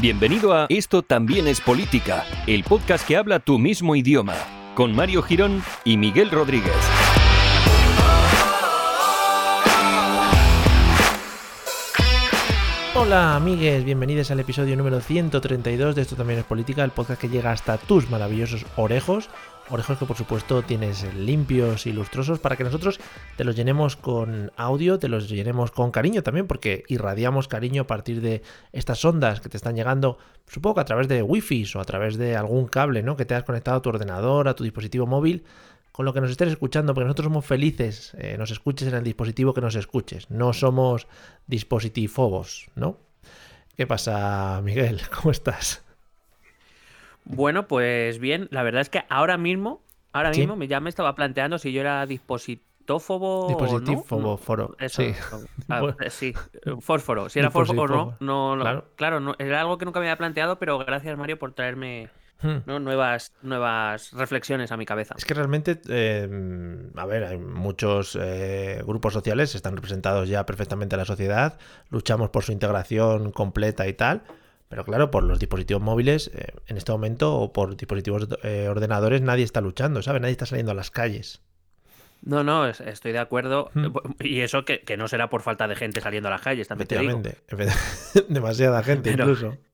Bienvenido a Esto también es política, el podcast que habla tu mismo idioma, con Mario Girón y Miguel Rodríguez. Hola amigues, bienvenidos al episodio número 132 de Esto también es política, el podcast que llega hasta tus maravillosos orejos, orejos que por supuesto tienes limpios y lustrosos para que nosotros te los llenemos con audio, te los llenemos con cariño también, porque irradiamos cariño a partir de estas ondas que te están llegando, supongo que a través de wifi o a través de algún cable, ¿no? Que te has conectado a tu ordenador, a tu dispositivo móvil con lo que nos estés escuchando, porque nosotros somos felices, eh, nos escuches en el dispositivo que nos escuches, no somos dispositifobos, ¿no? ¿Qué pasa, Miguel? ¿Cómo estás? Bueno, pues bien, la verdad es que ahora mismo, ahora mismo me, ya me estaba planteando si yo era dispositófobo o no. foro. Eso, sí. ah, eh, sí, fósforo. Si era fósforo o no, no, no. Claro. Claro, no, era algo que nunca me había planteado, pero gracias Mario por traerme Hmm. ¿no? nuevas, nuevas reflexiones a mi cabeza. Es que realmente, eh, a ver, hay muchos eh, grupos sociales, están representados ya perfectamente en la sociedad, luchamos por su integración completa y tal, pero claro, por los dispositivos móviles, eh, en este momento, o por dispositivos eh, ordenadores, nadie está luchando, ¿sabes? Nadie está saliendo a las calles. No, no, es- estoy de acuerdo. Hmm. Y eso que, que no será por falta de gente saliendo a las calles, también te digo. Efectivamente, demasiada gente Pero- incluso.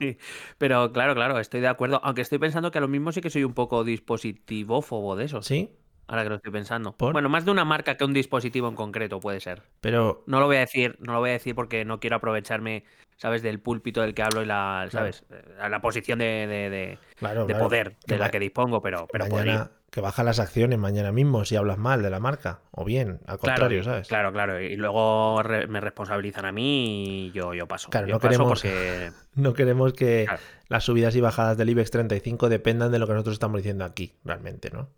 Sí, pero claro, claro, estoy de acuerdo. Aunque estoy pensando que a lo mismo sí que soy un poco dispositivófobo de esos. Sí, Ahora que lo estoy pensando. ¿Por? Bueno, más de una marca que un dispositivo en concreto puede ser. pero No lo voy a decir, no lo voy a decir porque no quiero aprovecharme, ¿sabes? Del púlpito del que hablo y la, ¿sabes? Eh, La posición de, de- de- claro, de claro, poder de la que dispongo, pero, pero podría. mañana que baja las acciones mañana mismo si hablas mal de la marca, o bien, al Claro, contrario, ¿sabes? Claro, claro. Y luego re- me responsabilizan a mí y yo, yo paso. Claro, Yo no paso queremos- porque. No queremos que Claro. las subidas y bajadas del IBEX 35 dependan de lo que nosotros estamos diciendo aquí, realmente, ¿no?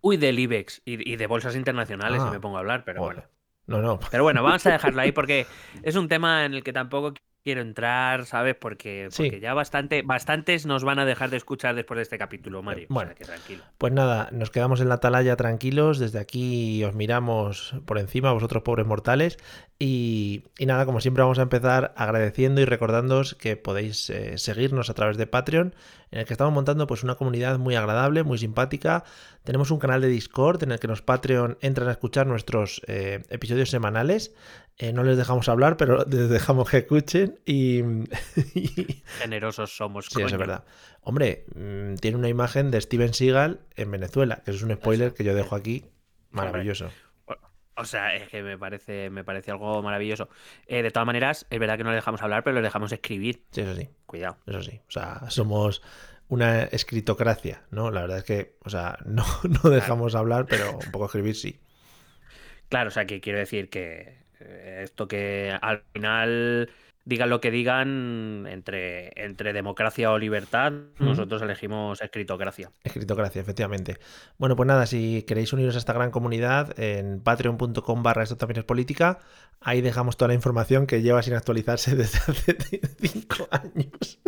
Uy, del IBEX y, y de bolsas internacionales, Ah, si me pongo a hablar, pero Joder. bueno. No, no. Pero bueno, vamos a dejarlo ahí porque es un tema en el que tampoco quiero entrar, ¿sabes? Porque, Sí. porque ya bastante, bastantes nos van a dejar de escuchar después de este capítulo, Mario. O sea Bueno. que tranquilo. Pues nada, nos quedamos en la atalaya tranquilos. Desde aquí os miramos por encima, vosotros pobres mortales. Y, y nada, como siempre, vamos a empezar agradeciendo y recordándoos que podéis eh, seguirnos a través de Patreon, en el que estamos montando pues una comunidad muy agradable, muy simpática. Tenemos un canal de Discord en el que los Patreon entran a escuchar nuestros eh, episodios semanales. Eh, no les dejamos hablar, pero les dejamos que escuchen. Y, Generosos somos, Sí, eso es coño. verdad. Hombre, mm, tiene una imagen de Steven Seagal en Venezuela, que es un spoiler que yo dejo aquí. Maravilloso. O sea, es que me parece, me parece algo maravilloso. Eh, de todas maneras, es verdad que no le dejamos hablar, pero le dejamos escribir. Sí, eso sí, Cuidado. eso sí. O sea, somos una escritocracia, ¿no? La verdad es que, o sea, no, no dejamos hablar, pero un poco escribir sí. Claro, o sea, que quiero decir que esto que al final digan lo que digan entre, entre democracia o libertad, nosotros elegimos escritocracia. Escritocracia, efectivamente. Bueno, pues nada, si queréis uniros a esta gran comunidad, en patreon.com barra esto también es política, ahí dejamos toda la información que lleva sin actualizarse desde hace cinco años.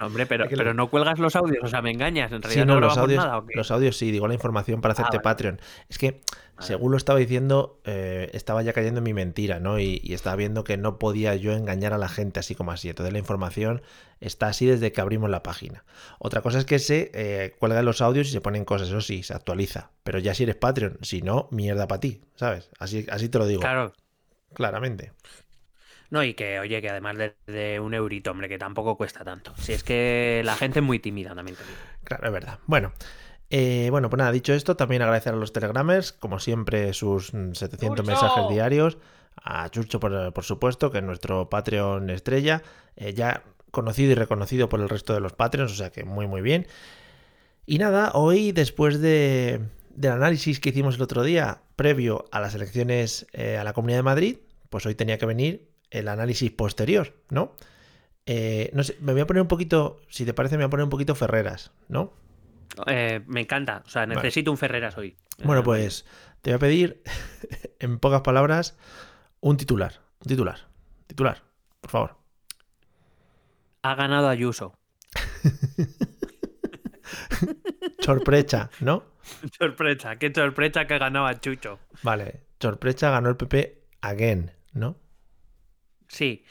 Hombre, pero, lo- pero no cuelgas los audios, o sea, me engañas. En realidad Sí, no, no, los audios, nada, los audios sí, digo la información para hacerte vale. Patreon. Es que, según lo estaba diciendo, eh, estaba ya cayendo en mi mentira, ¿no? Y, y estaba viendo que no podía yo engañar a la gente así como así. Entonces la información está así desde que abrimos la página. Otra cosa es que se eh, cuelgan los audios y se ponen cosas, eso sí, se actualiza. Pero ya si eres Patreon, si no, mierda para ti, ¿sabes? Así, así te lo digo, Claro. claramente. No, y que, oye, que además de, de un eurito, hombre, que tampoco cuesta tanto. Si es que la gente es muy tímida, también te digo. Claro, es verdad. Bueno, eh, bueno, pues nada, dicho esto, también agradecer a los telegramers, como siempre, sus mm, 700 mensajes diarios. A Chucho, por, por supuesto, que es nuestro Patreon estrella, eh, ya conocido y reconocido por el resto de los Patreons, o sea que muy, muy bien. Y nada, hoy, después de, del análisis que hicimos el otro día, previo a las elecciones eh, a la Comunidad de Madrid, pues hoy tenía que venir el análisis posterior, ¿no? Eh, no sé, me voy a poner un poquito, si te parece, me voy a poner un poquito Ferreras, ¿no? Eh, me encanta, o sea, necesito un Ferreras hoy. Bueno, pues te voy a pedir, en pocas palabras, un titular. Un titular. Titular, por favor. Ha ganado Ayuso. sorpresa, ¿no? Sorpresa, qué sorpresa que ganaba Chucho. Vale, sorpresa ganó el PP again, ¿no? Sí.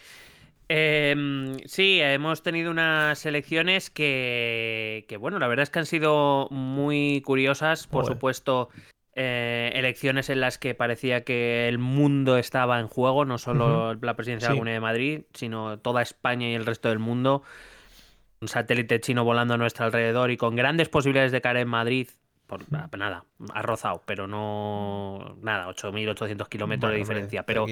Em, sí, hemos tenido unas elecciones que, que, bueno, la verdad es que han sido muy curiosas. Por supuesto, eh, elecciones en las que parecía que el mundo estaba en juego, no solo la presidencia de la Comunidad de Madrid, sino toda España y el resto del mundo. Un satélite chino volando a nuestro alrededor y con grandes posibilidades de caer en Madrid nada, ha rozado, pero no. Nada, 8.800 kilómetros de diferencia. pero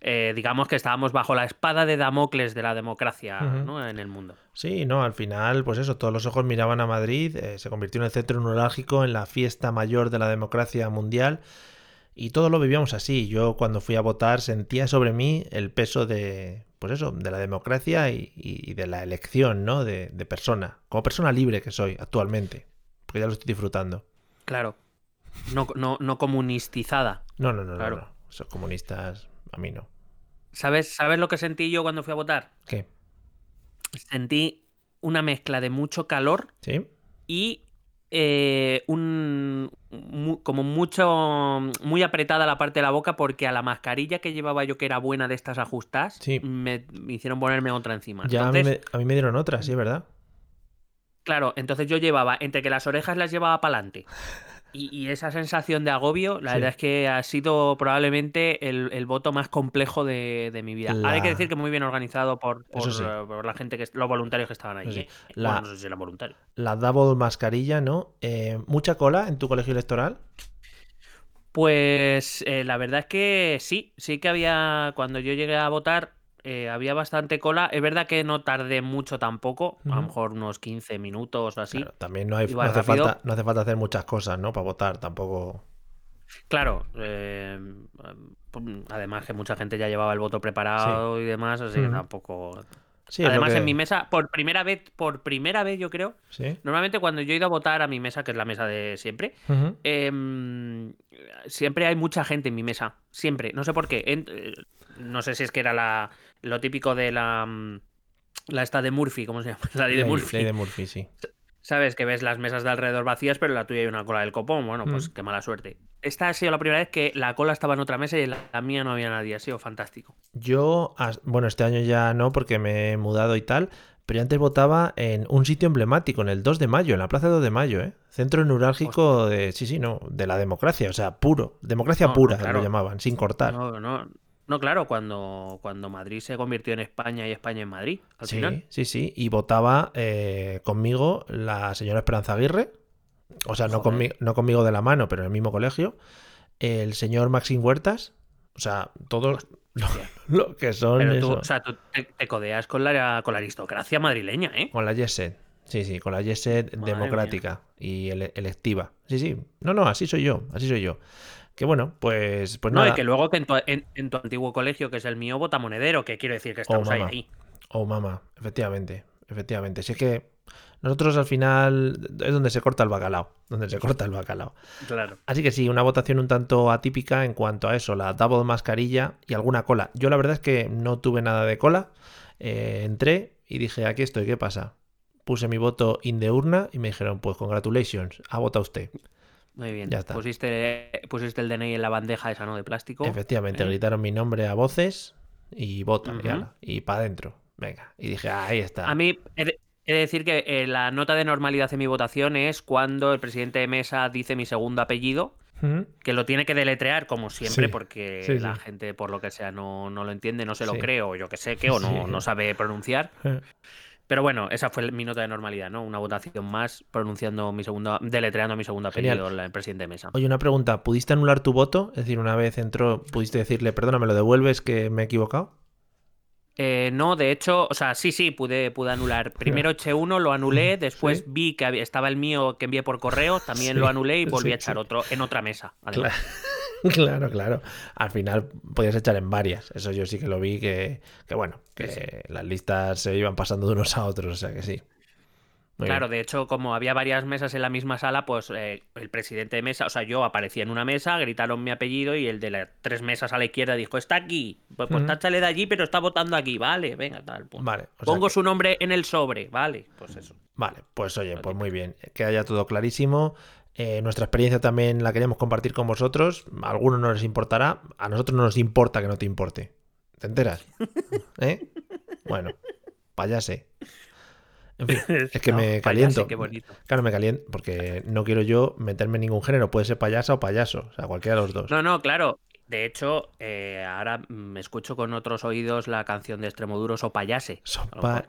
eh, digamos que estábamos bajo la espada de Damocles de la democracia en el mundo. Sí, no, al final, pues eso, todos los ojos miraban a Madrid, eh, se convirtió en el centro neurálgico, en la fiesta mayor de la democracia mundial. Y todo lo vivíamos así. Yo cuando fui a votar sentía sobre mí el peso de, pues eso, de la democracia y, de la elección, ¿no? De, de persona, como persona libre que soy actualmente, porque ya lo estoy disfrutando. Claro. No, no, no comunistizada. No, no, no, claro. no, Esos comunistas, a mí no. ¿Sabes, ¿Sabes lo que sentí yo cuando fui a votar? ¿Qué? Sentí una mezcla de mucho calor ¿Sí? y eh, un como mucho muy apretada la parte de la boca porque a la mascarilla que llevaba yo que era buena de estas ajustas me, hicieron ponerme otra encima. Ya a, mí me, a, mí me, dieron otra, sí, ¿verdad? Claro, entonces yo llevaba, entre que las orejas las llevaba para adelante y, esa sensación de agobio, la verdad es que ha sido probablemente el, voto más complejo de, mi vida. hay que decir que muy bien organizado por, por, la gente, que los voluntarios que estaban allí. La, no sé si eran voluntarios. La double mascarilla, ¿no? Eh, ¿Mucha cola en tu colegio electoral? Pues eh, la verdad es que sí, sí que había, cuando yo llegué a votar, eh, había bastante cola. Es verdad que no tardé mucho tampoco, a lo mejor unos 15 minutos o así. también no, hay, hace falta, no hace falta hacer muchas cosas, ¿no? Para votar, tampoco. Claro, eh, además que mucha gente ya llevaba el voto preparado y demás, así que tampoco. Además, en mi mesa, por primera vez, por primera vez, yo creo. Normalmente cuando yo he ido a votar a mi mesa, que es la mesa de siempre, em, siempre hay mucha gente en mi mesa. Siempre. No sé por qué. Eh, no sé si es que era la, lo típico de la. Mm, la esta de Murphy, ¿cómo se llama? La ley de Murphy. Ley de Murphy, sí. Sabes que ves las mesas de alrededor vacías, pero la tuya hay una cola del copón. Bueno, pues mm. qué mala suerte. Esta ha sido la primera vez que la cola estaba en otra mesa y en la, mía no había nadie. Ha sido fantástico. Yo, bueno, este año ya no, porque me he mudado y tal. Pero antes votaba en un sitio emblemático, en el 2 de mayo, en la Plaza 2 de mayo, ¿eh? Centro neurálgico de, sí, sí, no, de la democracia, o sea, puro, democracia pura, lo llamaban, sin cortar. No, no, no, claro, cuando, cuando Madrid se convirtió en España y España en Madrid, al sí, final. Sí, sí, y votaba eh, conmigo la señora Esperanza Aguirre, o sea, no conmigo, no conmigo de la mano, pero en el mismo colegio, el señor Maxim Huertas, o sea, todos lo, que son... Pero tú, o sea, tú te, codeas con la, con la aristocracia madrileña, ¿eh? Con la Yeset. Sí, sí, con la Yeset democrática y electiva. Sí, sí. No, no, así soy yo, así soy yo. Que bueno, pues, pues no, y que luego que en tu, en, tu, antiguo colegio, que es el mío, vota monedero, que quiero decir que estamos oh, ahí, Oh, mamá, efectivamente, efectivamente. Si es que nosotros al final es donde se corta el bacalao, donde se corta el bacalao. Claro. Así que sí, una votación un tanto atípica en cuanto a eso, la double mascarilla y alguna cola. Yo la verdad es que no tuve nada de cola. Eh, entré y dije, aquí estoy, ¿qué pasa? Puse mi voto in de urna y me dijeron, pues congratulations, ha votado usted. Muy bien. Pusiste, pusiste el DNI en la bandeja esa, ¿no? De plástico. Efectivamente, ¿Eh? gritaron mi nombre a voces y vota, y para adentro. Venga. Y dije, ahí está. A mí, he de, decir que eh, la nota de normalidad en mi votación es cuando el presidente de mesa dice mi segundo apellido. Que lo tiene que deletrear como siempre, porque la gente, por lo que sea, no, no lo entiende, no se lo cree, o yo que sé qué, o no, no sabe pronunciar. Pero bueno, esa fue mi nota de normalidad, ¿no? Una votación más pronunciando mi segunda, deletreando mi segundo apellido el presidente de mesa. Oye, una pregunta, ¿pudiste anular tu voto? Es decir, una vez entró, ¿pudiste decirle, perdona, me lo devuelves que me he equivocado? Eh, no, de hecho, o sea, sí, sí, pude, pude anular. Primero eché uno, lo anulé, después vi que estaba el mío que envié por correo, también lo anulé y volví a echar otro en otra mesa. Claro. claro, Al final podías echar en varias. Eso yo sí que lo vi, que, que bueno, que las listas se iban pasando de unos a otros, o sea que sí claro, de hecho, como había varias mesas en la misma sala, pues eh, el presidente de mesa, o sea, yo aparecía en una mesa, gritaron mi apellido y el de las tres mesas a la izquierda dijo, está aquí, pues, pues táchale de allí, pero está votando aquí, vale, venga, tal. Pues. Vale. Pongo su nombre en el sobre, vale, pues eso. Vale, pues oye, pues muy bien, que haya todo clarísimo. Eh, nuestra experiencia también la queríamos compartir con vosotros. A algunos no les importará, a nosotros no nos importa que no te importe. ¿Te enteras? ¿Eh? Bueno, payase. es que me caliento. Claro, me caliento porque no quiero yo meterme en ningún género. Puede ser payasa o payaso, o sea, cualquiera de los dos. No, no, claro. De hecho, eh, ahora me escucho con otros oídos la canción de Extremoduros o Payase.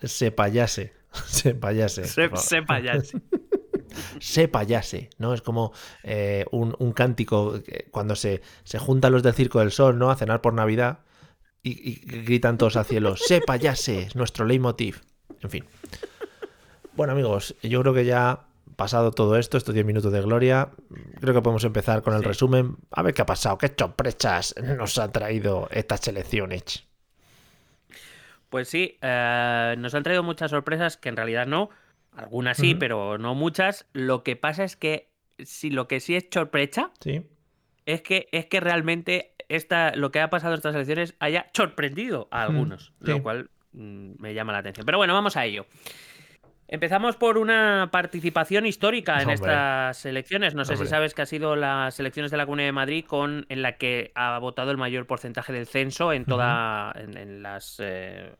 se payase. Se payase. Se, payase. Se payase, ¿no? Es como eh, un, cántico cuando se, se juntan los del Circo del Sol, ¿no? A cenar por Navidad y, y gritan todos al cielo, se payase, nuestro leitmotiv. En fin. Bueno, amigos, yo creo que ya pasado todo esto, estos 10 minutos de gloria, creo que podemos empezar con el resumen. A ver qué ha pasado, qué sorpresas nos ha traído estas elecciones. Pues sí, eh, nos han traído muchas sorpresas que en realidad no. Algunas sí, pero no muchas. Lo que pasa es que si lo que sí es sorpresa sí. es que es que realmente esta, lo que ha pasado en estas elecciones haya sorprendido a algunos, lo cual mm, me llama la atención. Pero bueno, vamos a ello. Empezamos por una participación histórica en estas elecciones. No sé si sabes que ha sido las elecciones de la Comunidad de Madrid con en la que ha votado el mayor porcentaje del censo en toda en, las eh,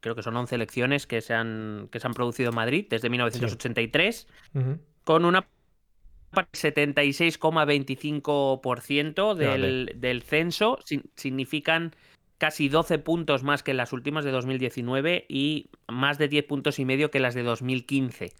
creo que son 11 elecciones que se han que se han producido en Madrid desde 1983 con una 76,25% del, del censo. Significan casi 12 puntos más que las últimas de 2019 y más de 10 puntos y medio que las de 2015.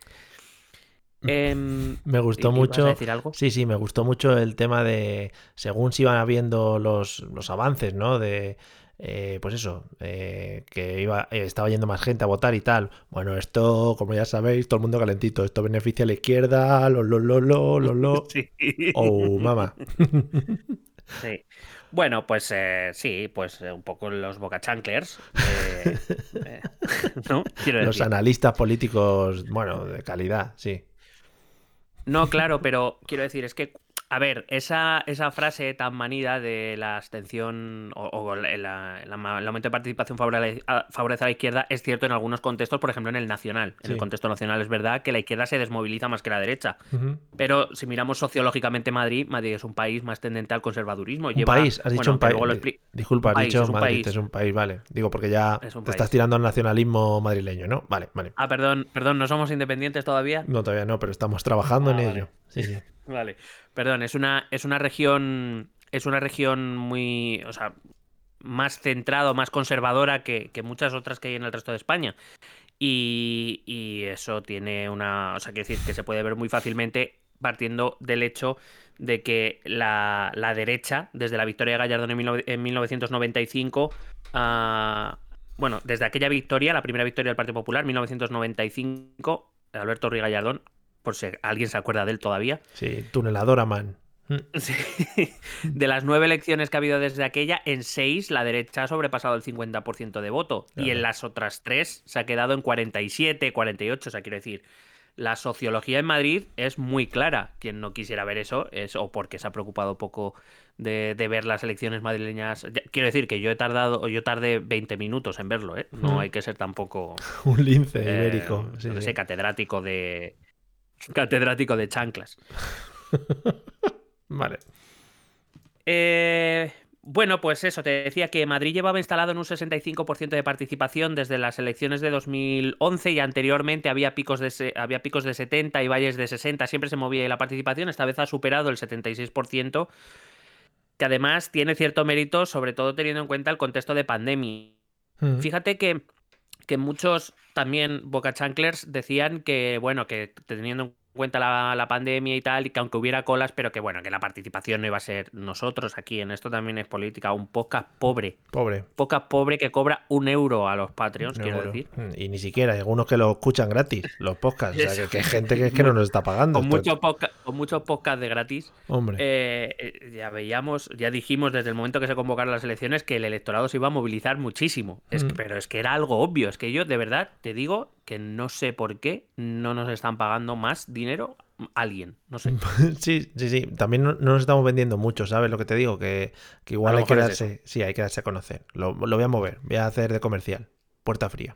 Em, me gustó mucho. decir algo? Sí, sí, me gustó mucho el tema de. Según se iban habiendo los, los avances, ¿no? De. Eh, pues eso, eh, que iba, eh, estaba yendo más gente a votar y tal. Bueno, esto, como ya sabéis, todo el mundo calentito. Esto beneficia a la izquierda, lo, lo, lo, lo, lo, lo. Sí. Oh, mamá. sí. Bueno, pues eh, sí, pues eh, un poco los bocachanklers. Eh, ¿no? los analistas políticos, bueno, de calidad, sí. No, claro, pero quiero decir, es que a ver, esa, esa frase tan manida de la abstención o, el aumento de participación favorece a la izquierda es cierto en algunos contextos, por ejemplo en el nacional. En el contexto nacional es verdad que la izquierda se desmoviliza más que la derecha. Pero si miramos sociológicamente Madrid, Madrid es un país más tendente al conservadurismo. Un país, has dicho un país. Disculpa, has dicho Madrid es un país, vale. Digo, porque ya te estás tirando al nacionalismo madrileño, ¿no? Vale, vale. Ah, perdón, perdón, ¿no somos independientes todavía? No, todavía no, pero estamos trabajando en ah, ello. Sí, sí. Vale. Perdón, es una, es una región. Es una región muy. O sea, más centrada, más conservadora que, muchas otras que hay en el resto de España. Y, y, eso tiene una. O sea, quiero decir que se puede ver muy fácilmente partiendo del hecho de que la, la derecha, desde la victoria de Gallardón en, 1995, ah, bueno, desde aquella victoria, la primera victoria del Partido Popular, 1995, Alberto Ruiz Gallardón por si alguien se acuerda de él todavía. Sí, tuneladora man. De las nueve elecciones que ha habido desde aquella, en seis la derecha ha sobrepasado el 50% de voto. Y en las otras tres se ha quedado en 47, 48. O sea, quiero decir, la sociología en Madrid es muy clara. Quien no quisiera ver eso es o porque se ha preocupado poco de, ver las elecciones madrileñas. Quiero decir que yo he tardado, yo tardé 20 minutos en verlo, ¿eh? No mm. hay que ser tampoco. Un lince ibérico. Eh, catedrático de, Catedrático de chanclas. vale. Eh, bueno, pues eso, te decía que Madrid llevaba instalado en un 65% de participación desde las elecciones de 2011 y anteriormente había picos, de, había picos de 70 y valles de 60, siempre se movía la participación, esta vez ha superado el 76%, que además tiene cierto mérito, sobre todo teniendo en cuenta el contexto de pandemia. Mm. Fíjate que que muchos también Boca Chanklers decían que, bueno, que teniendo en cuenta la, pandemia y tal, y que aunque hubiera colas, pero que bueno, que la participación no iba a ser nosotros aquí, en esto también es política, un podcast pobre, Pobre. Podcast pobre que cobra un euro a los Patreons, quiero decir. Mm, Y ni siquiera, hay algunos que lo escuchan gratis, los podcasts. O sea, que, hay gente que es que no nos está pagando. Con muchos podca- con muchos podcasts de gratis. Hombre. Eh, eh, ya veíamos, ya dijimos desde el momento que se convocaron las elecciones que el electorado se iba a movilizar muchísimo. Es que- Mm. pero es que era algo obvio. Es que yo, de verdad, te digo que no sé por qué no nos están pagando más dinero a alguien. No sé. Sí, sí, sí. También no, no nos estamos vendiendo mucho, ¿sabes? Lo que te digo, que, que igual hay que es darse. Sí, hay que darse a conocer. Lo, lo voy a mover, voy a hacer de comercial. Puerta fría.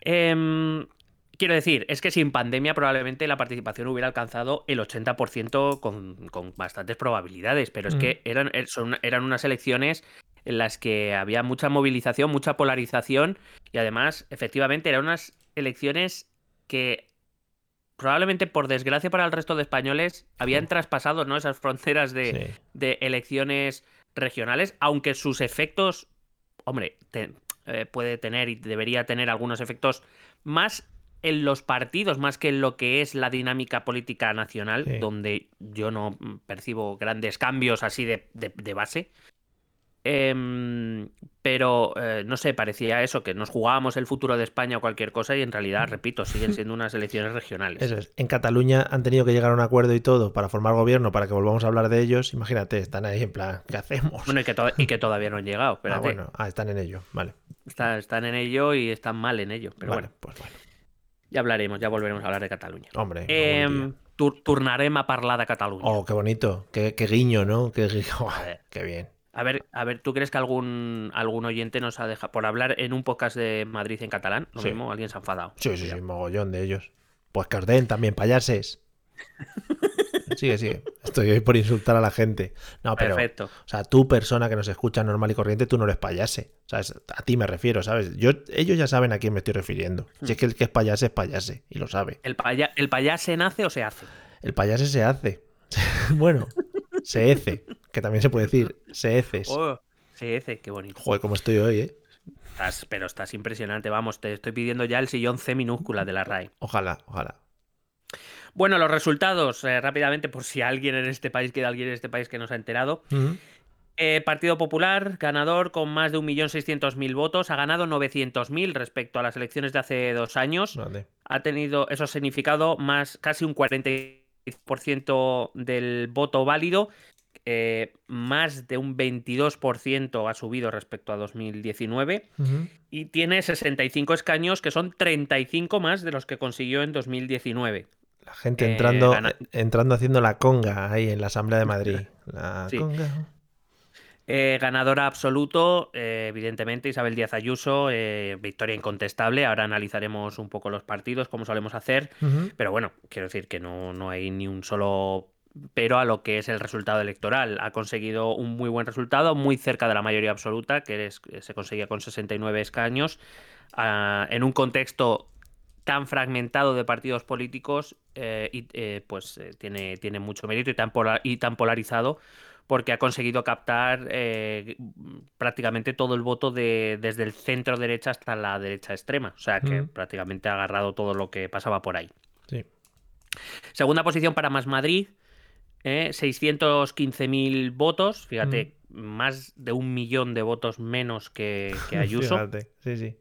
Em, quiero decir, es que sin pandemia probablemente la participación hubiera alcanzado el 80% con, con bastantes probabilidades, pero es Mm. que eran, er- son- eran unas elecciones en las que había mucha movilización, mucha polarización y además, efectivamente, eran unas elecciones que probablemente por desgracia para el resto de españoles habían traspasado ¿no? esas fronteras de, Sí. de elecciones regionales, aunque sus efectos, hombre, te- eh, puede tener y debería tener algunos efectos más en los partidos, más que en lo que es la dinámica política nacional, Sí. donde yo no mm, percibo grandes cambios así de, de- de base. Em, pero, eh, no sé, parecía eso, que nos jugábamos el futuro de España o cualquier cosa y en realidad, repito, siguen siendo unas elecciones regionales. Eso es. En Cataluña han tenido que llegar a un acuerdo y todo para formar gobierno, para que volvamos a hablar de ellos. Imagínate, están ahí en plan, ¿qué hacemos? Bueno, y que, to- y que todavía no han llegado, ah, espérate. bueno, ah, están en ello. Vale. Está- están en ello y están mal en ello. Pero vale, bueno, pues bueno. ya hablaremos, ya volveremos a hablar de Cataluña. Hombre. Eh, tur- a parlar de Cataluña. Oh, qué bonito. Qué, qué guiño, ¿no? Qué, guiño. Qué bien. A ver, a ver, ¿tú crees que algún, algún oyente nos ha dejado por hablar en un podcast de Madrid en catalán? Lo Sí. mismo, alguien se ha enfadado. Sí, sí, sí, mogollón de ellos. Pues que os den también, payases. Sigue, sigue. Estoy hoy por insultar a la gente. No, pero. Perfecto. O sea, tú, persona que nos escucha normal y corriente, tú no eres payase. ¿Sabes? A ti me refiero, ¿sabes? Yo, ellos ya saben a quién me estoy refiriendo. Si es que el que es payase es payase, y lo sabe. ¿El, paya, ¿El payás se nace o se hace? El payase se hace. bueno, se hace. Que también se puede decir, se heces. Oh, qué bonito. Joder, cómo estoy hoy, ¿eh? Estás- pero estás impresionante, vamos, te estoy pidiendo ya el sillón C minúscula de la RAE. Ojalá, ojalá. Bueno, los resultados, eh, rápidamente, por si alguien en este país, queda alguien en este país que no se ha enterado. Eh, Partido Popular, ganador con más de 1.600.000 votos, ha ganado 900.000 respecto a las elecciones de hace dos años. Vale. Ha tenido, eso ha significado más, casi un 40% del voto válido, eh, más de un 22% ha subido respecto a 2019 Ujú. y tiene 65 escaños, que son 35 más de los que consiguió en 2019. La gente Eh, entrando, gana- entrando haciendo la conga ahí en la Asamblea de Madrid. La Sí. conga. Eh, ganadora absoluto, eh, evidentemente, Isabel Díaz Ayuso, eh, victoria incontestable. Ahora analizaremos un poco los partidos, como solemos hacer. Pero bueno, quiero decir que no, no hay ni un solo pero a lo que es el resultado electoral. Ha conseguido un muy buen resultado, muy cerca de la mayoría absoluta, que es- se conseguía con 69 escaños, ah, en un contexto tan fragmentado de partidos políticos, eh, y eh, pues eh, tiene, tiene mucho mérito y tan, pola- y tan polarizado porque ha conseguido captar eh, prácticamente todo el voto de, desde el centro derecha hasta la derecha extrema. O sea que Mm. prácticamente ha agarrado todo lo que pasaba por ahí. Sí. Segunda posición para Más Madrid, eh, 615.000 votos. Fíjate, más de un millón de votos menos que, que Ayuso. Fíjate, Sí, sí.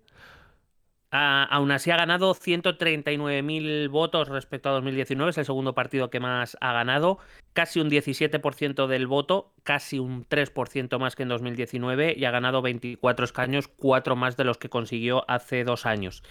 Ah, aún así ha ganado 139.000 votos respecto a 2019, es el segundo partido que más ha ganado, casi un 17% del voto, casi un 3% más que en 2019 y ha ganado 24 escaños, cuatro más de los que consiguió hace dos años.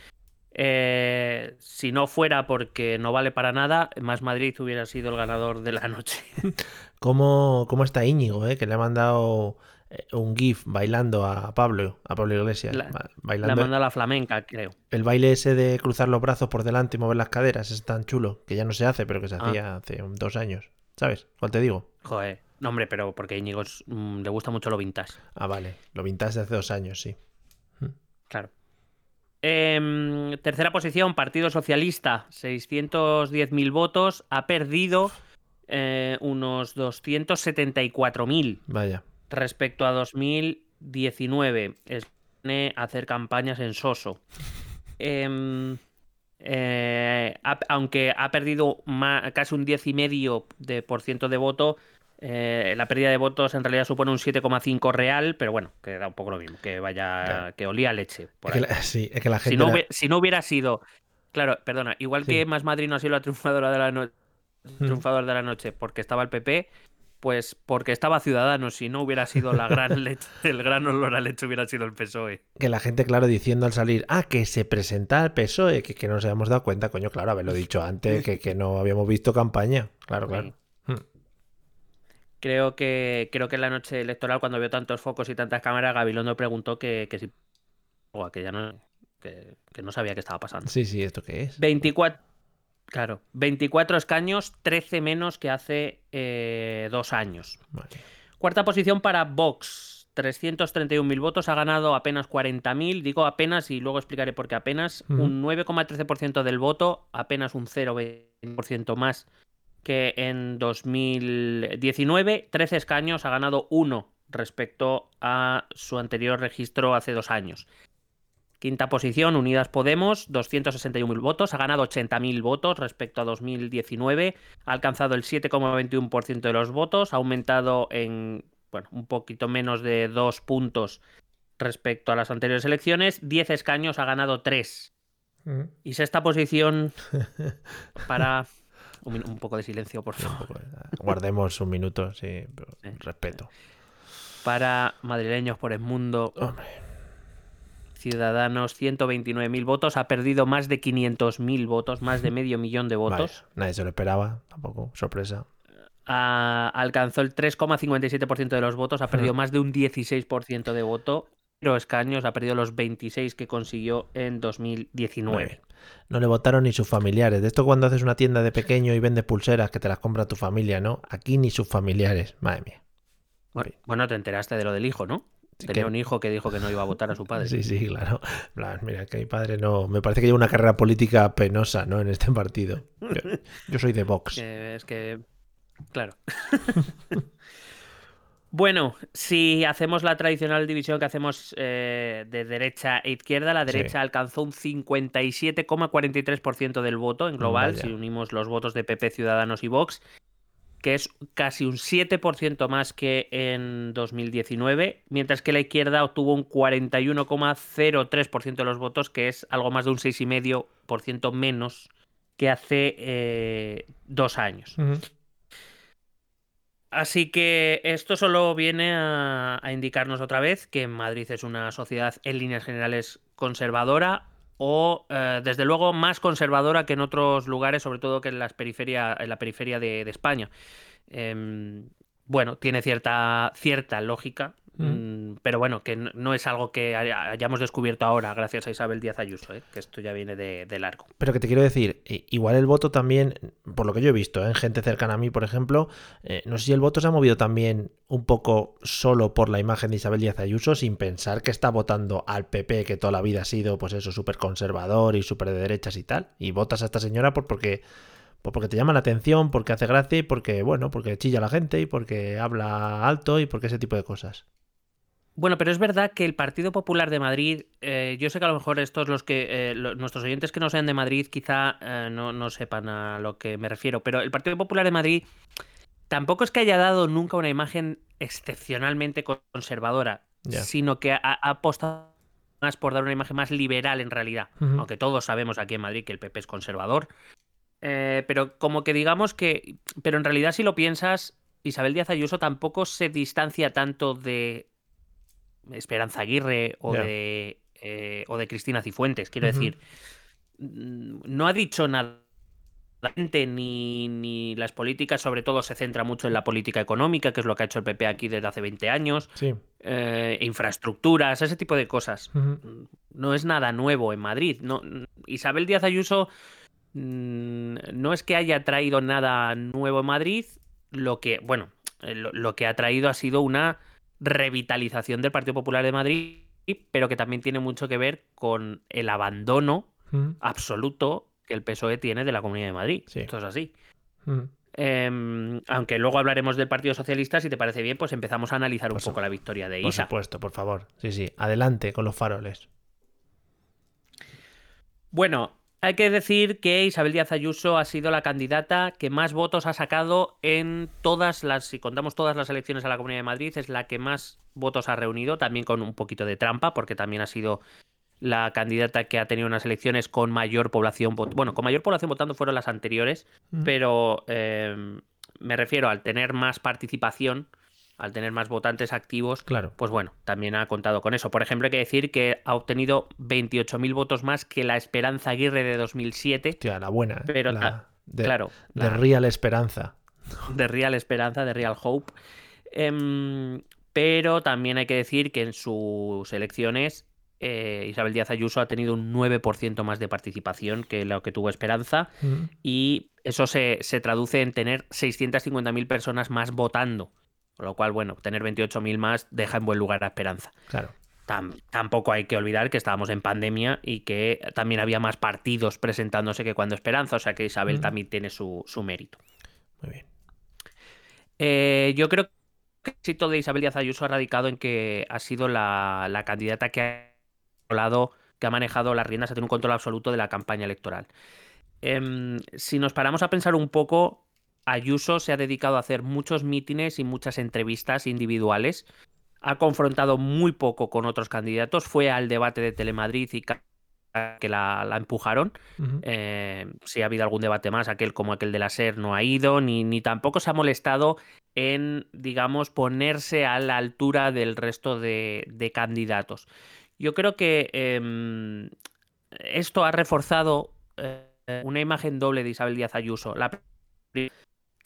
Eh, si no fuera porque no vale para nada, Más Madrid hubiera sido el ganador de la noche. ¿Cómo, cómo está Íñigo, eh? Que le ha mandado eh, un GIF bailando a Pablo, a Pablo Iglesias. La- ba- La bailando manda a la flamenca, creo. el baile ese de cruzar los brazos por delante y mover las caderas es tan chulo que ya no se hace, pero que se Ah. hacía hace dos años. ¿Sabes? ¿Cuál te digo? Joder, no hombre, pero porque a Íñigo mm, le gusta mucho lo vintage. Ah, vale. Lo vintage de hace dos años, sí. Claro. Em, tercera posición, Partido Socialista, 610.000 votos. Ha perdido eh, unos 274.000 Vaya. respecto a 2019. Es a hacer campañas en Soso. Em, eh, ha- aunque ha perdido casi un 10,5% de, por ciento de voto, Eh, la pérdida de votos en realidad supone un 7,5 real, pero bueno, que da un poco lo mismo, que vaya, que olía leche. sí, es que la gente. Si no, hubiera sido. Claro, perdona, igual que Más Madrid no ha sido la triunfadora de la noche. Mm. Triunfador de la noche porque estaba el PP, pues porque estaba Ciudadanos, si no hubiera sido la gran leche, el gran olor a leche hubiera sido el PSOE. Que la gente, claro, diciendo al salir, ah, que se presenta el PSOE, que, que no nos habíamos dado cuenta, coño, claro, haberlo dicho antes, que, que no habíamos visto campaña. Claro, claro. Hmm. Creo que, creo que en la noche electoral, cuando vio tantos focos y tantas cámaras, Gabilondo preguntó que, que si. O que ya no. Que, no sabía qué estaba pasando. Sí, sí, ¿esto qué es? 24. Claro, 24 escaños, 13 menos que hace eh, dos años. Cuarta posición para Vox, 331.000 votos, ha ganado apenas 40.000, digo apenas y luego explicaré por qué apenas, un 9,13% del voto, apenas un 0,20% más que en 2019, 13 escaños, ha ganado uno respecto a su anterior registro hace dos años. Quinta posición, Unidas Podemos, 261.000 votos, ha ganado 80.000 votos respecto a 2019, ha alcanzado el 7,21% de los votos, ha aumentado en bueno, un poquito menos de dos puntos respecto a las anteriores elecciones, 10 escaños, ha ganado 3. Mm. Y sexta posición para... Un, poco de silencio, por favor. Guardemos un minuto, sí, respeto. Para madrileños por el mundo. Hombre Ciudadanos 129.000 votos, ha perdido más de 500.000 votos, más de medio millón de votos. nadie se lo esperaba, tampoco, sorpresa. alcanzó el 3,57% de los votos, ha perdido más de un 16% de voto. Pero escaños ha perdido los 26 que consiguió en 2019. No le votaron ni sus familiares. De esto cuando haces una tienda de pequeño y vendes pulseras que te las compra tu familia, ¿no? Aquí ni sus familiares. Madre mía. bueno te enteraste de lo del hijo, ¿no? Tenía un hijo que dijo que no iba a votar a su padre. Sí, sí, claro. Mira, que mi padre no. Me parece que lleva una carrera política penosa, ¿no? En este partido. Yo, soy de Vox. es que. Claro. bueno, si hacemos la tradicional división que hacemos eh, de derecha e izquierda, la derecha alcanzó un 57,43% del voto en global, si unimos los votos de PP, Ciudadanos y Vox que es casi un 7% más que en 2019, mientras que la izquierda obtuvo un 41,03% de los votos, que es algo más de un 6,5% menos que hace eh, dos años. Así que esto solo viene a, indicarnos otra vez que Madrid es una sociedad en líneas generales conservadora, o eh, desde luego más conservadora que en otros lugares, sobre todo que en, las periferia, en la periferia de, España. Em, bueno, tiene cierta, cierta lógica Mm, pero bueno, que no es algo que hayamos descubierto ahora gracias a Isabel Díaz Ayuso, ¿eh? que esto ya viene de, largo. Pero que te quiero decir, igual el voto también, por lo que yo he visto, ¿eh? en gente cercana a mí, por ejemplo, eh, no sé si el voto se ha movido también un poco solo por la imagen de Isabel Díaz Ayuso, sin pensar que está votando al PP, que toda la vida ha sido, pues eso, súper conservador y súper de derechas y tal, y votas a esta señora por porque porque te llama la atención, porque hace gracia y porque, bueno, porque chilla la gente y porque habla alto y porque ese tipo de cosas. Bueno, pero es verdad que el Partido Popular de Madrid, eh, yo sé que a lo mejor estos los que eh, nuestros oyentes que no sean de Madrid quizá eh, no, sepan a lo que me refiero, pero el Partido Popular de Madrid tampoco es que haya dado nunca una imagen excepcionalmente conservadora, sino que ha, apostado más por dar una imagen más liberal en realidad, aunque todos sabemos aquí en Madrid que el PP es conservador, pero como que digamos que, pero en realidad si lo piensas, Isabel Díaz Ayuso tampoco se distancia tanto de Esperanza Aguirre o, de, eh, o de Cristina Cifuentes. Quiero decir, mm, no ha dicho nada ni, ni las políticas, sobre todo se centra mucho en la política económica, que es lo que ha hecho el PP aquí desde hace 20 años, eh, infraestructuras, ese tipo de cosas. No es nada nuevo en Madrid. No, Isabel Díaz Ayuso mm, no es que haya traído nada nuevo en Madrid, lo que, bueno, eh, lo que ha traído ha sido una revitalización del Partido Popular de Madrid, pero que también tiene mucho que ver con el abandono mm. absoluto que el PSOE tiene de la Comunidad de Madrid. Esto es así. Mm. Em, aunque luego hablaremos del Partido Socialista, si te parece bien, pues empezamos a analizar un poco la victoria de Isa. Por supuesto, por favor. Sí, sí. Adelante con los faroles. Bueno, Hay que decir que Isabel Díaz Ayuso ha sido la candidata que más votos ha sacado en todas las, si contamos todas las elecciones a la Comunidad de Madrid, es la que más votos ha reunido, también con un poquito de trampa, porque también ha sido la candidata que ha tenido unas elecciones con mayor población, bueno, con mayor población votando fueron las anteriores, pero em, me refiero al tener más participación, al tener más votantes activos, claro. pues bueno, también ha contado con eso. Por ejemplo, hay que decir que ha obtenido 28.000 votos más que la Esperanza Aguirre de 2007. Tía, la buena, ¿eh? pero de, claro, de Real Esperanza. De Real Esperanza, de Real Hope. Em, pero también hay que decir que en sus elecciones eh, Isabel Díaz Ayuso ha tenido un 9% más de participación que lo que tuvo Esperanza Mm. y eso se, se traduce en tener 650.000 personas más votando, con lo cual, bueno, tener 28.000 más deja en buen lugar a Esperanza. Claro. Tam- tampoco hay que olvidar que estábamos en pandemia y que también había más partidos presentándose que cuando Esperanza, o sea que Isabel también tiene su, su mérito. Muy bien. Eh, yo creo que el éxito de Isabel Díaz Ayuso ha radicado en que ha sido la, la candidata que ha controlado, que ha manejado las riendas, ha tenido un control absoluto de la campaña electoral. Em, si nos paramos a pensar un poco, Ayuso se ha dedicado a hacer muchos mítines y muchas entrevistas individuales. Ha confrontado muy poco con otros candidatos. Fue al debate de Telemadrid y que la, la empujaron. Eh, si ha habido algún debate más, aquel como aquel de la SER no ha ido, ni, ni tampoco se ha molestado en, digamos, ponerse a la altura del resto de, de candidatos. Yo creo que em, esto ha reforzado eh, una imagen doble de Isabel Díaz Ayuso. La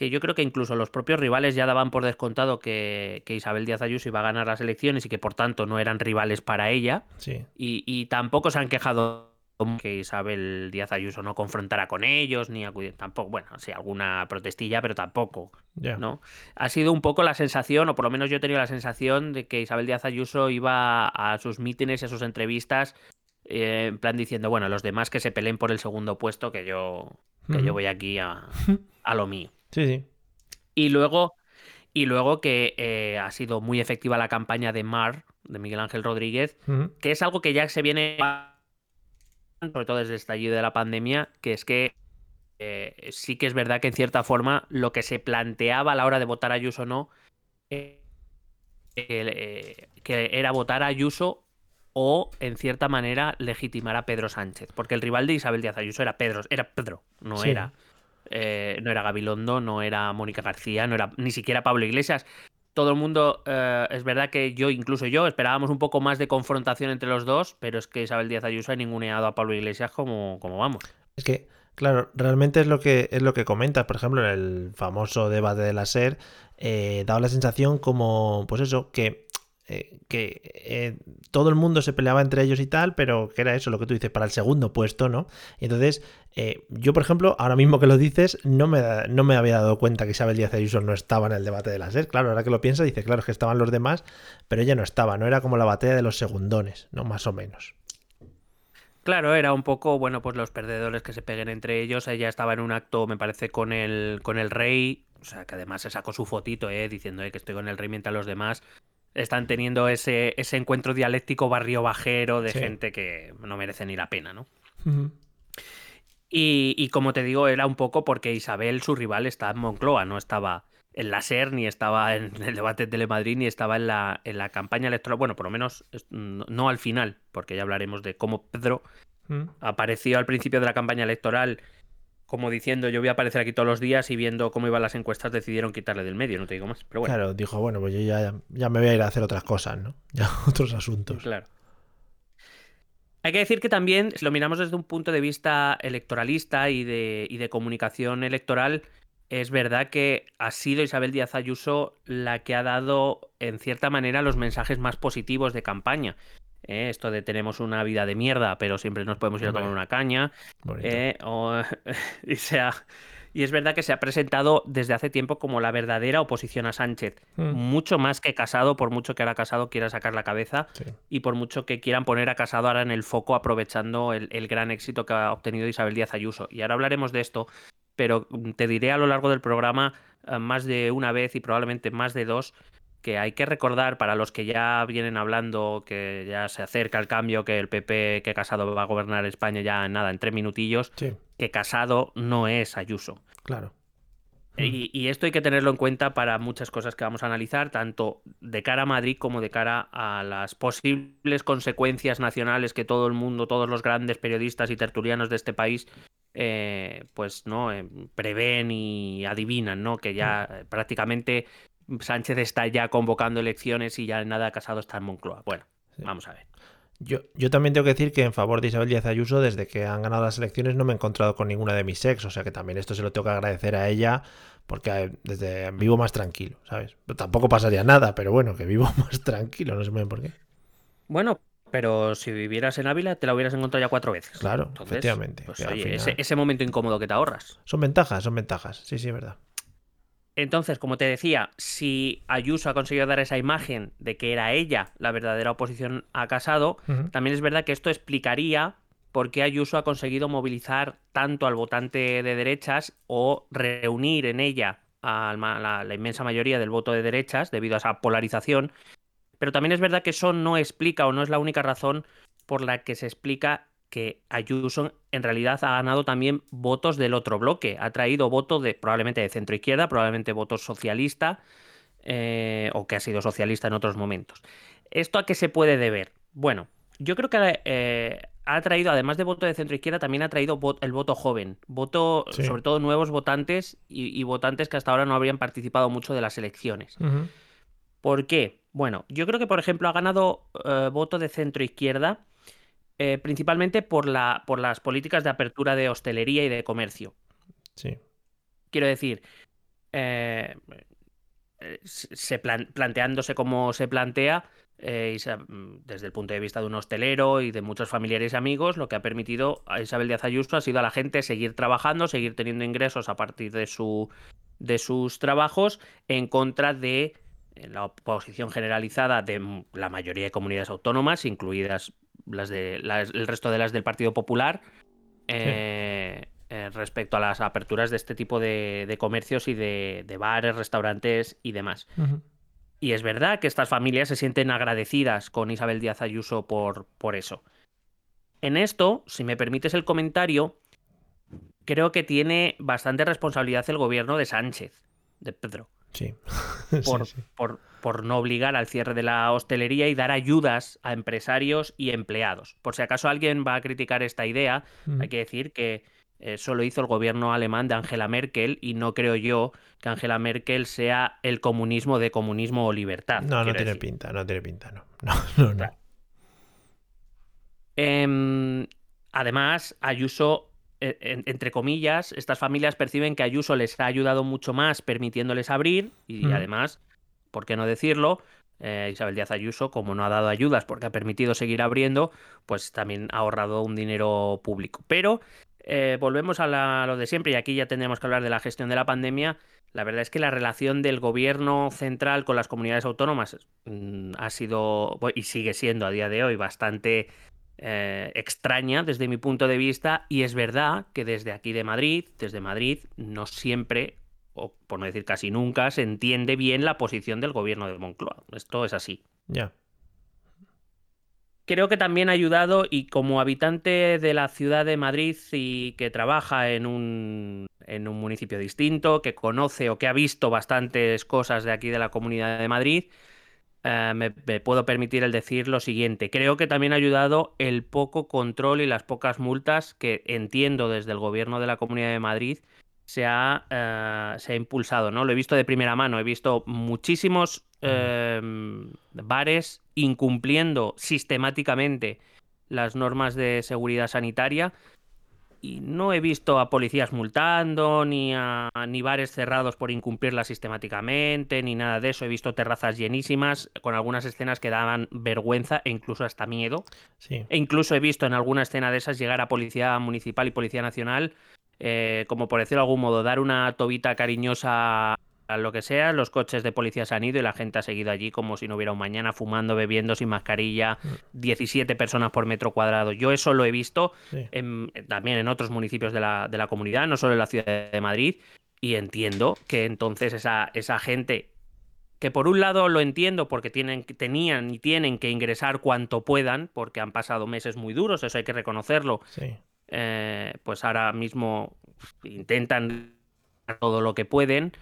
que yo creo que incluso los propios rivales ya daban por descontado que, que Isabel Díaz Ayuso iba a ganar las elecciones y que por tanto no eran rivales para ella Sí. y, y tampoco se han quejado que Isabel Díaz Ayuso no confrontara con ellos, ni acudir, tampoco, bueno, sí, alguna protestilla, pero tampoco, Ya. ¿no? Ha sido un poco la sensación, o por lo menos yo he tenido la sensación de que Isabel Díaz Ayuso iba a sus mítines y a sus entrevistas eh, en plan diciendo, bueno, los demás que se peleen por el segundo puesto, que yo, que yo voy aquí a, a lo mío. Sí, sí. Y luego, y luego que eh, ha sido muy efectiva la campaña de Mar, de Miguel Ángel Rodríguez, que es algo que ya se viene, sobre todo desde el estallido de la pandemia, que es que eh, sí que es verdad que en cierta forma lo que se planteaba a la hora de votar a Ayuso o no, eh, eh, que era votar a Ayuso o en cierta manera legitimar a Pedro Sánchez, porque el rival de Isabel Díaz Ayuso era Pedro, era Pedro, no Sí. era eh, no era Gabilondo, no era Mónica García, no era ni siquiera Pablo Iglesias. Todo el mundo, eh, es verdad que yo, incluso yo, esperábamos un poco más de confrontación entre los dos, pero es que Isabel Díaz Ayuso ha ninguneado a Pablo Iglesias como, como vamos. Es que, claro, realmente es lo que es lo que comentas. Por ejemplo, en el famoso debate de la SER, eh, daba la sensación como, pues eso, que, eh, que eh, todo el mundo se peleaba entre ellos y tal, pero que era eso lo que tú dices, para el segundo puesto, ¿no? Y entonces, eh, yo, por ejemplo, ahora mismo que lo dices, no me, no me había dado cuenta que Isabel Díaz Ayuso no estaba en el debate de la SER. Claro, ahora que lo piensa, dice, claro, es que estaban los demás, pero ella no estaba, no era como la batalla de los segundones, ¿no? Más o menos. Claro, era un poco, bueno, pues los perdedores que se peguen entre ellos. Ella estaba en un acto, me parece, con el, con el rey, o sea, que además se sacó su fotito, ¿eh? diciendo eh, que estoy con el rey mientras los demás están teniendo ese, ese encuentro dialéctico barrio bajero de Sí. gente que no merece ni la pena, ¿no? Y, y como te digo, era un poco porque Isabel, su rival, está en Moncloa, no estaba en la SER, ni estaba en el debate de Telemadrid, ni estaba en la, en la campaña electoral. Bueno, por lo menos no al final, porque ya hablaremos de cómo Pedro apareció al principio de la campaña electoral como diciendo yo voy a aparecer aquí todos los días y viendo cómo iban las encuestas decidieron quitarle del medio, no te digo más. Pero bueno, Claro, dijo, bueno, pues yo ya, ya me voy a ir a hacer otras cosas, ¿no? Ya otros asuntos. claro. Hay que decir que también, si lo miramos desde un punto de vista electoralista y de, y de comunicación electoral, es verdad que ha sido Isabel Díaz Ayuso la que ha dado, en cierta manera, los mensajes más positivos de campaña. Eh, Esto de tenemos una vida de mierda, pero siempre nos podemos ir a tomar una caña. Eh, o- y, se ha- y es verdad que se ha presentado desde hace tiempo como la verdadera oposición a Sánchez. Mm, Mucho más que Casado, por mucho que ahora Casado quiera sacar la cabeza sí. y por mucho que quieran poner a Casado ahora en el foco aprovechando el, el gran éxito que ha obtenido Isabel Díaz Ayuso. Y ahora hablaremos de esto, pero mm, te diré a lo largo del programa eh, más de una vez y probablemente más de dos que hay que recordar para los que ya vienen hablando que ya se acerca el cambio, que el PP, que Casado va a gobernar España ya en nada, en tres minutillos, que Casado no es Ayuso. Claro. Y, y, esto hay que tenerlo en cuenta para muchas cosas que vamos a analizar, tanto de cara a Madrid como de cara a las posibles consecuencias nacionales que todo el mundo, todos los grandes periodistas y tertulianos de este país eh, pues no eh, prevén y adivinan, ¿no? Que ya mm. prácticamente Sánchez está ya convocando elecciones y ya nada casado está en Moncloa. Bueno, vamos a ver. Yo, yo, también tengo que decir que en favor de Isabel Díaz Ayuso, desde que han ganado las elecciones, no me he encontrado con ninguna de mis ex. O sea que también esto se lo tengo que agradecer a ella, porque desde vivo más tranquilo, ¿sabes? tampoco pasaría nada, pero bueno, que vivo más tranquilo, no sé muy bien por qué. Bueno, pero si vivieras en Ávila, te la hubieras encontrado ya cuatro veces. Claro, efectivamente. Pues, ese, momento incómodo que te ahorras. Son ventajas, son ventajas. Sí, sí, es verdad. Entonces, como te decía, si Ayuso ha conseguido dar esa imagen de que era ella la verdadera oposición a Casado, también es verdad que esto explicaría por qué Ayuso ha conseguido movilizar tanto al votante de derechas o reunir en ella a la, inmensa mayoría del voto de derechas debido a esa polarización. Pero también es verdad que eso no explica o no es la única razón por la que se explica que Ayuso en realidad ha ganado también votos del otro bloque. Ha traído votos de probablemente de centro izquierda, probablemente votos socialista eh, o que ha sido socialista en otros momentos. ¿Esto a qué se puede deber? Bueno, yo creo que eh, ha traído, además de voto de centro izquierda, también ha traído el voto joven, voto, sobre todo nuevos votantes y, votantes que hasta ahora no habrían participado mucho de las elecciones. ¿Por qué? Bueno, yo creo que, por ejemplo, ha ganado eh, voto de centro izquierda eh, principalmente por, la, por las políticas de apertura de hostelería y de comercio. Sí. Quiero decir, eh, se planteándose como se plantea, desde el punto de vista de un hostelero y de muchos familiares y amigos, lo que ha permitido a Isabel Díaz Ayuso ha sido a la gente seguir trabajando, seguir teniendo ingresos a partir de, su, de sus trabajos en contra de la oposición generalizada de la mayoría de comunidades autónomas, incluidas las de el resto de las del Partido Popular, eh, eh, respecto a las aperturas de este tipo de, comercios y de, bares, restaurantes y demás. Y es verdad que estas familias se sienten agradecidas con Isabel Díaz Ayuso por, por eso. En esto, si me permites el comentario, creo que tiene bastante responsabilidad el gobierno de Sánchez, de Pedro. Sí. Por, Por, no obligar al cierre de la hostelería y dar ayudas a empresarios y empleados. Por si acaso alguien va a criticar esta idea, hay que decir que eso lo hizo el gobierno alemán de Angela Merkel y no creo yo que Angela Merkel sea el comunismo de comunismo o libertad. No, no tiene pinta, no tiene pinta, no. No, no, em, además, Ayuso e, entre comillas, estas familias perciben que Ayuso les ha ayudado mucho más permitiéndoles abrir y además, ¿por qué no decirlo? Eh, Isabel Díaz Ayuso, como no ha dado ayudas porque ha permitido seguir abriendo, pues también ha ahorrado un dinero público. Pero eh, volvemos a, lo de siempre y aquí ya tendremos que hablar de la gestión de la pandemia. La verdad es que la relación del gobierno central con las comunidades autónomas mm, ha sido y sigue siendo a día de hoy bastante eh, extraña desde mi punto de vista y es verdad que desde aquí de Madrid, desde Madrid, no siempre, o por no decir casi nunca, se entiende bien la posición del gobierno de Moncloa. Esto es así. Ya. Creo que también ha ayudado y como habitante de la ciudad de Madrid y que trabaja en un, en un municipio distinto, que conoce o que ha visto bastantes cosas de aquí de la comunidad de Madrid, eh, me, puedo permitir el decir lo siguiente. Creo que también ha ayudado el poco control y las pocas multas que entiendo desde el gobierno de la Comunidad de Madrid se ha, eh, se ha impulsado. ¿no? Lo he visto de primera mano. He visto muchísimos em, bares incumpliendo sistemáticamente las normas de seguridad sanitaria y no he visto a policías multando, ni a ni bares cerrados por incumplirla sistemáticamente, ni nada de eso. He visto terrazas llenísimas, con algunas escenas que daban vergüenza e incluso hasta miedo. Sí. E incluso he visto en alguna escena de esas llegar a policía municipal y policía nacional, eh, como por decirlo de algún modo, dar una tobita cariñosa lo que sea, los coches de policía se han ido y la gente ha seguido allí como si no hubiera un mañana, fumando, bebiendo, sin mascarilla, 17 mm. personas por metro cuadrado. Yo eso lo he visto también en otros municipios de la, de la, comunidad, no solo en la ciudad de Madrid, y entiendo que entonces esa, esa gente que por un lado lo entiendo porque tienen, tenían y tienen que ingresar cuanto puedan, porque han pasado meses muy duros, eso hay que reconocerlo. Eh, pues ahora mismo intentan todo lo que pueden,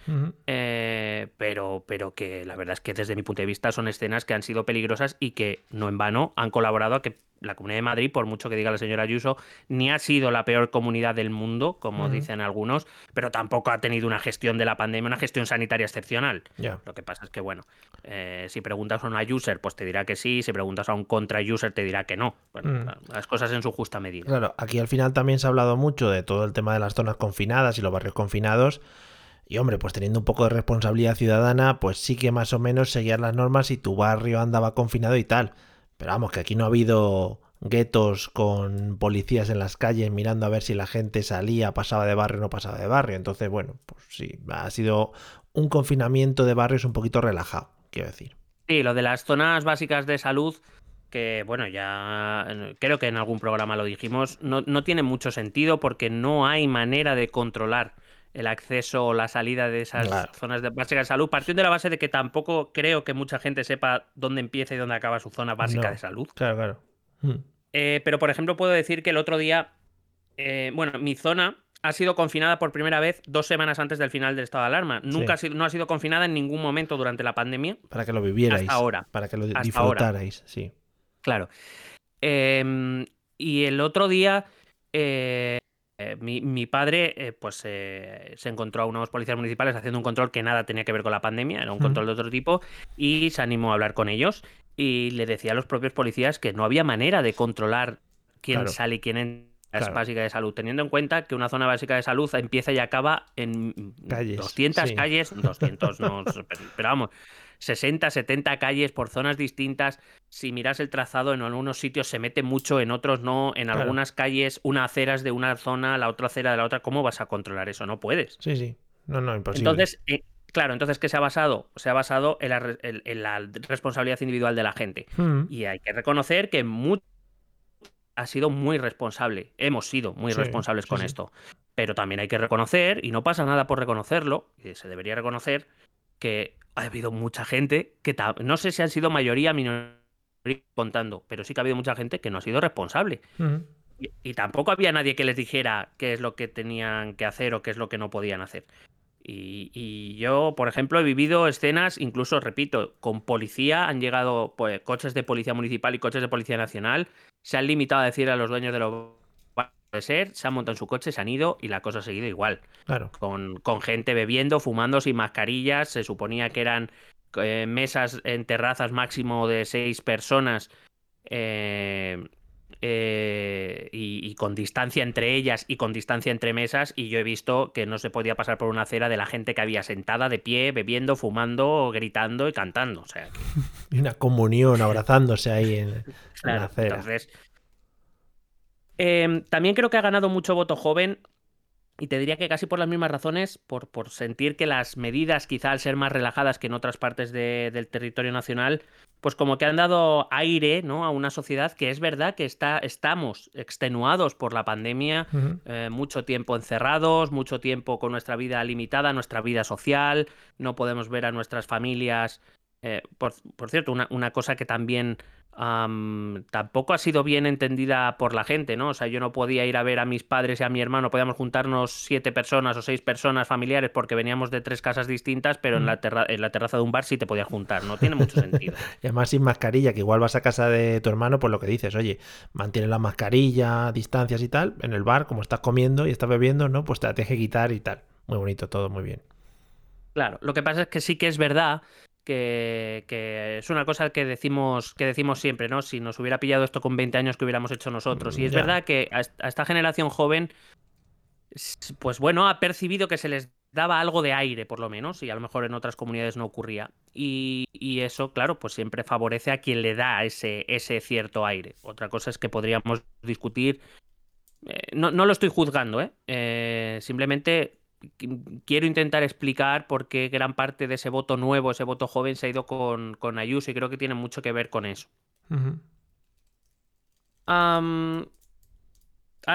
eh, pero, pero que la verdad es que desde mi punto de vista son escenas que han sido peligrosas y que no en vano han colaborado a que la Comunidad de Madrid, por mucho que diga la señora Ayuso, ni ha sido la peor comunidad del mundo, como dicen algunos, pero tampoco ha tenido una gestión de la pandemia, una gestión sanitaria excepcional. Lo que pasa es que, bueno, eh, si preguntas a una user, pues te dirá que sí, si preguntas a un contra-user, te dirá que no. Bueno, mm. las cosas en su justa medida. Claro, aquí al final también se ha hablado mucho de todo el tema de las zonas confinadas y los barrios confinados. Y hombre, pues teniendo un poco de responsabilidad ciudadana, pues sí que más o menos seguías las normas y tu barrio andaba confinado y tal. Pero vamos, que aquí no ha habido guetos con policías en las calles mirando a ver si la gente salía, pasaba de barrio o no pasaba de barrio. Entonces, bueno, pues sí, ha sido un confinamiento de barrios un poquito relajado, quiero decir. Sí, lo de las zonas básicas de salud, que bueno, ya creo que en algún programa lo dijimos, no, no tiene mucho sentido porque no hay manera de controlar el acceso o la salida de esas zonas de básicas de salud, partiendo de la base de que tampoco creo que mucha gente sepa dónde empieza y dónde acaba su zona básica de salud. Claro, claro. Hmm. Eh, pero, por ejemplo, puedo decir que el otro día, eh, bueno, mi zona ha sido confinada por primera vez dos semanas antes del final del estado de alarma. Nunca ha sido, no ha sido confinada en ningún momento durante la pandemia. Para que lo vivierais. Hasta ahora. Para que lo disfrutarais, sí. Claro. Em, y el otro día eh, eh, mi, padre eh, pues eh, se encontró a unos policías municipales haciendo un control que nada tenía que ver con la pandemia, era un control de otro tipo, y se animó a hablar con ellos y le decía a los propios policías que no había manera de controlar quién sale y quién entra es básica de salud, teniendo en cuenta que una zona básica de salud empieza y acaba en 200 calles, 200 no, pero vamos, 60, 70 calles por zonas distintas. Si miras el trazado, en algunos sitios se mete mucho, en otros no. En algunas calles, una acera es de una zona, la otra acera de la otra. ¿Cómo vas a controlar eso? No puedes. Sí, sí. No, no, imposible. Entonces, eh, claro, entonces, ¿qué se ha basado? Se ha basado en la, responsabilidad individual de la gente. Hmm. Y hay que reconocer que ha sido muy responsable. Hemos sido muy responsables con esto. Pero también hay que reconocer, y no pasa nada por reconocerlo, y se debería reconocer, que ha habido mucha gente que no sé si han sido mayoría, minoría contando, pero sí que ha habido mucha gente que no ha sido responsable. y, tampoco había nadie que les dijera qué es lo que tenían que hacer o qué es lo que no podían hacer. Y, yo, por ejemplo, he vivido escenas, incluso, repito, con policía, han llegado pues, coches de policía municipal y coches de policía nacional, se han limitado a decir a los dueños de los de ser, se han montado en su coche, se han ido y la cosa ha seguido igual. Claro. Con, con gente bebiendo, fumando sin mascarillas. Se suponía que eran eh, mesas en terrazas máximo de seis personas. Eh, eh, y, con distancia entre ellas y con distancia entre mesas. Y yo he visto que no se podía pasar por una acera de la gente que había sentada de pie, bebiendo, fumando, gritando y cantando. O sea, y una comunión abrazándose ahí en, la acera. Entonces, Em, también creo que ha ganado mucho voto joven y te diría que casi por las mismas razones, por, por sentir que las medidas, quizá al ser más relajadas que en otras partes del territorio nacional, pues como que han dado aire ¿no? a una sociedad que es verdad que está, estamos extenuados por la pandemia, eh, mucho tiempo encerrados, mucho tiempo con nuestra vida limitada, nuestra vida social, no podemos ver a nuestras familias. Eh, por, por, cierto, una, una cosa que también tampoco ha sido bien entendida por la gente, ¿no? O sea, yo no podía ir a ver a mis padres y a mi hermano, podíamos juntarnos siete personas o seis personas familiares porque veníamos de tres casas distintas, pero en, la en la terraza de un bar sí te podías juntar, no tiene mucho sentido. y además sin mascarilla, que igual vas a casa de tu hermano, pues lo que dices, oye, mantiene la mascarilla, distancias y tal, en el bar, como estás comiendo y estás bebiendo, ¿no? Pues te la tienes que quitar y tal. Muy bonito todo, muy bien. Claro, lo que pasa es que sí que es verdad que, es una cosa que decimos, que decimos siempre, ¿no? Si nos hubiera pillado esto con 20 años que hubiéramos hecho nosotros. Y es verdad que a, esta generación joven, pues bueno, ha percibido que se les daba algo de aire, por lo menos, y a lo mejor en otras comunidades no ocurría. Y, eso, claro, pues siempre favorece a quien le da ese, ese cierto aire. Otra cosa es que podríamos discutir. Eh, no, no, lo estoy juzgando, ¿eh? ¿eh? Simplemente quiero intentar explicar por qué gran parte de ese voto nuevo, ese voto joven, se ha ido con, con Ayuso y creo que tiene mucho que ver con eso. ahora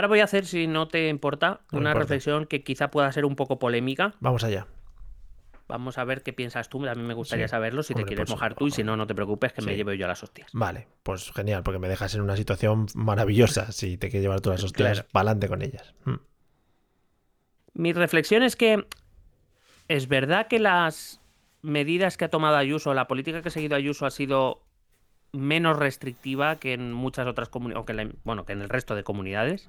voy a hacer, si no te importa, una reflexión que quizá pueda ser un poco polémica. Vamos allá. vamos a ver qué piensas tú. A mí me gustaría Sí. saberlo si te quieres pues, mojar tú y si no, no te preocupes que me llevo yo a las hostias. Vale, pues genial, porque me dejas en una situación maravillosa si te quieres llevar tú las hostias Claro. para adelante con ellas. Mm. Mi reflexión es que es verdad que las medidas que ha tomado Ayuso, la política que ha seguido Ayuso ha sido menos restrictiva que en muchas otras comunidades, bueno, que en el resto de comunidades.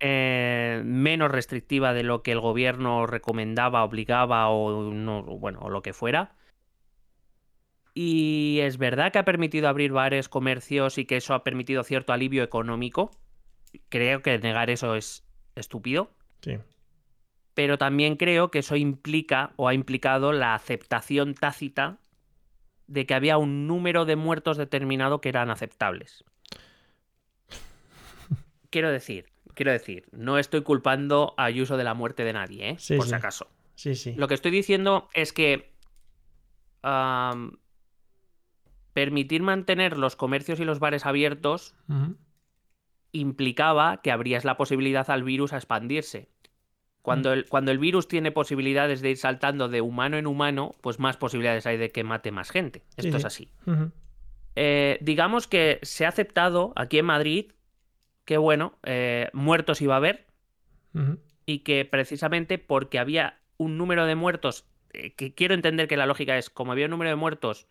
Eh, menos restrictiva de lo que el gobierno recomendaba, obligaba o no, bueno, o lo que fuera. Y es verdad que ha permitido abrir bares, comercios y que eso ha permitido cierto alivio económico. Creo que negar eso es estúpido. Sí. Pero también creo que eso implica o ha implicado la aceptación tácita de que había un número de muertos determinado que eran aceptables. Quiero decir, quiero decir, no estoy culpando a Ayuso de la muerte de nadie, ¿eh? Sí, por sí. si acaso. Sí, sí. Lo que estoy diciendo es que permitir mantener los comercios y los bares abiertos implicaba que abrías la posibilidad al virus a expandirse. Cuando el, cuando el virus tiene posibilidades de ir saltando de humano en humano, pues más posibilidades hay de que mate más gente. Esto sí. es así. Eh, digamos que se ha aceptado aquí en Madrid que, bueno, eh, muertos iba a haber y que precisamente porque había un número de muertos, eh, que quiero entender que la lógica es, como había un número de muertos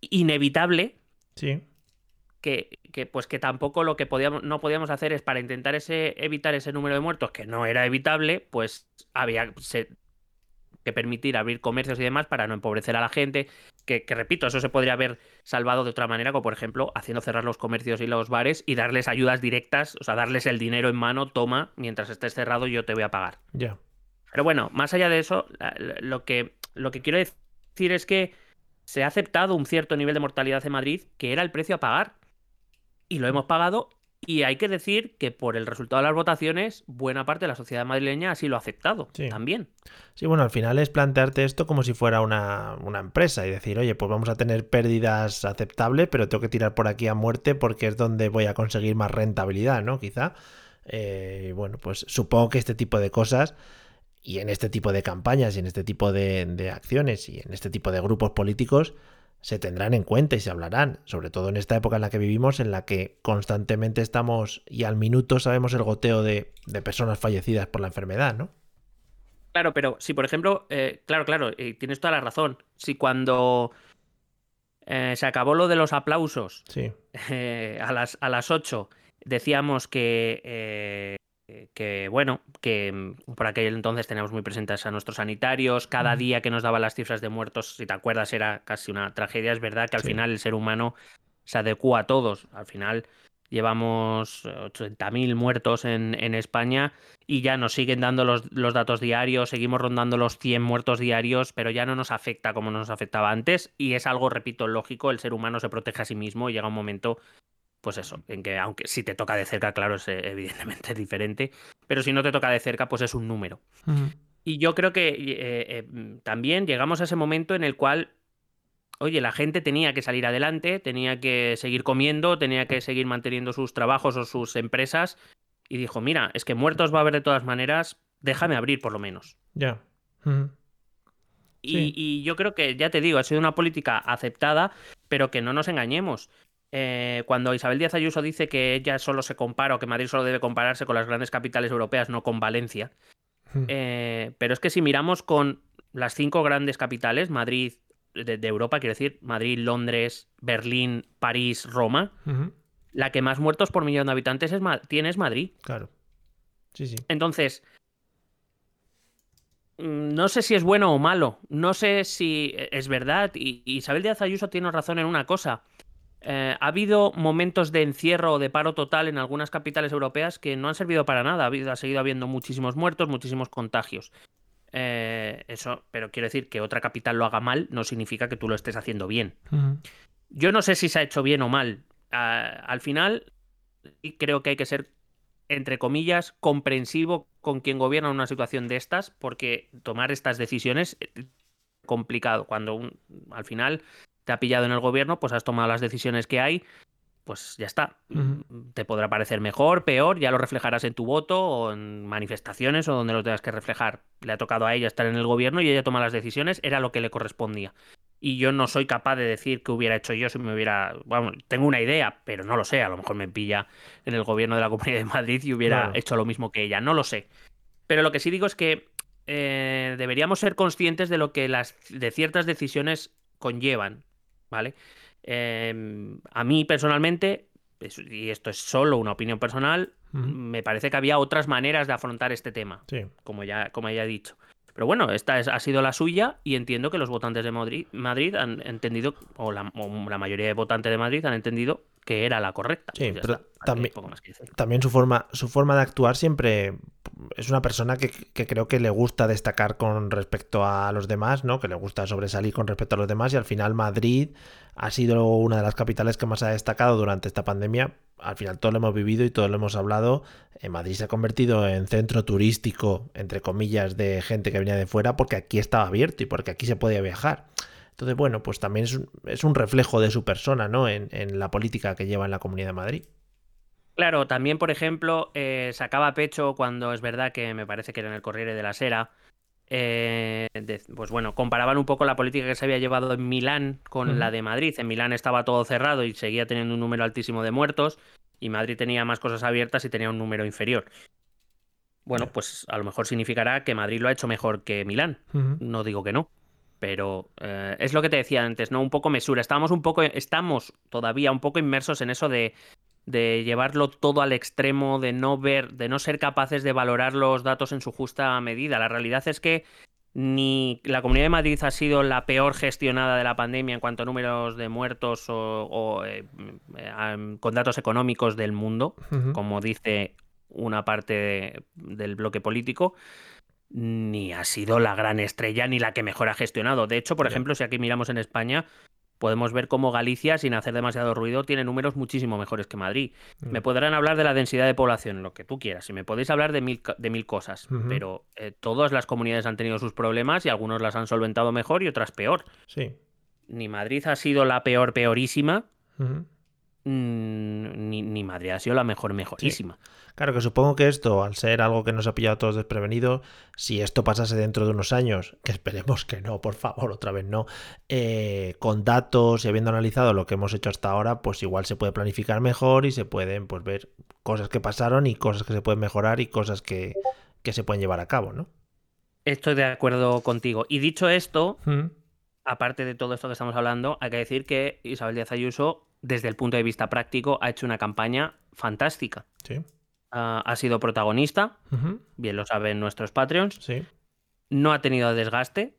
inevitable, Sí. Que, que, pues que tampoco lo que podíamos, no podíamos hacer es para intentar ese, evitar ese número de muertos, que no era evitable, pues había se- que permitir abrir comercios y demás para no empobrecer a la gente. Que, que, repito, eso se podría haber salvado de otra manera, como por ejemplo haciendo cerrar los comercios y los bares y darles ayudas directas, o sea, darles el dinero en mano, toma, mientras estés cerrado yo te voy a pagar. Ya. Pero bueno, más allá de eso, lo que, lo que quiero decir es que se ha aceptado un cierto nivel de mortalidad en Madrid que era el precio a pagar. Y lo hemos pagado. Y hay que decir que por el resultado de las votaciones, buena parte de la sociedad madrileña así lo ha aceptado Sí. también. Sí, bueno, al final es plantearte esto como si fuera una, una empresa y decir, oye, pues vamos a tener pérdidas aceptables, pero tengo que tirar por aquí a muerte porque es donde voy a conseguir más rentabilidad, ¿no? Quizá. Eh, bueno, pues supongo que este tipo de cosas y en este tipo de campañas y en este tipo de, de acciones y en este tipo de grupos políticos se tendrán en cuenta y se hablarán, sobre todo en esta época en la que vivimos, en la que constantemente estamos y al minuto sabemos el goteo de, de personas fallecidas por la enfermedad, ¿no? Claro, pero si por ejemplo, eh, claro, claro, y tienes toda la razón. Si cuando eh, se acabó lo de los aplausos Sí. eh, a, las, a las 8 decíamos que, eh, que, bueno, que mm, por aquel entonces teníamos muy presentes a nuestros sanitarios, cada día que nos daban las cifras de muertos, si te acuerdas, era casi una tragedia. Es verdad que al Sí. final el ser humano se adecua a todos. Al final llevamos 80.000 muertos en, en España y ya nos siguen dando los, los datos diarios, seguimos rondando los 100 muertos diarios, pero ya no nos afecta como nos afectaba antes y es algo, repito, lógico, el ser humano se protege a sí mismo y llega un momento, pues eso, en que aunque si te toca de cerca, claro, es eh, evidentemente diferente, pero si no te toca de cerca, pues es un número. Y yo creo que eh, eh, mm, también llegamos a ese momento en el cual, oye, la gente tenía que salir adelante, tenía que seguir comiendo, tenía que seguir manteniendo sus trabajos o sus empresas. Y dijo, mira, es que muertos va a haber de todas maneras, déjame abrir por lo menos. Ya. Ujú. Y, Sí. y yo creo que, ya te digo, ha sido una política aceptada, pero que no nos engañemos. Eh, cuando Isabel Díaz Ayuso dice que ella solo se compara o que Madrid solo debe compararse con las grandes capitales europeas, no con Valencia, Ujú. Eh, pero es que si miramos con las cinco grandes capitales, Madrid, de, de Europa, quiero decir, Madrid, Londres, Berlín, París, Roma, la que más muertos por millón de habitantes es tiene es Madrid. Claro. Sí, sí. Entonces, mm, no sé si es bueno o malo, no sé si e, es verdad, y Isabel Díaz Ayuso tiene razón en una cosa. Eh, ha habido momentos de encierro o de paro total en algunas capitales europeas que no han servido para nada. Ha, habido, ha seguido habiendo muchísimos muertos, muchísimos contagios. Eh, eso, pero quiero decir que otra capital lo haga mal no significa que tú lo estés haciendo bien. Yo no sé si se ha hecho bien o mal. Al final, creo que hay que ser, entre comillas, comprensivo con quien gobierna una situación de estas, porque tomar estas decisiones es complicado. Cuando un- al final te ha pillado en el gobierno, pues has tomado las decisiones que hay pues ya está. Te podrá parecer mejor, peor, ya lo reflejarás en tu voto o en manifestaciones o donde lo tengas que reflejar. Le ha tocado a ella estar en el gobierno y ella toma las decisiones, era lo que le correspondía. Y yo no soy capaz de decir qué hubiera hecho yo si me hubiera. Bueno, tengo una idea, pero no lo sé. A lo mejor me pilla en el gobierno de la Comunidad de Madrid y hubiera hecho lo mismo que ella. No lo sé. Pero lo que sí digo es que eh, deberíamos ser conscientes de lo que las de ciertas decisiones conllevan, ¿vale? Em, a mí personalmente, y esto es solo una opinión personal, me parece que había otras maneras de afrontar este tema, como, ya, como ya he dicho. Pero bueno, esta ha sido la suya y entiendo que los votantes de Madrid, han entendido, o la, mayoría de votantes de Madrid han entendido que era la correcta. Sí, pero también, también su forma, su forma de actuar siempre es una persona que, creo que le gusta destacar con respecto a los demás, ¿no? Que le gusta sobresalir con respecto a los demás y al final Madrid ha sido una de las capitales que más ha destacado durante esta pandemia. Al final todo lo hemos vivido y todo lo hemos hablado. En Madrid se ha convertido en centro turístico, entre comillas, de gente que venía de fuera porque aquí estaba abierto y porque aquí se podía viajar. Entonces, bueno, pues también es un, reflejo de su persona, ¿no? En, en la política que lleva en la Comunidad de Madrid. Claro, también, por ejemplo, eh, sacaba pecho cuando es verdad que me parece que era en el Corriere de la Sera. Eh, pues bueno, comparaban un poco la política que se había llevado en Milán con la de Madrid. En Milán estaba todo cerrado y seguía teniendo un número altísimo de muertos, y Madrid tenía más cosas abiertas y tenía un número inferior. Bueno, pues a lo mejor significará que Madrid lo ha hecho mejor que Milán. No digo que no. Pero eh, es lo que te decía antes, ¿no? Un poco mesura. Estamos un poco, estamos todavía un poco inmersos en eso de de llevarlo todo al extremo, de no ver, de no ser capaces de valorar los datos en su justa medida. La realidad es que ni la Comunidad de Madrid ha sido la peor gestionada de la pandemia en cuanto a números de muertos o, eh, con datos económicos del mundo, como dice una parte del bloque político, ni ha sido la gran estrella ni la que mejor ha gestionado. De hecho, por ejemplo, si aquí miramos en España, podemos ver cómo Galicia, sin hacer demasiado ruido, tiene números muchísimo mejores que Madrid. Me mm. podrán hablar de la densidad de población, lo que tú quieras, y me podéis hablar de mil, de mil cosas, pero eh, todas las comunidades han tenido sus problemas y algunos las han solventado mejor y otras peor. Sí. Ni Madrid ha sido la peor, peorísima, ni, Madrid ha sido la mejor, mejorísima. Claro que supongo que esto, al ser algo que nos ha pillado a todos desprevenidos, si esto pasase dentro de unos años, que esperemos que no, por favor, otra vez no, eh, con datos y habiendo analizado lo que hemos hecho hasta ahora, pues igual se puede planificar mejor y se pueden pues, ver cosas que pasaron y cosas que se pueden mejorar y cosas que, se pueden llevar a cabo, ¿no? Estoy de acuerdo contigo. Y dicho esto, mm. Aparte de todo esto que estamos hablando, hay que decir que Isabel Díaz Ayuso desde el punto de vista práctico, ha hecho una campaña fantástica. Sí. ha sido protagonista, bien lo saben nuestros Patreons. Sí. No ha tenido desgaste,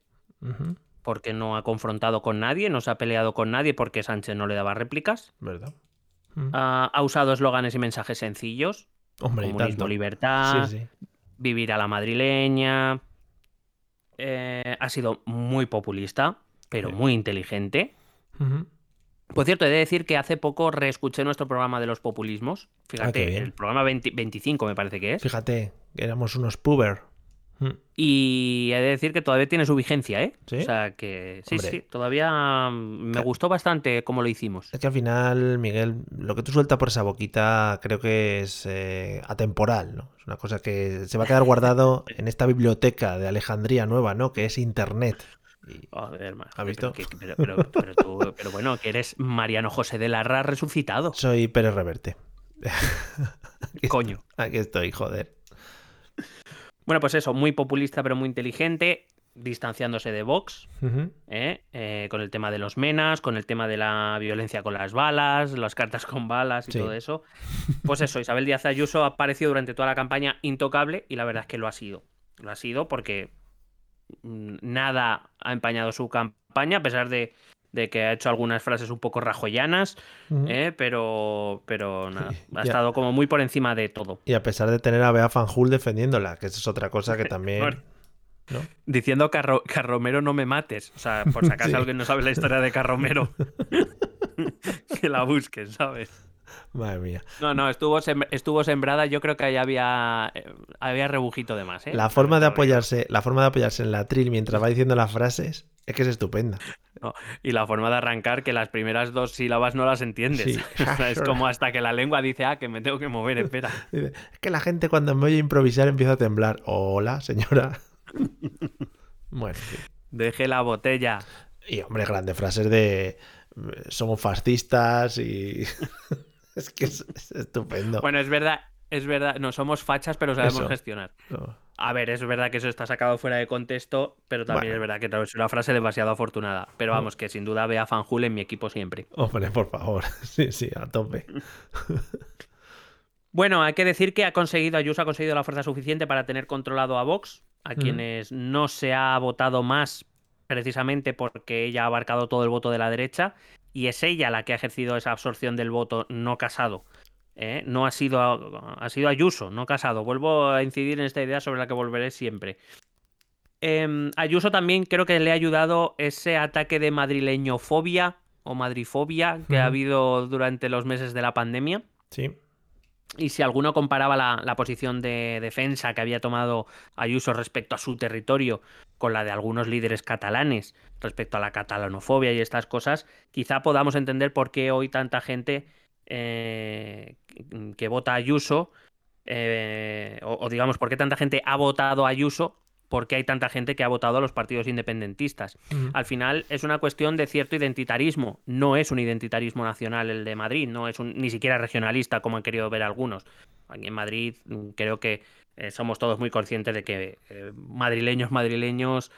porque no ha confrontado con nadie, no se ha peleado con nadie porque Sánchez no le daba réplicas. ¿Verdad? ha usado eslóganes y mensajes sencillos. Hombre, comunismo, libertad, vivir a la madrileña. Eh, ha sido muy populista, pero muy inteligente. Por cierto, he de decir que hace poco reescuché nuestro programa de los populismos. Fíjate, ah, el programa 25 me parece que es. Fíjate, éramos unos puber. Mm. Y he de decir que todavía tiene su vigencia, ¿eh? O sea que sí, sí, todavía me gustó bastante cómo lo hicimos. Es que al final, Miguel, lo que tú sueltas por esa boquita creo que es eh, atemporal, ¿no? Es una cosa que se va a quedar guardado en esta biblioteca de Alejandría nueva, ¿no? Que es Internet. ¿Has visto? Pero, bueno, que eres Mariano José de Larra resucitado. Soy Pérez Reverte. Coño. Aquí estoy, joder. Bueno, pues eso, muy populista pero muy inteligente, distanciándose de Vox, ¿eh? Eh, con el tema de los menas, con el tema de la violencia con las balas, las cartas con balas y todo eso. Pues eso, Isabel Díaz Ayuso ha aparecido durante toda la campaña intocable y la verdad es que lo ha sido. Lo ha sido porque nada ha empañado su campaña, a pesar de, que ha hecho algunas frases un poco rajoyanas, ¿eh? pero, pero nada, ha estado como muy por encima de todo. Y a pesar de tener a Bea Fanjul defendiéndola, que esa es otra cosa que también... Diciendo Carro Carromero no me mates. O sea, por si acaso alguien no sabe la historia de Carromero, que la busquen, ¿sabes? Madre mía. No, no, estuvo, estuvo sembrada. Yo creo que ahí había, eh, había rebujito de más. ¿eh? La forma de apoyarse, la forma de apoyarse en la tril mientras va diciendo las frases es que es estupenda. y la forma de arrancar, que las primeras dos sílabas no las entiendes. es como hasta que la lengua dice, ah, que me tengo que mover, espera. Es que la gente cuando me oye improvisar empieza a temblar. Hola, señora. bueno. Deje la botella. Y hombre, grandes frases de somos fascistas y es que es, estupendo. Bueno, es verdad, es verdad, no somos fachas, pero sabemos gestionar. A ver, es verdad que eso está sacado fuera de contexto, pero también es verdad que es una frase demasiado afortunada. Pero vamos, que sin duda vea Fanjul en mi equipo siempre. Hombre, por favor. Sí, sí, a tope. bueno, hay que decir que ha conseguido, Ayuso ha conseguido la fuerza suficiente para tener controlado a Vox, a quienes no se ha votado más precisamente porque ella ha abarcado todo el voto de la derecha y es ella la que ha ejercido esa absorción del voto no casado. ¿eh? No ha sido, ha sido Ayuso, no casado. Vuelvo a incidir en esta idea sobre la que volveré siempre. Em, Ayuso también creo que le ha ayudado ese ataque de madrileñofobia o madrifobia que ha habido durante los meses de la pandemia. Sí. Y si alguno comparaba la, posición de defensa que había tomado Ayuso respecto a su territorio con la de algunos líderes catalanes respecto a la catalanofobia y estas cosas, quizá podamos entender por qué hoy tanta gente eh, que vota Ayuso, eh, o, digamos, por qué tanta gente ha votado Ayuso por qué hay tanta gente que ha votado a los partidos independentistas. Al final es una cuestión de cierto identitarismo. No es un identitarismo nacional el de Madrid, no es un, ni siquiera regionalista como han querido ver algunos. Aquí en Madrid mm, creo que eh, somos todos muy conscientes de que eh, madrileños, madrileños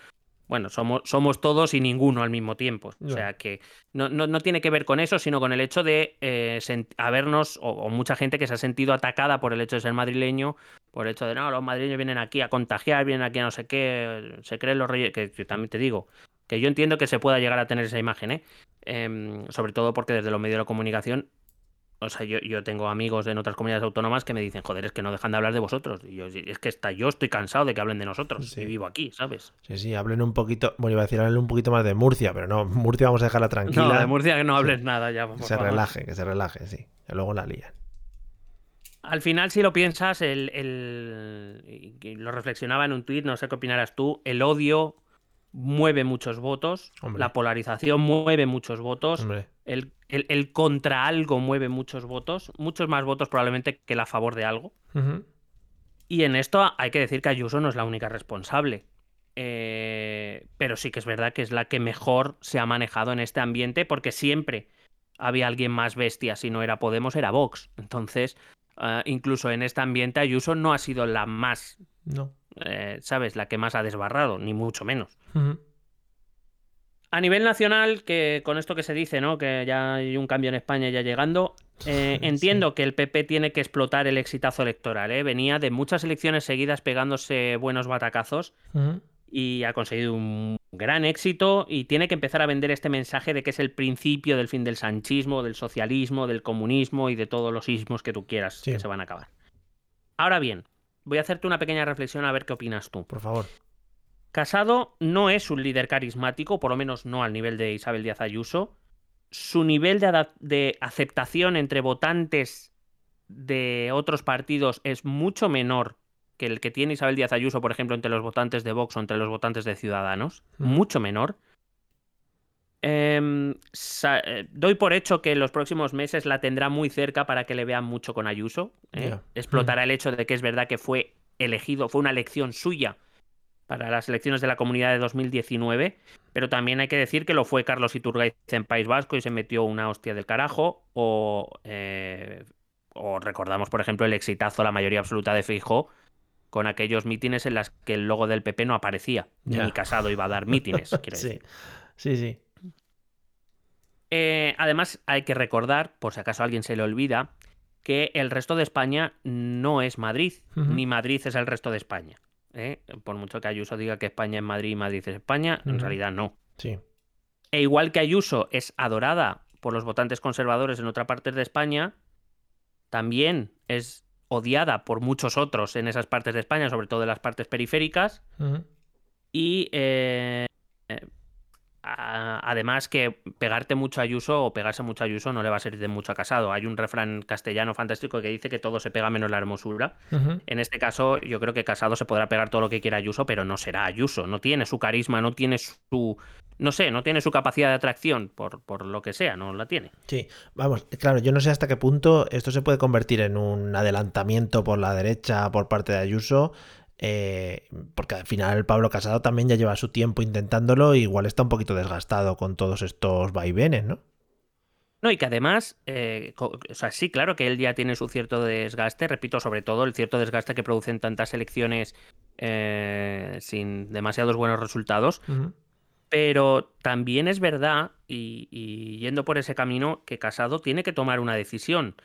bueno, somos, somos todos y ninguno al mismo tiempo. O sea que no, no, tiene que ver con eso, sino con el hecho de eh, habernos, o, mucha gente que se ha sentido atacada por el hecho de ser madrileño, por el hecho de, no, los madrileños vienen aquí a contagiar, vienen aquí a no sé qué, se creen los reyes, que, también te digo, que yo entiendo que se pueda llegar a tener esa imagen, ¿eh? Em, sobre todo porque desde los medios de comunicación o sea, yo, tengo amigos en otras comunidades autónomas que me dicen, joder, es que no dejan de hablar de vosotros. Y yo, es que está, yo estoy cansado de que hablen de nosotros. Y vivo aquí, ¿sabes? Sí, sí, hablen un poquito. Bueno, iba a decir, hablen un poquito más de Murcia, pero no, Murcia vamos a dejarla tranquila. No, de Murcia que no hables nada ya. que se relaje, que se relaje, sí. Y luego la lían. Al final, si lo piensas, el, el, lo reflexionaba en un tuit, no sé qué opinarás tú, el odio mueve muchos votos, la polarización mueve muchos votos, el, el, contra algo mueve muchos votos, muchos más votos probablemente que el a favor de algo. Y en esto hay que decir que Ayuso no es la única responsable. Eh, pero sí que es verdad que es la que mejor se ha manejado en este ambiente porque siempre había alguien más bestia, si no era Podemos, era Vox. Entonces, eh, incluso en este ambiente Ayuso no ha sido la más no. Eh, ¿sabes? La que más ha desbarrado, ni mucho menos. A nivel nacional, que con esto que se dice, ¿no? Que ya hay un cambio en España ya llegando, eh, entiendo que el PP tiene que explotar el exitazo electoral, ¿eh? Venía de muchas elecciones seguidas pegándose buenos batacazos y ha conseguido un gran éxito y tiene que empezar a vender este mensaje de que es el principio del fin del sanchismo, del socialismo, del comunismo y de todos los ismos que tú quieras que se van a acabar. Ahora bien, voy a hacerte una pequeña reflexión a ver qué opinas tú. Por favor. Casado no es un líder carismático, por lo menos no al nivel de Isabel Díaz Ayuso. Su nivel de, de aceptación entre votantes de otros partidos es mucho menor que el que tiene Isabel Díaz Ayuso, por ejemplo, entre los votantes de Vox o entre los votantes de Ciudadanos. Mucho menor. Em, eh, doy por hecho que en los próximos meses la tendrá muy cerca para que le vean mucho con Ayuso. ¿eh? Explotará el hecho de que es verdad que fue elegido, fue una elección suya para las elecciones de la comunidad de 2019, pero también hay que decir que lo fue Carlos Iturgaiz en País Vasco y se metió una hostia del carajo, o, eh, o recordamos, por ejemplo, el exitazo, la mayoría absoluta de Feijóo, con aquellos mítines en las que el logo del PP no aparecía, ni Casado iba a dar mítines. sí, sí, sí. Eh, además, hay que recordar, por si acaso a alguien se le olvida, que el resto de España no es Madrid, ni Madrid es el resto de España. ¿eh? Por mucho que Ayuso diga que España es Madrid y Madrid es España, en realidad no. Sí. E igual que Ayuso es adorada por los votantes conservadores en otra parte de España, también es odiada por muchos otros en esas partes de España, sobre todo en las partes periféricas. Y eh, además que pegarte mucho a Ayuso o pegarse mucho a Ayuso no le va a servir de mucho a Casado. Hay un refrán castellano fantástico que dice que todo se pega menos la hermosura. En este caso, yo creo que Casado se podrá pegar todo lo que quiera Ayuso, pero no será Ayuso. No tiene su carisma, no tiene su. No sé, no tiene su capacidad de atracción, por, por lo que sea, no la tiene. Sí, vamos, claro, yo no sé hasta qué punto esto se puede convertir en un adelantamiento por la derecha por parte de Ayuso eh, porque al final Pablo Casado también ya lleva su tiempo intentándolo, igual está un poquito desgastado con todos estos vaivenes, ¿no? No, y que además, eh, o sea, sí, claro que él ya tiene su cierto desgaste, repito, sobre todo el cierto desgaste que producen tantas elecciones eh, sin demasiados buenos resultados. Pero también es verdad, y, yendo por ese camino, que Casado tiene que tomar una decisión.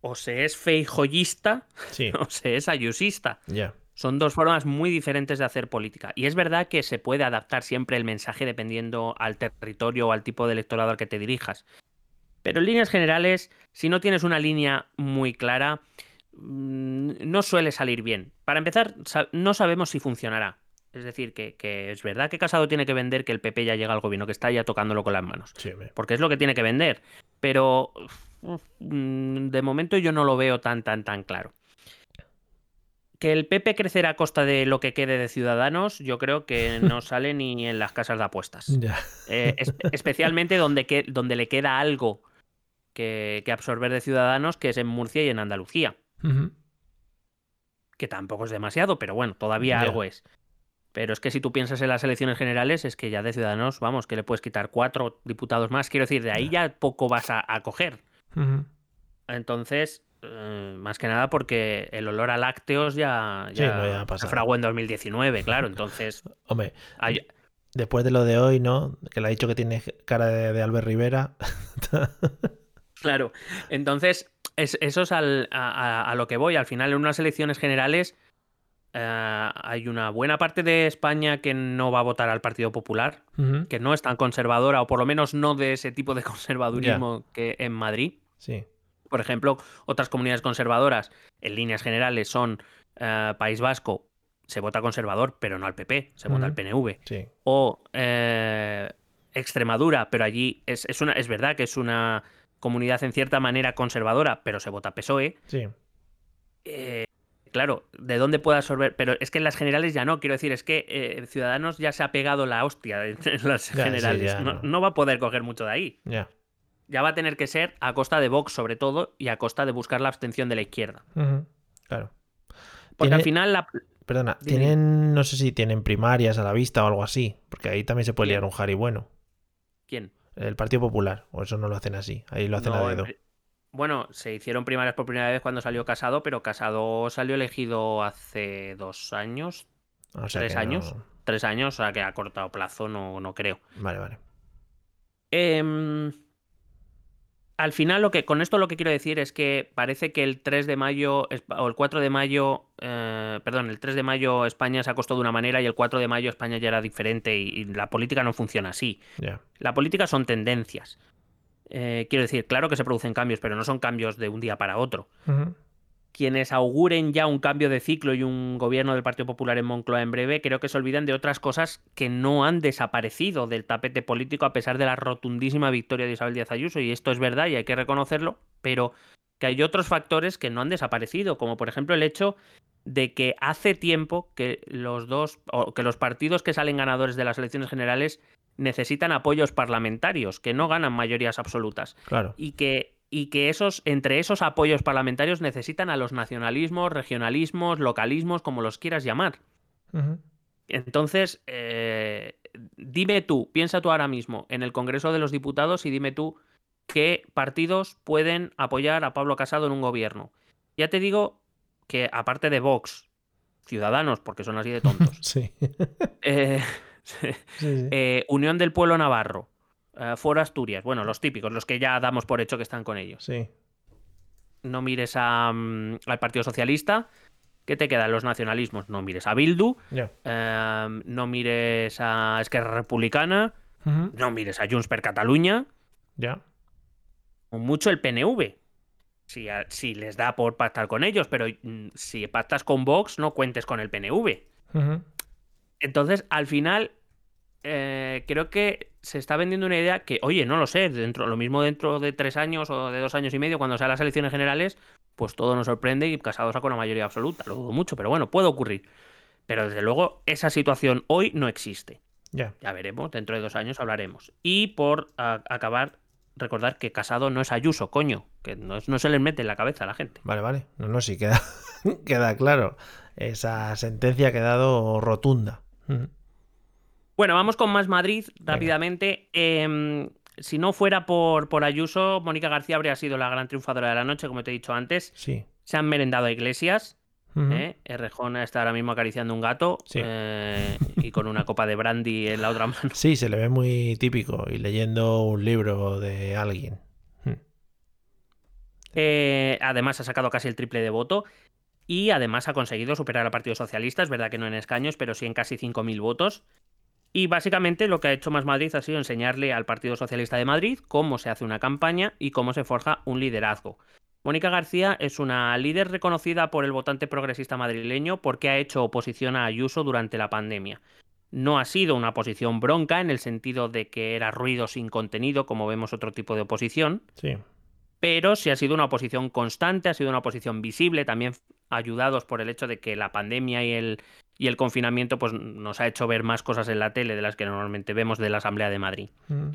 O se es feijoyista o se es ayusista. Ya. Son dos formas muy diferentes de hacer política. Y es verdad que se puede adaptar siempre el mensaje dependiendo al territorio o al tipo de electorado al que te dirijas. Pero en líneas generales, si no tienes una línea muy clara, mm, no suele salir bien. Para empezar, no sabemos si funcionará. Es decir, que, es verdad que Casado tiene que vender que el PP ya llega al gobierno, que está ya tocándolo con las manos. porque es lo que tiene que vender. Pero mm, de momento yo no lo veo tan, tan, tan claro que el PP crecerá a costa de lo que quede de Ciudadanos, yo creo que no sale ni en las casas de apuestas. Eh, especialmente donde, donde le queda algo que, absorber de Ciudadanos, que es en Murcia y en Andalucía. Que tampoco es demasiado, pero bueno, todavía algo es. Pero es que si tú piensas en las elecciones generales, es que ya de Ciudadanos, vamos, que le puedes quitar cuatro diputados más. Quiero decir, de ahí ya poco vas a, coger. Entonces, eh, más que nada porque el olor a lácteos ya, ya, se fraguó en 2019, claro. Entonces. Hombre. Después de lo de hoy, ¿no? Que le ha dicho que tiene cara de, Albert Rivera. claro. Entonces, eso es a, lo que voy. Al final, en unas elecciones generales. Eh, hay una buena parte de España que no va a votar al Partido Popular, que no es tan conservadora, o por lo menos no de ese tipo de conservadurismo que en Madrid. Sí. Por ejemplo, otras comunidades conservadoras, en líneas generales, son eh, País Vasco, se vota conservador, pero no al PP, se vota al PNV. O eh, Extremadura, pero allí es, una, es verdad que es una comunidad en cierta manera conservadora, pero se vota PSOE. Sí. Eh, claro, ¿de dónde puede absorber? Pero es que en las generales ya no, quiero decir, es que Ciudadanos ya se ha pegado la hostia en las generales. no, va a poder coger mucho de ahí. Ya ya va a tener que ser a costa de Vox, sobre todo, y a costa de buscar la abstención de la izquierda. Claro. Porque al final la. Perdona, tienen, no sé si tienen primarias a la vista o algo así, porque ahí también se puede liar un Jari bueno. ¿Quién? El Partido Popular, o eso no lo hacen así, ahí lo hacen a dedo. Bueno, se hicieron primarias por primera vez cuando salió Casado, pero Casado salió elegido hace dos años, tres años, tres años, o sea que a cortado plazo no, no creo. Vale, vale. Eh, al final, lo que, con esto lo que quiero decir es que parece que el 3 de mayo o el 4 de mayo, eh, perdón, el 3 de mayo España se acostó de una manera y el 4 de mayo España ya era diferente y, la política no funciona así. La política son tendencias. Eh, quiero decir, claro que se producen cambios, pero no son cambios de un día para otro quienes auguren ya un cambio de ciclo y un gobierno del Partido Popular en Moncloa en breve, creo que se olvidan de otras cosas que no han desaparecido del tapete político a pesar de la rotundísima victoria de Isabel Díaz Ayuso, y esto es verdad y hay que reconocerlo, pero que hay otros factores que no han desaparecido, como por ejemplo el hecho de que hace tiempo que los dos o que los partidos que salen ganadores de las elecciones generales necesitan apoyos parlamentarios, que no ganan mayorías absolutas. Claro. Y que y que esos, entre esos apoyos parlamentarios necesitan a los nacionalismos, regionalismos, localismos, como los quieras llamar. Entonces, eh, dime tú, piensa tú ahora mismo en el Congreso de los Diputados y dime tú qué partidos pueden apoyar a Pablo Casado en un gobierno. Ya te digo que aparte de Vox, Ciudadanos, porque son así de tontos, sí. Eh, eh, Unión del Pueblo Navarro, uh, Foro Asturias, bueno, los típicos, los que ya damos por hecho que están con ellos. Sí. No mires a, mm, al Partido Socialista. ¿Qué te quedan los nacionalismos? No mires a Bildu, em, no mires a Esquerra Republicana, no mires a Junts per Cataluña. Ya. Mucho el PNV. Si, si, les da por pactar con ellos, pero mm, si pactas con Vox, no cuentes con el PNV. Entonces, al final, eh, creo que se está vendiendo una idea que, oye, no lo sé, dentro, lo mismo dentro de tres años o de dos años y medio, cuando sean las elecciones generales, pues todo nos sorprende y Casado saca una mayoría absoluta. Lo dudo mucho, pero bueno, puede ocurrir. Pero desde luego, esa situación hoy no existe. Ya. Ya veremos, dentro de dos años hablaremos. Y por a- acabar, recordar que Casado no es Ayuso, coño, que no, no se les mete en la cabeza a la gente. Vale, vale. No, no, sí queda, queda claro. Esa sentencia ha quedado rotunda. Bueno, vamos con más Madrid rápidamente. Em, si no fuera por, por Ayuso, Mónica García habría sido la gran triunfadora de la noche, como te he dicho antes. Sí. Se han merendado a Iglesias. ¿eh? Errejón está ahora mismo acariciando un gato Sí. eh, y con una copa de brandy en la otra mano. Sí, se le ve muy típico y leyendo un libro de alguien. Ujú. Eh, además, ha sacado casi el triple de voto. Y además ha conseguido superar al Partido Socialista. Es verdad que no en escaños, pero sí en casi 5.000 votos. Y básicamente lo que ha hecho Más Madrid ha sido enseñarle al Partido Socialista de Madrid cómo se hace una campaña y cómo se forja un liderazgo. Mónica García es una líder reconocida por el votante progresista madrileño porque ha hecho oposición a Ayuso durante la pandemia. No ha sido una oposición bronca en el sentido de que era ruido sin contenido, como vemos otro tipo de oposición, Sí. pero sí ha sido una oposición constante, ha sido una oposición visible, también ayudados por el hecho de que la pandemia y el, y el confinamiento pues, nos ha hecho ver más cosas en la tele de las que normalmente vemos de la Asamblea de Madrid. Ujú.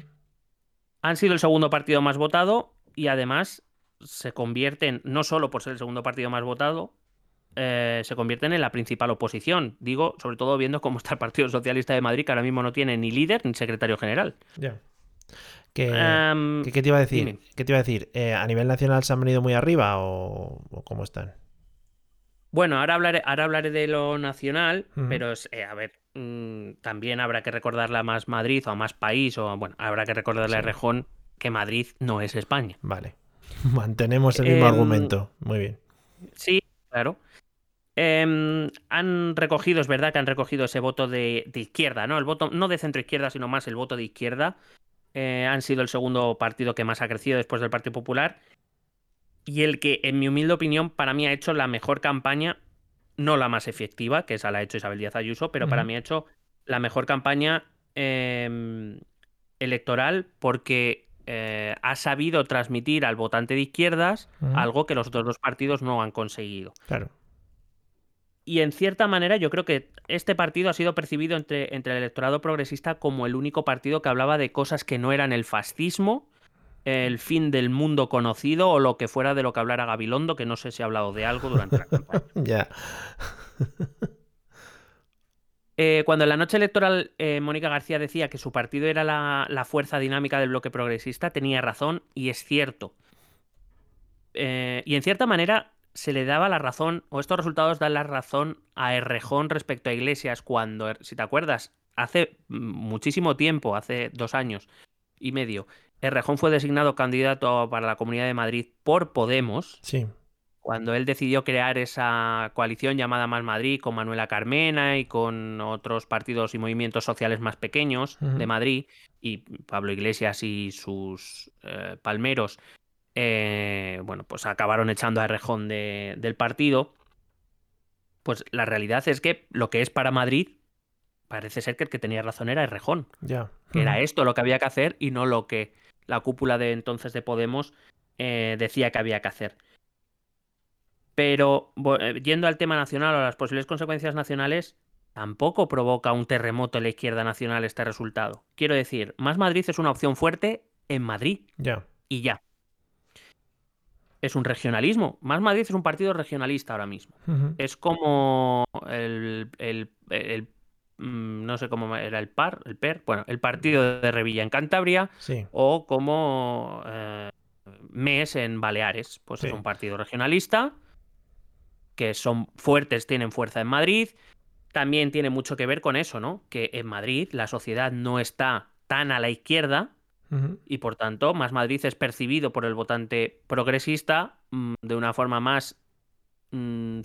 Han sido el segundo partido más votado y además se convierten, no solo por ser el segundo partido más votado, eh, se convierten en la principal oposición. Digo, sobre todo viendo cómo está el Partido Socialista de Madrid, que ahora mismo no tiene ni líder ni secretario general. Ya. ¿Qué, qué- qué te iba a decir? dime. ¿Qué te iba a decir? Eh, ¿A nivel nacional se han venido muy arriba o, o cómo están? Bueno, ahora hablaré, ahora hablaré de lo nacional, pero eh, a ver, mm, también habrá que recordarle a más Madrid o a más país, o bueno, habrá que recordarle a. Rejón que Madrid no es España. Vale. Mantenemos el mismo Em, argumento. Muy bien. Sí, claro. Em, han recogido, es verdad que han recogido ese voto de, de izquierda, ¿no? El voto no de centro izquierda, sino más el voto de izquierda. Eh, han sido el segundo partido que más ha crecido después del Partido Popular. Y el que, en mi humilde opinión, para mí ha hecho la mejor campaña, no la más efectiva, que esa la ha hecho Isabel Díaz Ayuso, pero para mí ha hecho la mejor campaña em, electoral porque eh, ha sabido transmitir al votante de izquierdas algo que los otros dos partidos no han conseguido. Claro. Y en cierta manera yo creo que este partido ha sido percibido entre, entre el electorado progresista como el único partido que hablaba de cosas que no eran el fascismo, el fin del mundo conocido o lo que fuera de lo que hablara Gabilondo, que no sé si ha hablado de algo durante la campaña. Ya. Eh, cuando en la noche electoral eh, Mónica García decía que su partido era la, la fuerza dinámica del bloque progresista, tenía razón y es cierto. Eh, y en cierta manera se le daba la razón, o estos resultados dan la razón a Errejón respecto a Iglesias cuando, si te acuerdas, hace mm, muchísimo tiempo, hace dos años y medio, Errejón fue designado candidato para la Comunidad de Madrid por Podemos, Sí. cuando él decidió crear esa coalición llamada Más Madrid con Manuela Carmena y con otros partidos y movimientos sociales más pequeños de Madrid, y Pablo Iglesias y sus eh, palmeros, eh, bueno, pues acabaron echando a Rejón de- del partido. Pues la realidad es que lo que es para Madrid parece ser que el que tenía razón era Errejón Ya. que era esto lo que había que hacer y no lo que la cúpula de entonces de Podemos eh, decía que había que hacer. Pero eh, yendo al tema nacional o a las posibles consecuencias nacionales, tampoco provoca un terremoto en la izquierda nacional este resultado. Quiero decir, Más Madrid es una opción fuerte en Madrid Ya. y ya. Es un regionalismo. Más Madrid es un partido regionalista ahora mismo. Es como el, el- el- no sé cómo era el PAR, el PER, bueno, el partido de Revilla en Cantabria Sí. o como eh, MES en Baleares. Pues es un partido regionalista que son fuertes, tienen fuerza en Madrid. También tiene mucho que ver con eso, ¿no? Que en Madrid la sociedad no está tan a la izquierda y por tanto Más Madrid es percibido por el votante progresista mm, de una forma más, mm,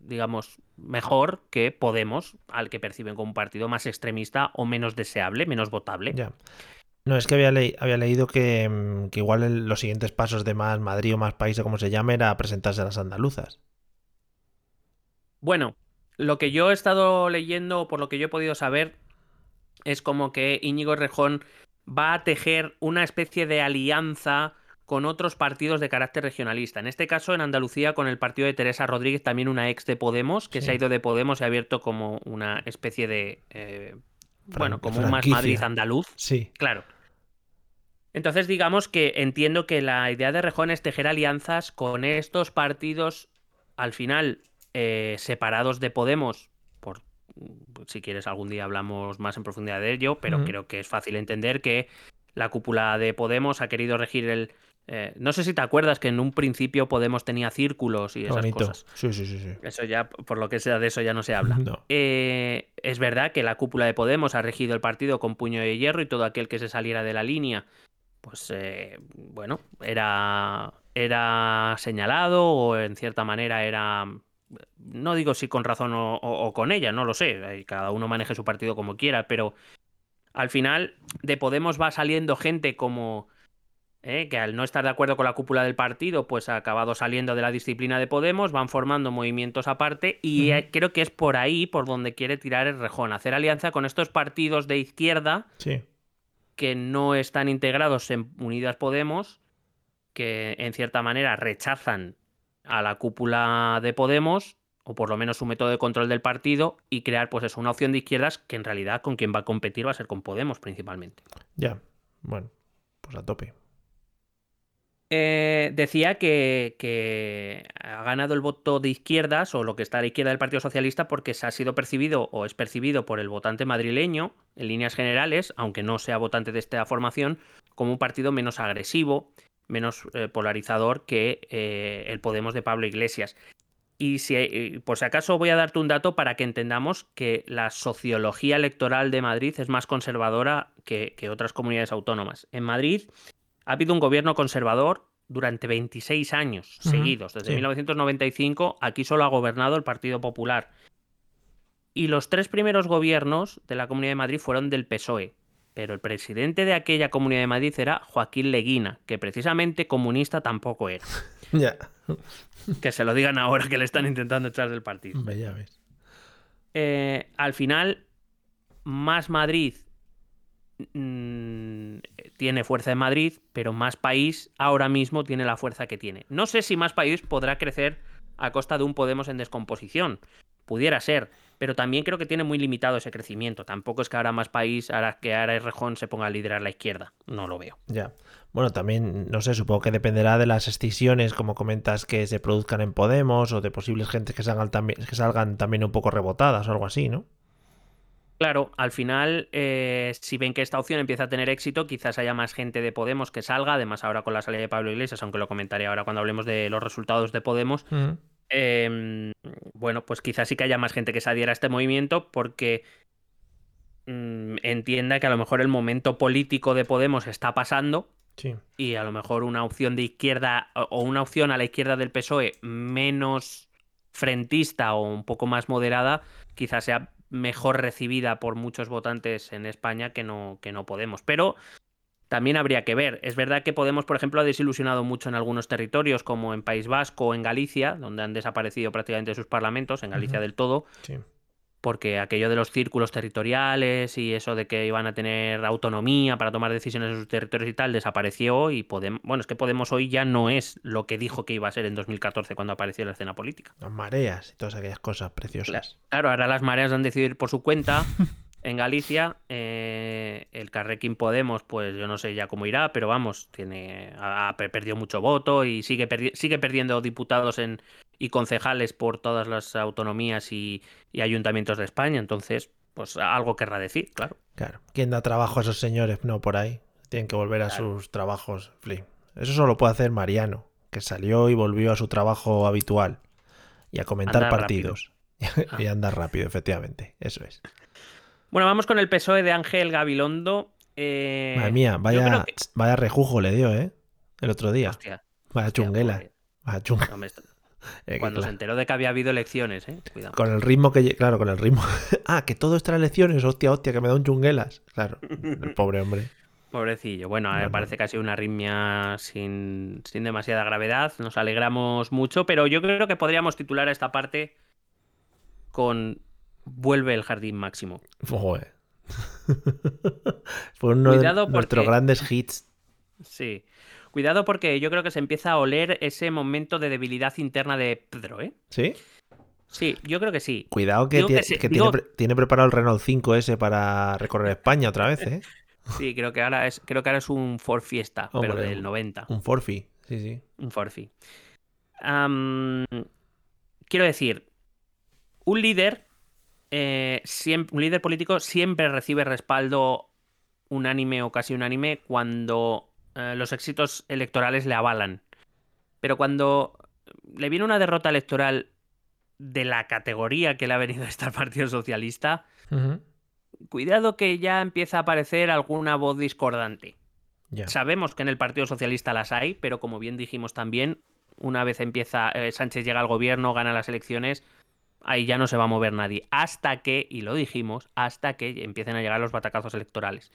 digamos, mejor que Podemos, al que perciben como un partido más extremista o menos deseable, menos votable. Ya. No, es que había, leí- había leído que, mm, que igual el- los siguientes pasos de más Madrid o más país o como se llame era presentarse a las andaluzas. Bueno, lo que yo he estado leyendo, por lo que yo he podido saber, es como que Íñigo Rejón va a tejer una especie de alianza con otros partidos de carácter regionalista. En este caso, en Andalucía, con el partido de Teresa Rodríguez, también una ex de Podemos, que se ha ido de Podemos y ha abierto como una especie de. Eh, bueno, como un más Madrid andaluz. Sí. Claro. Entonces, digamos que entiendo que la idea de Rejón es tejer alianzas con estos partidos, al final, eh, separados de Podemos, por si quieres algún día hablamos más en profundidad de ello, pero creo que es fácil entender que la cúpula de Podemos ha querido regir el, eh, no sé si te acuerdas que en un principio Podemos tenía círculos y esas cosas. Sí, sí, sí, sí, Eso ya, por lo que sea de eso ya no se habla. Eh, es verdad que la cúpula de Podemos ha regido el partido con puño de hierro y todo aquel que se saliera de la línea, pues eh, bueno, era, era señalado o en cierta manera era... No digo si con razón o con ella, no lo sé. Cada uno maneje su partido como quiera, pero al final de Podemos va saliendo gente como ¿eh? que al no estar de acuerdo con la cúpula del partido, pues ha acabado saliendo de la disciplina de Podemos, van formando movimientos aparte y eh, creo que es por ahí por donde quiere tirar el rejón, hacer alianza con estos partidos de izquierda que no están integrados en Unidas Podemos, que en cierta manera rechazan a la cúpula de Podemos o por lo menos su método de control del partido y crear pues eso, una opción de izquierdas que en realidad con quien va a competir va a ser con Podemos principalmente. Ya, bueno, pues a tope. Eh, decía que, ha ganado el voto de izquierdas o lo que está a la izquierda del Partido Socialista porque se ha sido percibido o es percibido por el votante madrileño, en líneas generales, aunque no sea votante de esta formación, como un partido menos agresivo, menos eh, polarizador que eh, el Podemos de Pablo Iglesias. Y si, por si acaso voy a darte un dato para que entendamos que la sociología electoral de Madrid es más conservadora que otras comunidades autónomas. En Madrid ha habido un gobierno conservador durante 26 años seguidos. Desde 1995 aquí solo ha gobernado el Partido Popular. Y los tres primeros gobiernos de la Comunidad de Madrid fueron del PSOE. Pero el presidente de aquella Comunidad de Madrid era Joaquín Leguina, que precisamente comunista tampoco era. Ya. Que se lo digan ahora que le están intentando echar del partido. Ya ves. Eh, al final, más Madrid Mm, tiene fuerza en Madrid, pero más país ahora mismo tiene la fuerza que tiene. No sé si más país podrá crecer a costa de un Podemos en descomposición. Pudiera ser, pero también creo que tiene muy limitado ese crecimiento. Tampoco es que ahora más país, ahora que ahora Rejón se ponga a liderar la izquierda. No lo veo. Ya. Bueno, también, no sé, supongo que dependerá de las escisiones, como comentas, que se produzcan en Podemos o de posibles gentes que salgan también, que salgan también un poco rebotadas o algo así, ¿no? Claro, al final, eh, si ven que esta opción empieza a tener éxito, quizás haya más gente de Podemos que salga, además ahora con la salida de Pablo Iglesias, aunque lo comentaré ahora cuando hablemos de los resultados de Podemos, em, bueno, pues quizás sí que haya más gente que se adhiera a este movimiento porque mm, entienda que a lo mejor el momento político de Podemos está pasando y a lo mejor una opción de izquierda o una opción a la izquierda del PSOE menos frentista o un poco más moderada, quizás sea mejor recibida por muchos votantes en España que no, que no Podemos. Pero también habría que ver. Es verdad que Podemos, por ejemplo, ha desilusionado mucho en algunos territorios, como en País Vasco o en Galicia, donde han desaparecido prácticamente sus parlamentos, en Galicia del todo. Sí porque aquello de los círculos territoriales y eso de que iban a tener autonomía para tomar decisiones en sus territorios y tal desapareció y Podemos, bueno, es que Podemos hoy ya no es lo que dijo que iba a ser en 2014 cuando apareció la escena política. Las mareas y todas aquellas cosas preciosas. Claro, ahora las mareas han decidido ir por su cuenta en Galicia. Eh, el Carrequín Podemos, pues yo no sé ya cómo irá, pero vamos, tiene ha, perdido mucho voto y sigue, sigue perdiendo diputados en, y concejales por todas las autonomías y, ayuntamientos de España. Entonces, pues algo querrá decir, claro. Claro. ¿Quién da trabajo a esos señores? No, por ahí. Tienen que volver a sus trabajos. Eso solo puede hacer Mariano, que salió y volvió a su trabajo habitual y a comentar partidos. y andar rápido, efectivamente. Eso es. Bueno, vamos con el PSOE de Ángel Gabilondo. Eh, Madre mía, vaya, vaya rejujo le dio, ¿eh? El otro día. vaya chunguela. Vaya chunguela. Eh, Cuando se enteró de que había habido elecciones, ¿eh? Cuidado. Con el ritmo que. Claro, con el ritmo. ah, que todo está en elecciones, hostia, hostia, que me da un chunguelas. Claro, el pobre hombre. Pobrecillo. Bueno, parece que ha sido una arritmia sin, sin demasiada gravedad. Nos alegramos mucho, pero yo creo que podríamos titular a esta parte con Vuelve el jardín máximo. Joder. Fue uno Cuidado de nuestros grandes hits. Sí. Cuidado porque yo creo que se empieza a oler ese momento de debilidad interna de Pedro, ¿eh? ¿Sí? Sí, yo creo que sí. Cuidado que, Digo tie- que sí, que digo- tiene, pre- tiene preparado el Renault 5S para recorrer España otra vez, ¿eh? Sí, creo que ahora es, creo que ahora es un Ford Fiesta, pero del 90. Un Forfi, sí, sí. Un Forfi. Quiero decir, un líder, eh, un líder político siempre recibe respaldo unánime o casi unánime cuando eh, los éxitos electorales le avalan. Pero cuando le viene una derrota electoral de la categoría que le ha venido a estar Partido Socialista, cuidado que ya empieza a aparecer alguna voz discordante. Sabemos que en el Partido Socialista las hay, pero como bien dijimos también, una vez empieza eh, Sánchez llega al gobierno, gana las elecciones, ahí ya no se va a mover nadie. Hasta que, y lo dijimos, hasta que empiecen a llegar los batacazos electorales.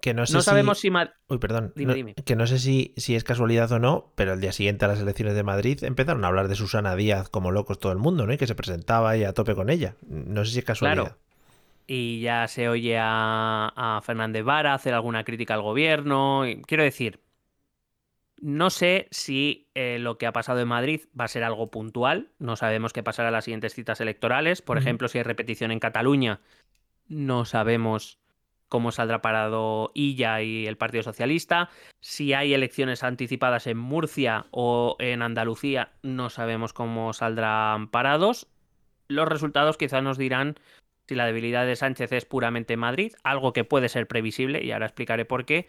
Que no sé No sabemos si... Uy, perdón. Dime, No- dime. Que no sé si, si es casualidad o no, pero el día siguiente a las elecciones de Madrid empezaron a hablar de Susana Díaz como locos todo el mundo, ¿no? Y que se presentaba y a tope con ella. No sé si es casualidad. Claro. Y ya se oye a, a Fernández Vara hacer alguna crítica al gobierno. y- quiero decir, no sé si eh, lo que ha pasado en Madrid va a ser algo puntual. No sabemos qué pasará en las siguientes citas electorales. Por ejemplo, si hay repetición en Cataluña, no sabemos cómo saldrá parado Illa y el Partido Socialista. Si hay elecciones anticipadas en Murcia o en Andalucía, no sabemos cómo saldrán parados. Los resultados quizás nos dirán si la debilidad de Sánchez es puramente Madrid, algo que puede ser previsible, y ahora explicaré por qué,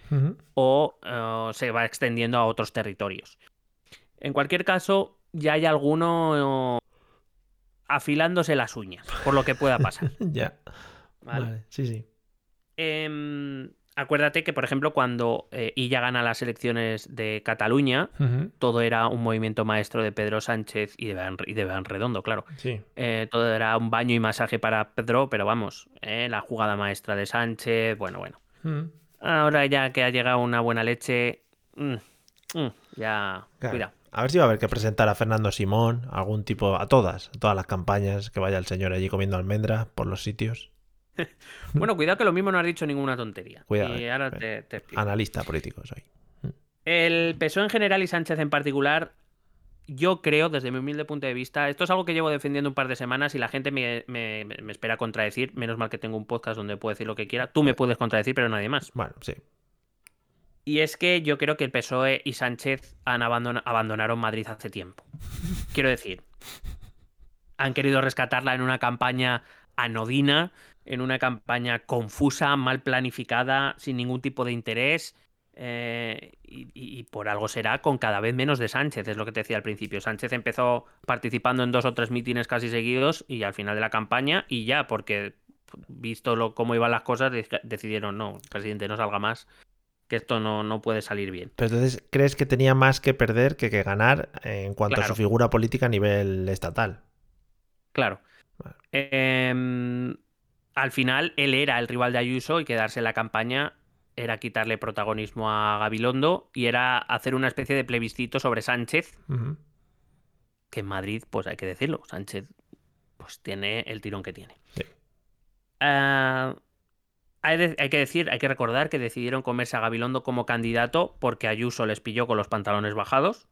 o eh, se va extendiendo a otros territorios. En cualquier caso, ya hay alguno eh, afilándose las uñas, por lo que pueda pasar. Ya. ¿vale? Vale, sí, sí. Em, acuérdate que, por ejemplo, cuando eh, Illa gana las elecciones de Cataluña, todo era un movimiento maestro de Pedro Sánchez y de Bean, y de Bean Redondo, claro. Sí. Eh, todo era un baño y masaje para Pedro, pero vamos, eh, la jugada maestra de Sánchez, bueno, bueno. Ahora ya que ha llegado una buena leche, mm, mm, ya, Claro. cuidado. A ver si va a haber que presentar a Fernando Simón, algún tipo, a todas, a todas las campañas, que vaya el señor allí comiendo almendra por los sitios. Bueno, cuidado que lo mismo no has dicho ninguna tontería. Cuidado, Y eh. ahora te, te explico. Analista político soy. El PSOE en general y Sánchez en particular, yo creo, desde mi humilde punto de vista, esto es algo que llevo defendiendo un par de semanas y la gente me, me- me espera contradecir. Menos mal que tengo un podcast donde puedo decir lo que quiera. Tú me puedes contradecir, pero nadie más. Bueno, sí. Y es que yo creo que el PSOE y Sánchez han abandon- abandonaron Madrid hace tiempo. Quiero decir, han querido rescatarla en una campaña anodina, en una campaña confusa, mal planificada, sin ningún tipo de interés. eh, y, por algo será con cada vez menos de Sánchez, es lo que te decía al principio. Sánchez empezó participando en dos o tres mítines casi seguidos y al final de la campaña y ya, porque visto lo, cómo iban las cosas, de- decidieron, no, presidente, no salga más, que esto no, no puede salir bien. Pero entonces, ¿crees que tenía más que perder que que ganar eh, en cuanto a su figura política a nivel estatal? Claro. Em, al final, él era el rival de Ayuso y quedarse en la campaña era quitarle protagonismo a Gabilondo y era hacer una especie de plebiscito sobre Sánchez, que en Madrid, pues hay que decirlo, Sánchez pues tiene el tirón que tiene. Sí. Ah, hay, de- hay que decir, hay que recordar que decidieron comerse a Gabilondo como candidato porque Ayuso les pilló con los pantalones bajados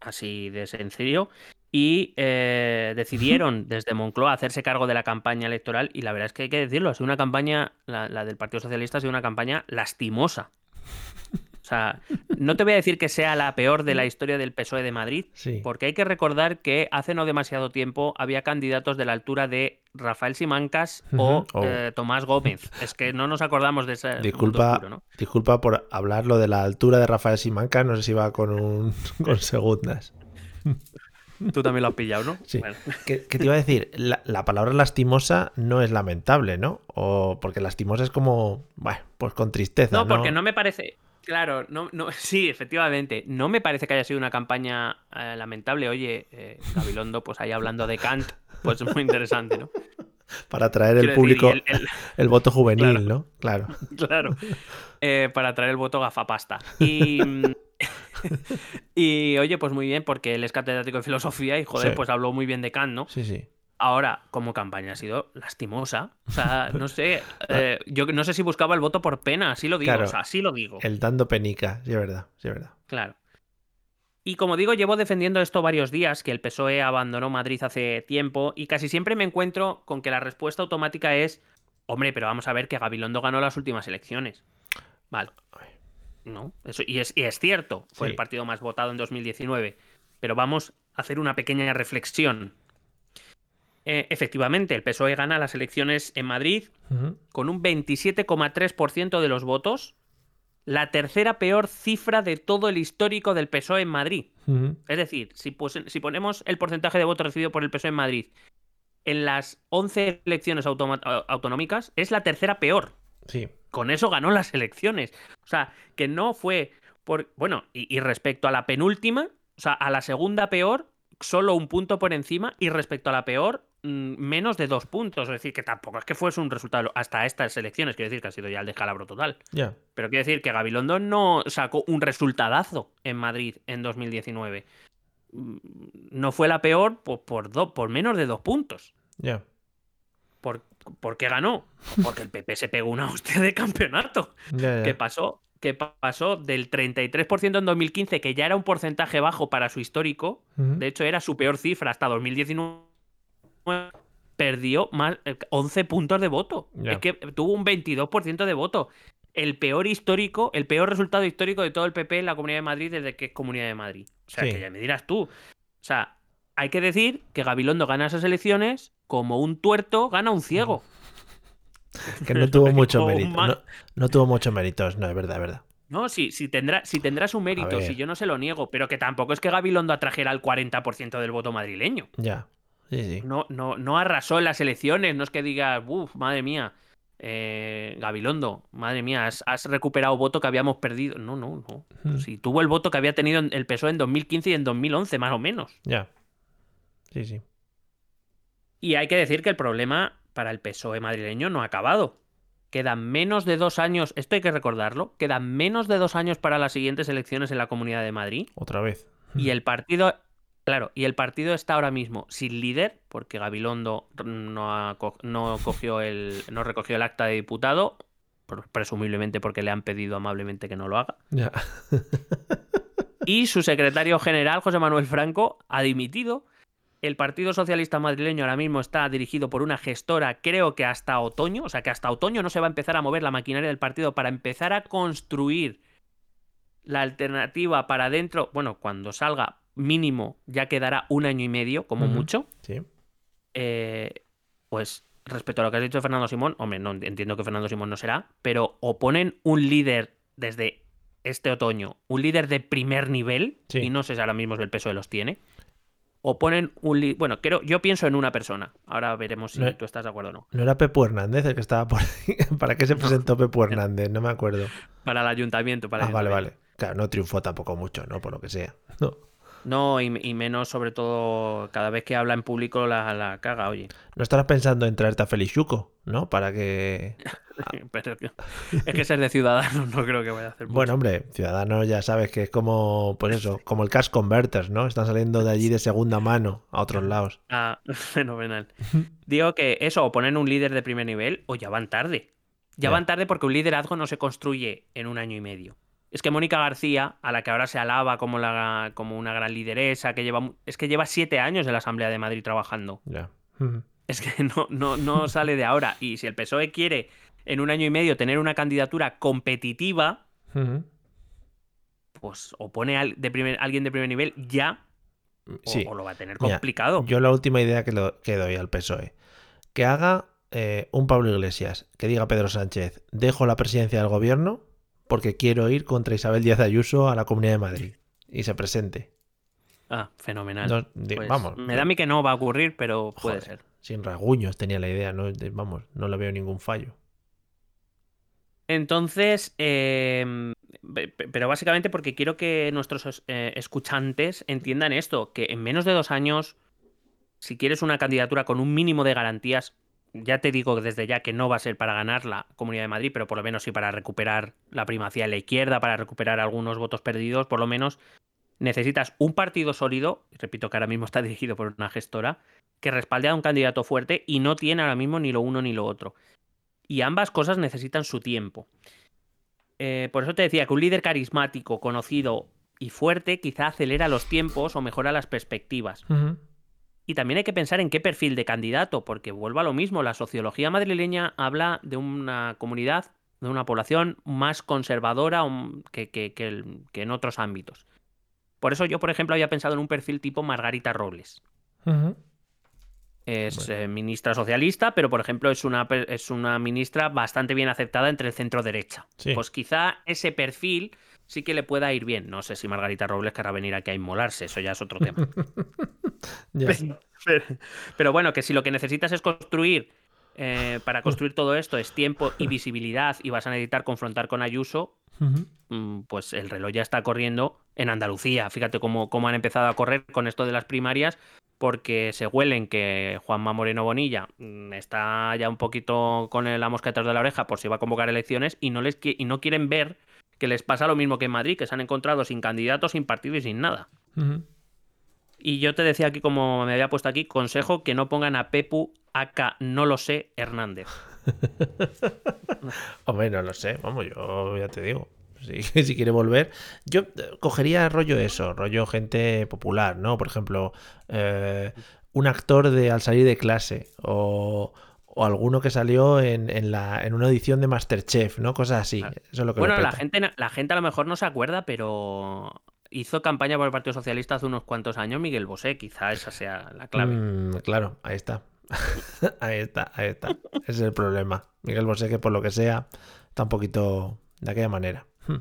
así de sencillo. Y eh, decidieron desde Moncloa hacerse cargo de la campaña electoral. Y la verdad es que hay que decirlo, ha sido una campaña, la, la del Partido Socialista ha sido una campaña lastimosa. O sea, no te voy a decir que sea la peor de la historia del PSOE de Madrid, Sí. porque hay que recordar que hace no demasiado tiempo había candidatos de la altura de Rafael Simancas o. Oh. eh, Tomás Gómez. Es que no nos acordamos de mundo Disculpa, oscuro, ¿no? disculpa por hablar lo de la altura de Rafael Simanca, no sé si va con un con segundas. Tú también lo has pillado, ¿no? Sí. Bueno. ¿Qué, qué te iba a decir? La, la palabra lastimosa no es lamentable, ¿no? O porque lastimosa es como, bueno, pues con tristeza. No, No, porque no me parece. Claro, no, no, sí, efectivamente. No me parece que haya sido una campaña eh, lamentable. Oye, eh, Gabilondo, pues ahí hablando de Kant, pues es muy interesante, ¿no? Para atraer el Quiero público, el- el, voto juvenil, Claro. ¿no? Claro. Claro. Eh, para traer el voto gafapasta. Y. y oye, pues muy bien, porque él es catedrático de filosofía y joder, Sí. pues habló muy bien de Kant, ¿no? Sí, sí. Ahora, como campaña ha sido lastimosa. O sea, no sé. eh, yo no sé si buscaba el voto por pena, así lo digo. Claro. O sea, así lo digo. El dando penica, sí, es verdad, sí, es verdad. Claro. Y como digo, llevo defendiendo esto varios días, que el PSOE abandonó Madrid hace tiempo, y casi siempre me encuentro con que la respuesta automática es, hombre, pero vamos a ver que Gabilondo ganó las últimas elecciones. Vale. No, eso, y, es, y es cierto, fue Sí. el partido más votado en 2019. Pero vamos a hacer una pequeña reflexión. Eh, efectivamente, el PSOE gana las elecciones en Madrid con un 27,3% de los votos, la tercera peor cifra de todo el histórico del PSOE en Madrid. Es decir, si, pos- si ponemos el porcentaje de votos recibido por el PSOE en Madrid en las 11 elecciones autonómicas, es la tercera peor. Sí, Con eso ganó las elecciones. O sea, que no fue por... Bueno, y, y respecto a la penúltima, o sea, a la segunda peor, solo un punto por encima, y respecto a la peor, mm, menos de dos puntos. Es decir, que tampoco es que fuese un resultado hasta estas elecciones, quiero decir que ha sido ya el descalabro total. ya. Pero quiero decir que Gabilondo no sacó un resultadazo en Madrid en 2019. Mm, No fue la peor por, por, do- por menos de dos puntos. Ya. ¿Por, ¿Por qué ganó? Porque el PP se pegó una hostia de campeonato. Que pasó, que pa- pasó del 33% en 2015, que ya era un porcentaje bajo para su histórico, de hecho era su peor cifra hasta 2019, perdió más eh, 11 puntos de voto. Es que tuvo un 22% de voto. El peor histórico, el peor resultado histórico de todo el PP en la Comunidad de Madrid desde que es Comunidad de Madrid. O sea, Sí. que ya me dirás tú. O sea, hay que decir que Gabilondo gana esas elecciones como un tuerto gana un ciego. Que no tuvo mucho mérito. No, no tuvo muchos méritos, no, es verdad, es verdad. No, sí, sí tendrá, sí tendrá su mérito, si yo no se lo niego, pero que tampoco es que Gabilondo atrajera el 40% del voto madrileño. Ya. Sí, sí. No, no, no arrasó en las elecciones, no es que digas, uff, madre mía, eh, Gabilondo, madre mía, has, has recuperado voto que habíamos perdido. No, no, no. Mm. Sí, tuvo el voto que había tenido en- el PSOE en 2015 y en 2011, más o menos. Ya. Sí, sí. Y hay que decir que el problema para el PSOE madrileño no ha acabado. Quedan menos de dos años, esto hay que recordarlo, quedan menos de dos años para las siguientes elecciones en la Comunidad de Madrid. Otra vez. Y el partido, claro, y el partido está ahora mismo sin líder, porque Gabilondo no, ha co- no cogió el, no recogió el acta de diputado, presumiblemente porque le han pedido amablemente que no lo haga. Ya. Y su secretario general, José Manuel Franco, ha dimitido. El Partido Socialista Madrileño ahora mismo está dirigido por una gestora, creo que hasta otoño, o sea que hasta otoño no se va a empezar a mover la maquinaria del partido para empezar a construir la alternativa para dentro. Bueno, cuando salga mínimo ya quedará un año y medio, como mucho. Sí. Eh, pues respecto a lo que has dicho de Fernando Simón, hombre, no entiendo que Fernando Simón no será, pero o ponen un líder desde este otoño, un líder de primer nivel, Sí. y no sé si ahora mismo el peso de los tiene, o ponen un líder, bueno, creo, yo pienso en una persona, ahora veremos si No- tú estás de acuerdo o no, No era Pepu Hernández el que estaba por ahí. ¿Para qué se presentó Pepu Hernández? No me acuerdo. para el ayuntamiento, para Ah, el vale, ayuntamiento. vale. Claro, no triunfó tampoco mucho, ¿no? Por lo que sea. No. No, y, y menos sobre todo cada vez que habla en público la, la caga, oye. No estarás pensando en traerte a Felixuco, ¿no? Para que. Pero es que ser de Ciudadanos no creo que vaya a hacer mucho. Bueno, hombre, Ciudadanos ya sabes que es como, pues eso, como el Cash Converters, ¿no? Están saliendo de allí de segunda mano a otros lados. Ah, fenomenal. Digo que eso, o ponen un líder de primer nivel, o ya van tarde. Ya Ya. van tarde porque un liderazgo no se construye en un año y medio. Es que Mónica García, a la que ahora se alaba como, la, como una gran lideresa, que lleva, es que lleva siete años en la Asamblea de Madrid trabajando. Ya. Es que no, no, no sale de ahora. Y si el PSOE quiere en un año y medio tener una candidatura competitiva, pues o pone al- de primer, alguien de primer nivel ya, o, Sí. o lo va a tener Mira, complicado. Yo la última idea que, lo- que doy al PSOE. Que haga eh, un Pablo Iglesias, que diga a Pedro Sánchez, dejo la presidencia del gobierno porque quiero ir contra Isabel Díaz Ayuso a la Comunidad de Madrid. Y se presente. Ah, fenomenal. No, Pues, vamos. me da a mí que no va a ocurrir, pero puede Joder, ser. Sin rasguños tenía la idea, no, De- vamos, no le veo ningún fallo. Entonces, eh, pe- pero básicamente porque quiero que nuestros eh, escuchantes entiendan esto, que en menos de dos años, si quieres una candidatura con un mínimo de garantías, ya te digo desde ya que no va a ser para ganar la Comunidad de Madrid, pero por lo menos sí para recuperar la primacía de la izquierda, para recuperar algunos votos perdidos, por lo menos necesitas un partido sólido, repito que ahora mismo está dirigido por una gestora, que respalde a un candidato fuerte y no tiene ahora mismo ni lo uno ni lo otro. Y ambas cosas necesitan su tiempo. Eh, por eso te decía que un líder carismático, conocido y fuerte quizá acelera los tiempos o mejora las perspectivas. Y también hay que pensar en qué perfil de candidato, porque vuelvo a lo mismo, la sociología madrileña habla de una comunidad, de una población más conservadora que, que, en otros ámbitos. Por eso yo, por ejemplo, había pensado en un perfil tipo Margarita Robles. Es eh, ministra socialista, pero por ejemplo es una, es una ministra bastante bien aceptada entre el centro derecha. Pues quizá ese perfil sí que le pueda ir bien. No sé si Margarita Robles querrá venir aquí a inmolarse, eso ya es otro tema. pero, bueno, que si lo que necesitas es construir, eh, para construir todo esto es tiempo y visibilidad y vas a necesitar confrontar con Ayuso, mm, pues el reloj ya está corriendo en Andalucía. Fíjate cómo, cómo han empezado a correr con esto de las primarias porque se huelen que Juanma Moreno Bonilla mm, está ya un poquito con la mosca detrás de la oreja por si va a convocar elecciones y no, les, y no quieren ver que les pasa lo mismo que en Madrid, que se han encontrado sin candidatos, sin partido y sin nada. Y yo te decía aquí, como me había puesto aquí, consejo que no pongan a Pepu acá, no lo sé, Hernández. Hombre, no lo sé, vamos, yo ya te digo. Si, si quiere volver, yo eh, cogería rollo eso, rollo gente popular, ¿no? Por ejemplo, eh, un actor de al salir de clase o, o alguno que salió en, en, la, en, una edición de Masterchef, ¿no? Cosas así. Eso es lo que bueno, la gente, la gente a lo mejor no se acuerda, pero hizo campaña por el Partido Socialista hace unos cuantos años Miguel Bosé, quizá esa sea la clave. Mm, claro, ahí está. ahí está, ahí está. Ese es el problema. Miguel Bosé, que por lo que sea, está un poquito de aquella manera. Hmm.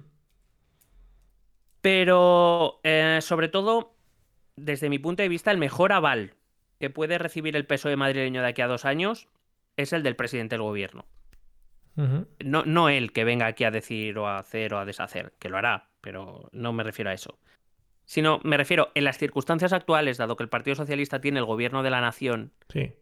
Pero, eh, sobre todo, desde mi punto de vista, el mejor aval que puede recibir el peso de madrileño de aquí a dos años es el del presidente del gobierno. no, no él que venga aquí a decir o a hacer o a deshacer, que lo hará, pero no me refiero a eso. Sino me refiero, en las circunstancias actuales, dado que el Partido Socialista tiene el gobierno de la nación, sí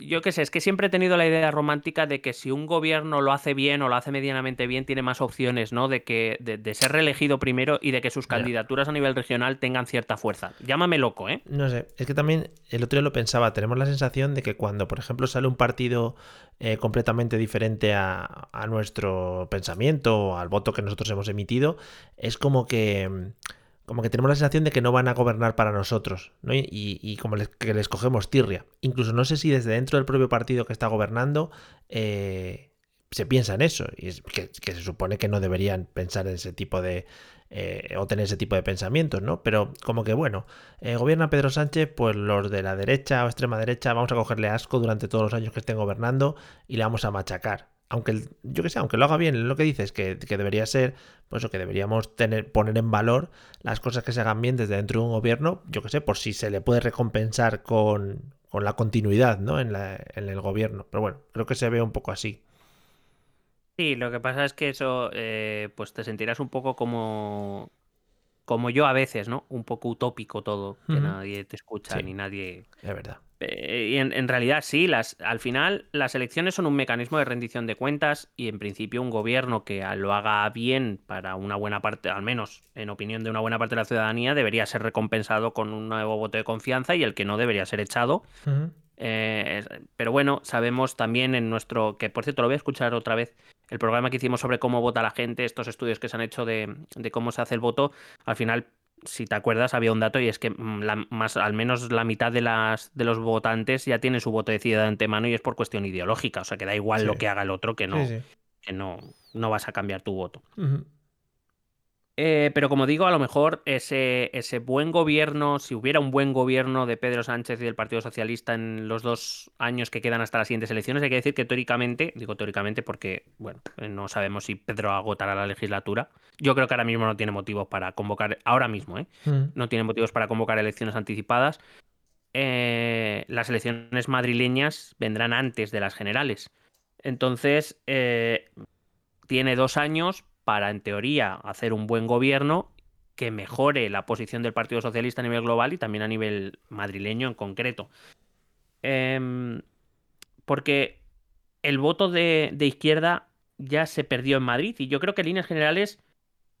yo qué sé, es que siempre he tenido la idea romántica de que si un gobierno lo hace bien o lo hace medianamente bien, tiene más opciones, ¿no? De que de, ser reelegido primero y de que sus candidaturas a nivel regional tengan cierta fuerza. Llámame loco, ¿eh? No sé, es que también el otro día lo pensaba, tenemos la sensación de que cuando, por ejemplo, sale un partido eh, completamente diferente a, a nuestro pensamiento o al voto que nosotros hemos emitido, es como que como que tenemos la sensación de que no van a gobernar para nosotros, ¿no? Y, como que les cogemos tirria. Incluso no sé si desde dentro del propio partido que está gobernando eh, se piensa en eso, y es que, se supone que no deberían pensar en ese tipo de... Eh, o tener ese tipo de pensamientos, ¿no? Pero como que bueno, eh, gobierna Pedro Sánchez, pues los de la derecha o extrema derecha vamos a cogerle asco durante todos los años que estén gobernando y le vamos a machacar aunque yo que sé, aunque lo haga bien, lo que dices, que, que debería ser, pues eso, que deberíamos tener, poner en valor las cosas que se hagan bien desde dentro de un gobierno, yo que sé, por si se le puede recompensar con, con la continuidad, ¿no? En, la, en el gobierno. Pero bueno, creo que se ve un poco así. Sí, lo que pasa es que eso, eh, pues te sentirás un poco como, como yo a veces, ¿no? Un poco utópico todo, que nadie te escucha ni nadie. Es verdad. Eh, y en, realidad sí, las, al final las elecciones son un mecanismo de rendición de cuentas y en principio un gobierno que lo haga bien para una buena parte, al menos en opinión de una buena parte de la ciudadanía, debería ser recompensado con un nuevo voto de confianza y el que no debería ser echado. Eh, pero bueno, sabemos también en nuestro, que por cierto lo voy a escuchar otra vez, el programa que hicimos sobre cómo vota la gente, estos estudios que se han hecho de, de cómo se hace el voto, al final si te acuerdas, había un dato y es que mm, más, al menos la mitad de, las, de los votantes ya tienen su voto decidido de antemano y es por cuestión ideológica. O sea, que da igual lo que haga el otro, que no, Que no, no vas a cambiar tu voto. Eh, pero como digo, a lo mejor ese, ese buen gobierno, si hubiera un buen gobierno de Pedro Sánchez y del Partido Socialista en los dos años que quedan hasta las siguientes elecciones, hay que decir que teóricamente, digo teóricamente porque, bueno, no sabemos si Pedro agotará la legislatura. Yo creo que ahora mismo no tiene motivos para convocar, ahora mismo, ¿eh? Mm. No tiene motivos para convocar elecciones anticipadas. Eh, las elecciones madrileñas vendrán antes de las generales. Entonces, eh, tiene dos años para, en teoría, hacer un buen gobierno que mejore la posición del Partido Socialista a nivel global y también a nivel madrileño en concreto. Em, porque el voto de, izquierda ya se perdió en Madrid y yo creo que en líneas generales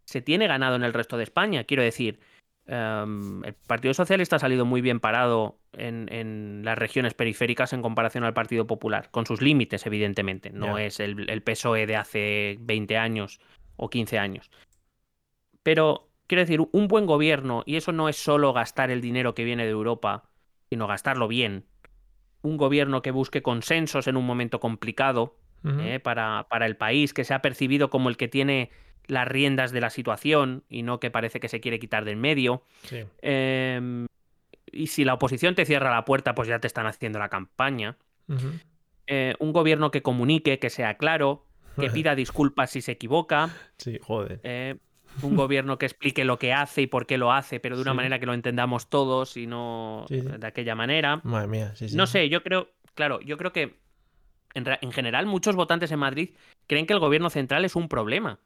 se tiene ganado en el resto de España. Quiero decir, em, el Partido Socialista ha salido muy bien parado en, las regiones periféricas en comparación al Partido Popular, con sus límites, evidentemente. No es el, el, PSOE de hace 20 años o 15 años. Pero, quiero decir, un buen gobierno, y eso no es solo gastar el dinero que viene de Europa, sino gastarlo bien. Un gobierno que busque consensos en un momento complicado eh, para, para el país, que sea percibido como el que tiene las riendas de la situación y no que parece que se quiere quitar del medio. Em, y si la oposición te cierra la puerta, pues ya te están haciendo la campaña. Eh, un gobierno que comunique, que sea claro, que pida disculpas si se equivoca. Sí, joder. Eh, un gobierno que explique lo que hace y por qué lo hace, pero de una manera que lo entendamos todos y no de aquella manera. Madre mía, No sé, yo creo, claro, yo creo que en, general muchos votantes en Madrid creen que el gobierno central es un problema.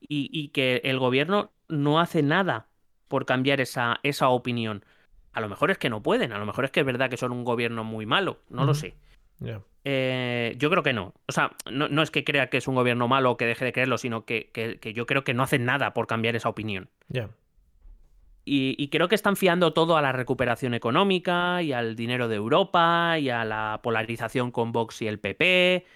Y, que el gobierno no hace nada por cambiar esa, esa opinión. A lo mejor es que no pueden, a lo mejor es que es verdad que son un gobierno muy malo, no lo sé. Eh, yo creo que no. O sea, no, es que crea que es un gobierno malo o que deje de creerlo, sino que, yo creo que no hacen nada por cambiar esa opinión. Y, creo que están fiando todo a la recuperación económica y al dinero de Europa y a la polarización con Vox y el PP.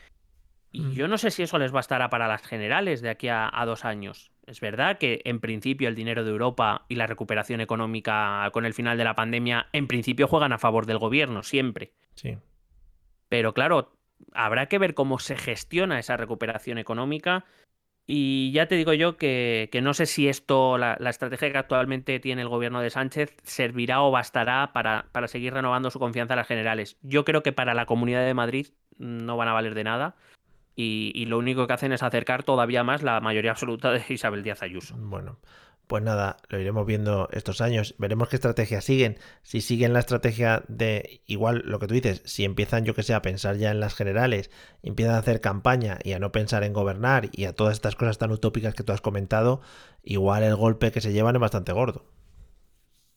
Y mm. yo no sé si eso les bastará para las generales de aquí a, a, dos años. Es verdad que en principio el dinero de Europa y la recuperación económica con el final de la pandemia en principio juegan a favor del gobierno, siempre. Sí. Pero claro, habrá que ver cómo se gestiona esa recuperación económica. Y ya te digo yo que, no sé si esto, la, estrategia que actualmente tiene el gobierno de Sánchez, servirá o bastará para, para seguir renovando su confianza en las generales. Yo creo que para la Comunidad de Madrid no van a valer de nada. Y, y, lo único que hacen es acercar todavía más la mayoría absoluta de Isabel Díaz Ayuso. Bueno, pues nada, lo iremos viendo estos años, veremos qué estrategia siguen. Si siguen la estrategia de, igual lo que tú dices, si empiezan, yo que sé, a pensar ya en las generales, empiezan a hacer campaña y a no pensar en gobernar y a todas estas cosas tan utópicas que tú has comentado, igual el golpe que se llevan es bastante gordo.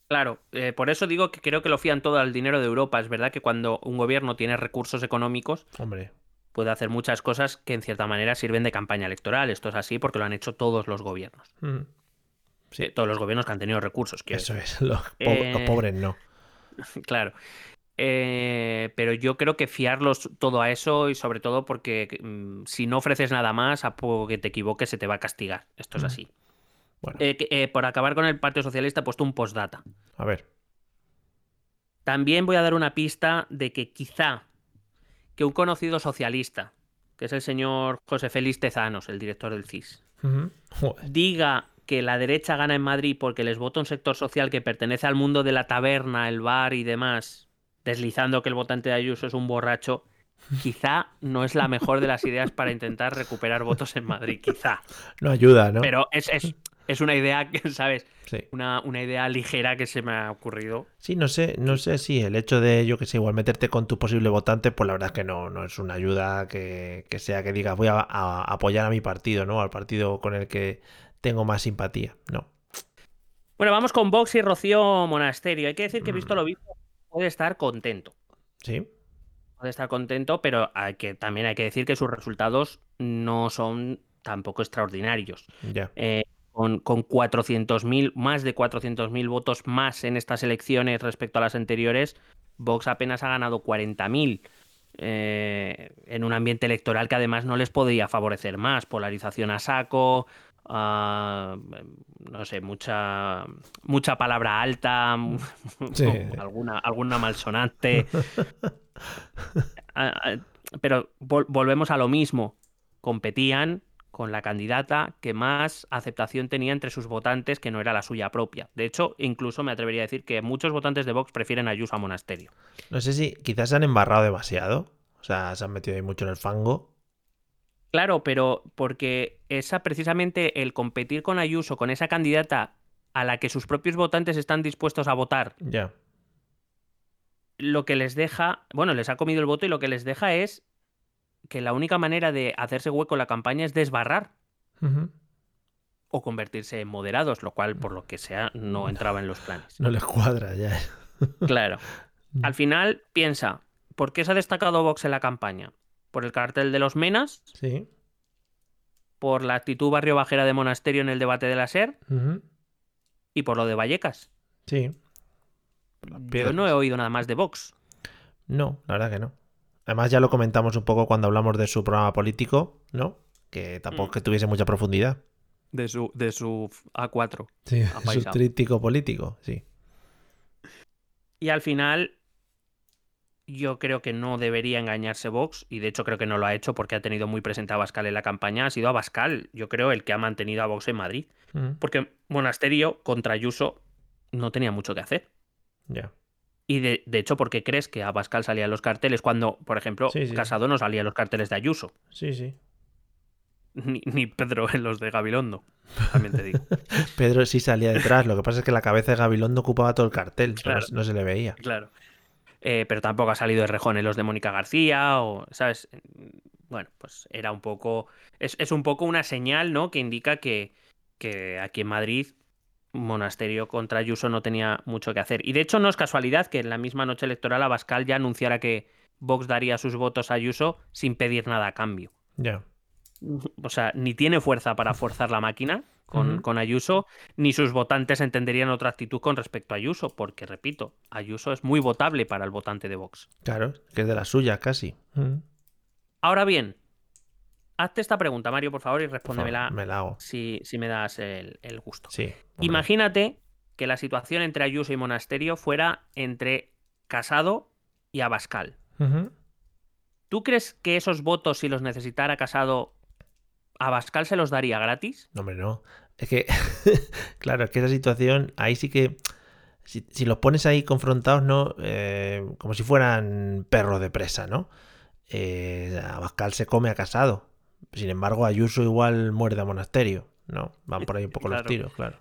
Claro, eh, por eso digo que creo que lo fían todo al dinero de Europa. Es verdad que cuando un gobierno tiene recursos económicos, Hombre. puede hacer muchas cosas que en cierta manera sirven de campaña electoral. Esto es así porque lo han hecho todos los gobiernos. Mm. Sí. Todos los gobiernos que han tenido recursos. Eso es, los, eh, pobres no. Claro. Eh, pero yo creo que fiarlos todo a eso y sobre todo porque mm, si no ofreces nada más, a poco que te equivoques se te va a castigar. Esto es así. Bueno. Eh, por acabar con el Partido Socialista he puesto un postdata. A ver. También voy a dar una pista de que quizá que un conocido socialista, que es el señor José Félix Tezanos, el director del CIS, diga que la derecha gana en Madrid porque les vota un sector social que pertenece al mundo de la taberna, el bar y demás, deslizando que el votante de Ayuso es un borracho, quizá no es la mejor de las ideas para intentar recuperar votos en Madrid, quizá. No ayuda, ¿no? Pero es, es, una idea que, ¿sabes? Una, una, idea ligera que se me ha ocurrido. Sí, no sé, no sé si el hecho de, yo que sé, igual meterte con tu posible votante, pues la verdad es que no, no es una ayuda que, sea que digas voy a, a apoyar a mi partido, ¿no? Al partido con el que tengo más simpatía. No. Bueno, vamos con Vox y Rocío Monasterio. Hay que decir que visto mm. lo visto, puede estar contento. Sí. Puede estar contento, pero hay que, también hay que decir que sus resultados no son tampoco extraordinarios. Ya. Eh, con, con 400.000, más de 400.000 votos más en estas elecciones respecto a las anteriores, Vox apenas ha ganado 40.000. Eh, en un ambiente electoral que además no les podía favorecer más, polarización a saco, no sé, mucha, mucha palabra alta, alguna, alguna malsonante. Pero volvemos a lo mismo. Competían con la candidata que más aceptación tenía entre sus votantes que no era la suya propia. De hecho, incluso me atrevería a decir que muchos votantes de Vox prefieren a Ayuso a Monasterio. No sé si quizás se han embarrado demasiado, o sea, se han metido ahí mucho en el fango Claro, pero porque esa precisamente el competir con Ayuso, con esa candidata a la que sus propios votantes están dispuestos a votar. Ya. Lo que les deja, bueno, les ha comido el voto y lo que les deja es que la única manera de hacerse hueco en la campaña es desbarrar. O convertirse en moderados, lo cual, por lo que sea, no entraba en los planes. No les cuadra ya. claro. Al final, piensa, ¿por qué se ha destacado Vox en la campaña? Por el cartel de los Menas. Sí. Por la actitud barrio bajera de Monasterio en el debate de la SER. Y por lo de Vallecas. Sí. Yo no he oído nada más de Vox. No, la verdad que no. Además ya lo comentamos un poco cuando hablamos de su programa político, ¿no? Que tampoco Mm. que tuviese mucha profundidad. De su, de su A4. Sí, su tríptico político, sí. Y al final, yo creo que no debería engañarse Vox, y de hecho creo que no lo ha hecho porque ha tenido muy presente a Bascal en la campaña. Ha sido Abascal, yo creo, el que ha mantenido a Vox en Madrid. Mm, Porque Monasterio contra Ayuso no tenía mucho que hacer. Ya. Y de, de hecho, ¿por qué crees que Abascal salía en los carteles cuando, por ejemplo, Sí, sí. Casado no salía en los carteles de Ayuso? Sí, sí. Ni, ni Pedro en los de Gabilondo, también te digo. Pedro sí salía detrás. Lo que pasa es que la cabeza de Gabilondo ocupaba todo el cartel. pero Claro. No, no se le veía. Claro. Eh, pero tampoco ha salido de Rejón en los de Mónica García, o, ¿sabes? Bueno, pues era un poco. Es, es un poco una señal, ¿no? Que indica que, que aquí en Madrid, Monasterio contra Ayuso no tenía mucho que hacer. Y de hecho, no es casualidad que en la misma noche electoral Abascal ya anunciara que Vox daría sus votos a Ayuso sin pedir nada a cambio. Ya. O sea, ni tiene fuerza para forzar la máquina con, Ayuso, ni sus votantes entenderían otra actitud con respecto a Ayuso, porque, repito, Ayuso es muy votable para el votante de Vox. Claro, que es de la suya casi. Ahora bien, hazte esta pregunta, Mario, por favor, y respóndemela Me la hago. si, si me das el, el gusto. Sí. Imagínate que la situación entre Ayuso y Monasterio fuera entre Casado y Abascal. ¿Tú crees que esos votos, si los necesitara Casado, Abascal se los daría gratis? No, hombre, no. Es que, claro, es que esa situación, ahí sí que, si, si los pones ahí confrontados, ¿no? Eh, como si fueran perros de presa, ¿no? Eh, Abascal se come a Casado. Sin embargo, Ayuso igual muerde a Monasterio, ¿no? Van por ahí un poco los Claro. tiros, claro.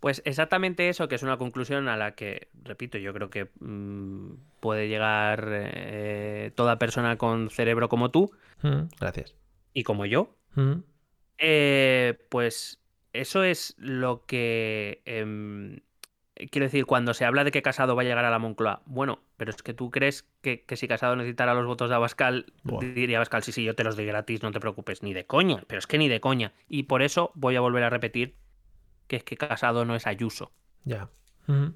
Pues exactamente eso, que es una conclusión a la que, repito, yo creo que mm, puede llegar eh, toda persona con cerebro como tú Mm, Gracias. y como yo. Mm, Eh, pues eso es lo que... em, quiero decir, cuando se habla de que Casado va a llegar a la Moncloa, bueno, pero es que tú crees que, que si Casado necesitara los votos de Abascal, diría Abascal, sí, sí, yo te los doy gratis, no te preocupes, ni de coña, pero es que ni de coña. Y por eso voy a volver a repetir que es que Casado no es Ayuso. ya. Mm,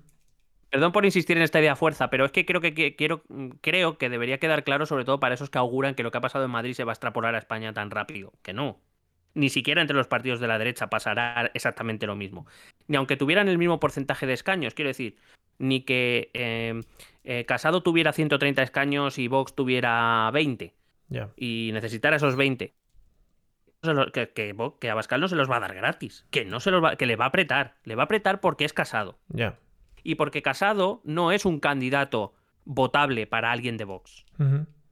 Perdón por insistir en esta idea fuerza, pero es que creo que, que- quiero, mm, creo que debería quedar claro, sobre todo para esos que auguran que lo que ha pasado en Madrid se va a extrapolar a España tan rápido. Que no. Ni siquiera entre los partidos de la derecha pasará exactamente lo mismo. Ni aunque tuvieran el mismo porcentaje de escaños, quiero decir, ni que eh, eh, Casado tuviera 130 escaños y Vox tuviera 20 ya. y necesitara esos 20. se lo- Que, que, que Abascal no se los va a dar gratis, que no se los va, que le va a apretar, le va a apretar porque es casado Ya. Y porque Casado no es un candidato votable para alguien de Vox.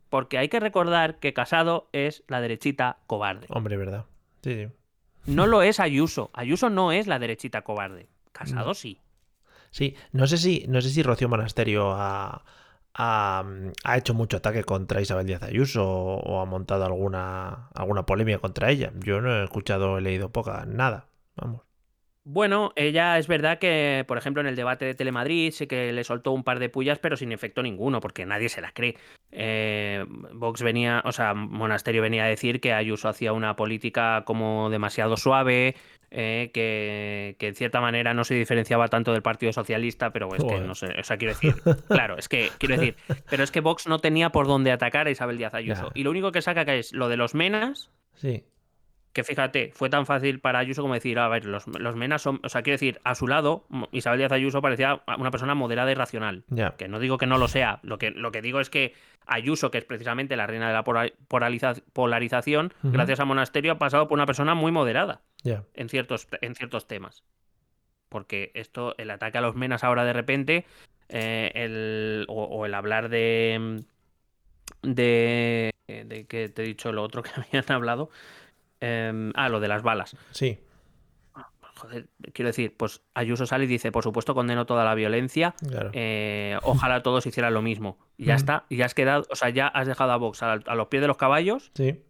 Porque hay que recordar que Casado es la derechita cobarde. Hombre, ¿verdad? Sí, sí. No lo es Ayuso. Ayuso no es la derechita cobarde. Casado sí. Sí, no sé si, no sé si Rocío Monasterio ha, ha, ha hecho mucho ataque contra Isabel Díaz Ayuso o, o ha montado alguna, alguna polémica contra ella. Yo no he escuchado, he leído poca, nada. Vamos. Bueno, ella es verdad que, por ejemplo, en el debate de Telemadrid sí que le soltó un par de pullas, pero sin efecto ninguno, porque nadie se las cree. Eh, Vox venía, o sea, Monasterio venía a decir que Ayuso hacía una política como demasiado suave, eh, que, que en cierta manera no se diferenciaba tanto del Partido Socialista, pero es que no sé, o sea, quiero decir, claro, es que, quiero decir, pero es que Vox no tenía por dónde atacar a Isabel Díaz Ayuso. Ya. Y lo único que saca que es lo de los menas, Sí, que fíjate, fue tan fácil para Ayuso como decir, a ver, los, los menas son, o sea, quiero decir, a su lado, Isabel Díaz Ayuso parecía una persona moderada y racional. Que no digo que no lo sea, lo que, lo que digo es que Ayuso, que es precisamente la reina de la polariza- polarización, gracias a Monasterio ha pasado por una persona muy moderada en ciertos, en ciertos temas. Porque esto, el ataque a los menas ahora de repente, eh, el, o, o el hablar de, de, de que te he dicho lo otro que habían hablado, em, ah, lo de las balas. Sí, Joder, quiero decir, pues Ayuso sale y dice, por supuesto condeno toda la violencia, claro. eh, ojalá todos hicieran lo mismo. Y ya está, y ya has quedado, o sea, ya has dejado a Vox a, a los pies de los caballos, Sí,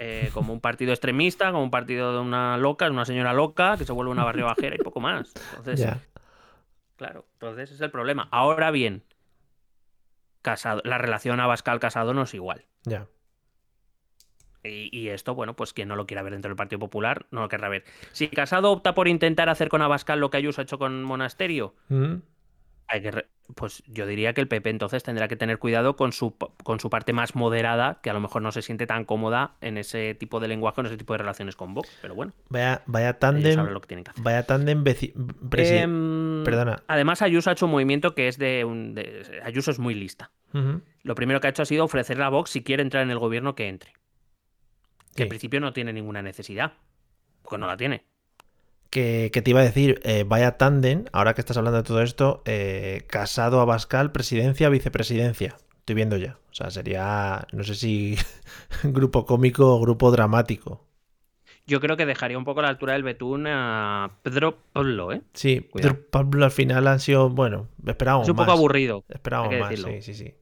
eh, como un partido extremista, como un partido de una loca, de una señora loca, que se vuelve una barrio bajera y poco más. Entonces, claro, entonces es el problema. Ahora bien, casado, la relación Abascal-Casado no es igual. Ya. Y, esto, bueno, pues quien no lo quiera ver dentro del Partido Popular, no lo querrá ver. Si Casado opta por intentar hacer con Abascal lo que Ayuso ha hecho con Monasterio, mm. hay que pues yo diría que el PP entonces tendrá que tener cuidado con su, con su parte más moderada, que a lo mejor no se siente tan cómoda en ese tipo de lenguaje, en ese tipo de relaciones con Vox, pero bueno. Vaya, vaya tándem. Vaya tándem. Em, perdona. Además, Ayuso ha hecho un movimiento que es de. Un, Ayuso es muy lista. Lo primero que ha hecho ha sido ofrecerle a Vox, si quiere entrar en el gobierno, que entre. Que en principio no tiene ninguna necesidad. Porque no la tiene. Que, te iba a decir, eh, vaya tándem, ahora que estás hablando de todo esto, eh, Casado Abascal, presidencia, vicepresidencia. Estoy viendo ya. O sea, sería, no sé si grupo cómico o grupo dramático. Yo creo que dejaría un poco la altura del Betún a Pedro Pablo, ¿eh? Sí, Pedro Pablo al final han sido, bueno, esperábamos Es un poco aburrido. Esperábamos más, sí, sí, sí.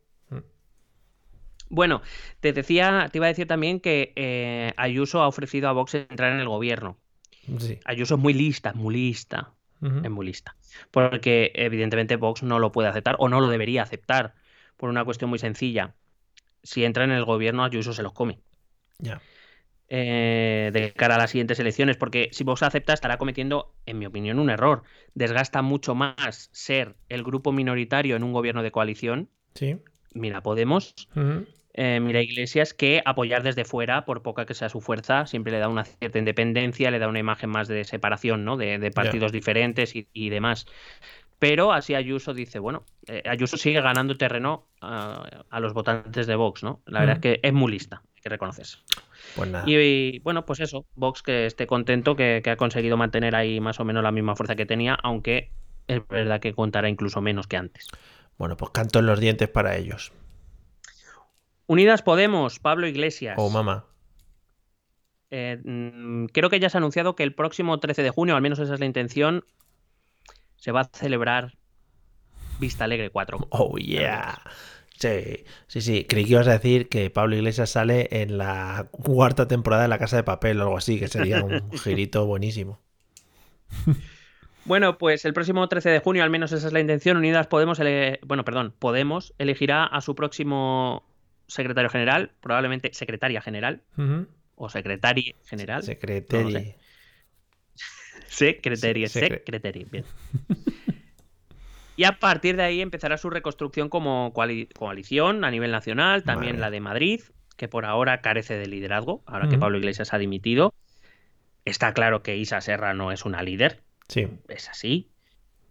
Bueno, te decía, te iba a decir también que eh, Ayuso ha ofrecido a Vox entrar en el gobierno. Ayuso es muy lista, muy lista. Es muy lista. Porque evidentemente Vox no lo puede aceptar o no lo debería aceptar. Por una cuestión muy sencilla. Si entra en el gobierno, Ayuso se los come. Ya. Eh, de cara a las siguientes elecciones, porque si Vox acepta estará cometiendo, en mi opinión, un error. Desgasta mucho más ser el grupo minoritario en un gobierno de coalición. Sí. Mira, Podemos, eh, mira, Iglesias, que apoyar desde fuera, por poca que sea su fuerza, siempre le da una cierta independencia, le da una imagen más de separación, ¿no? De, partidos diferentes y, demás. Pero así Ayuso dice, bueno, eh, Ayuso sigue ganando terreno a los votantes de Vox, ¿no? La verdad es que es muy lista, hay que reconocerse. Pues y, bueno, pues eso, Vox que esté contento, que, que ha conseguido mantener ahí más o menos la misma fuerza que tenía, aunque es verdad que contará incluso menos que antes. Bueno, pues canto en los dientes para ellos. Unidas Podemos, Pablo Iglesias. Oh, mamá. Eh, mm, creo que ya se ha anunciado que el próximo 13 de junio, al menos esa es la intención, se va a celebrar Vista Alegre 4. Oh, yeah. Sí, sí, sí. Creí que ibas a decir que Pablo Iglesias sale en la cuarta temporada de La Casa de Papel o algo así, que sería un girito buenísimo. Bueno, pues el próximo 13 de junio, al menos esa es la intención, Unidas Podemos, bueno, perdón, Podemos elegirá a su próximo secretario general, probablemente secretaria general o secretaria general. Secretaria. No secretaria, secretaria, bien. y a partir de ahí empezará su reconstrucción como coalición a nivel nacional, también la de Madrid, que por ahora carece de liderazgo, ahora que Pablo Iglesias ha dimitido. Está claro que Isa Serra no es una líder, Sí. Es así.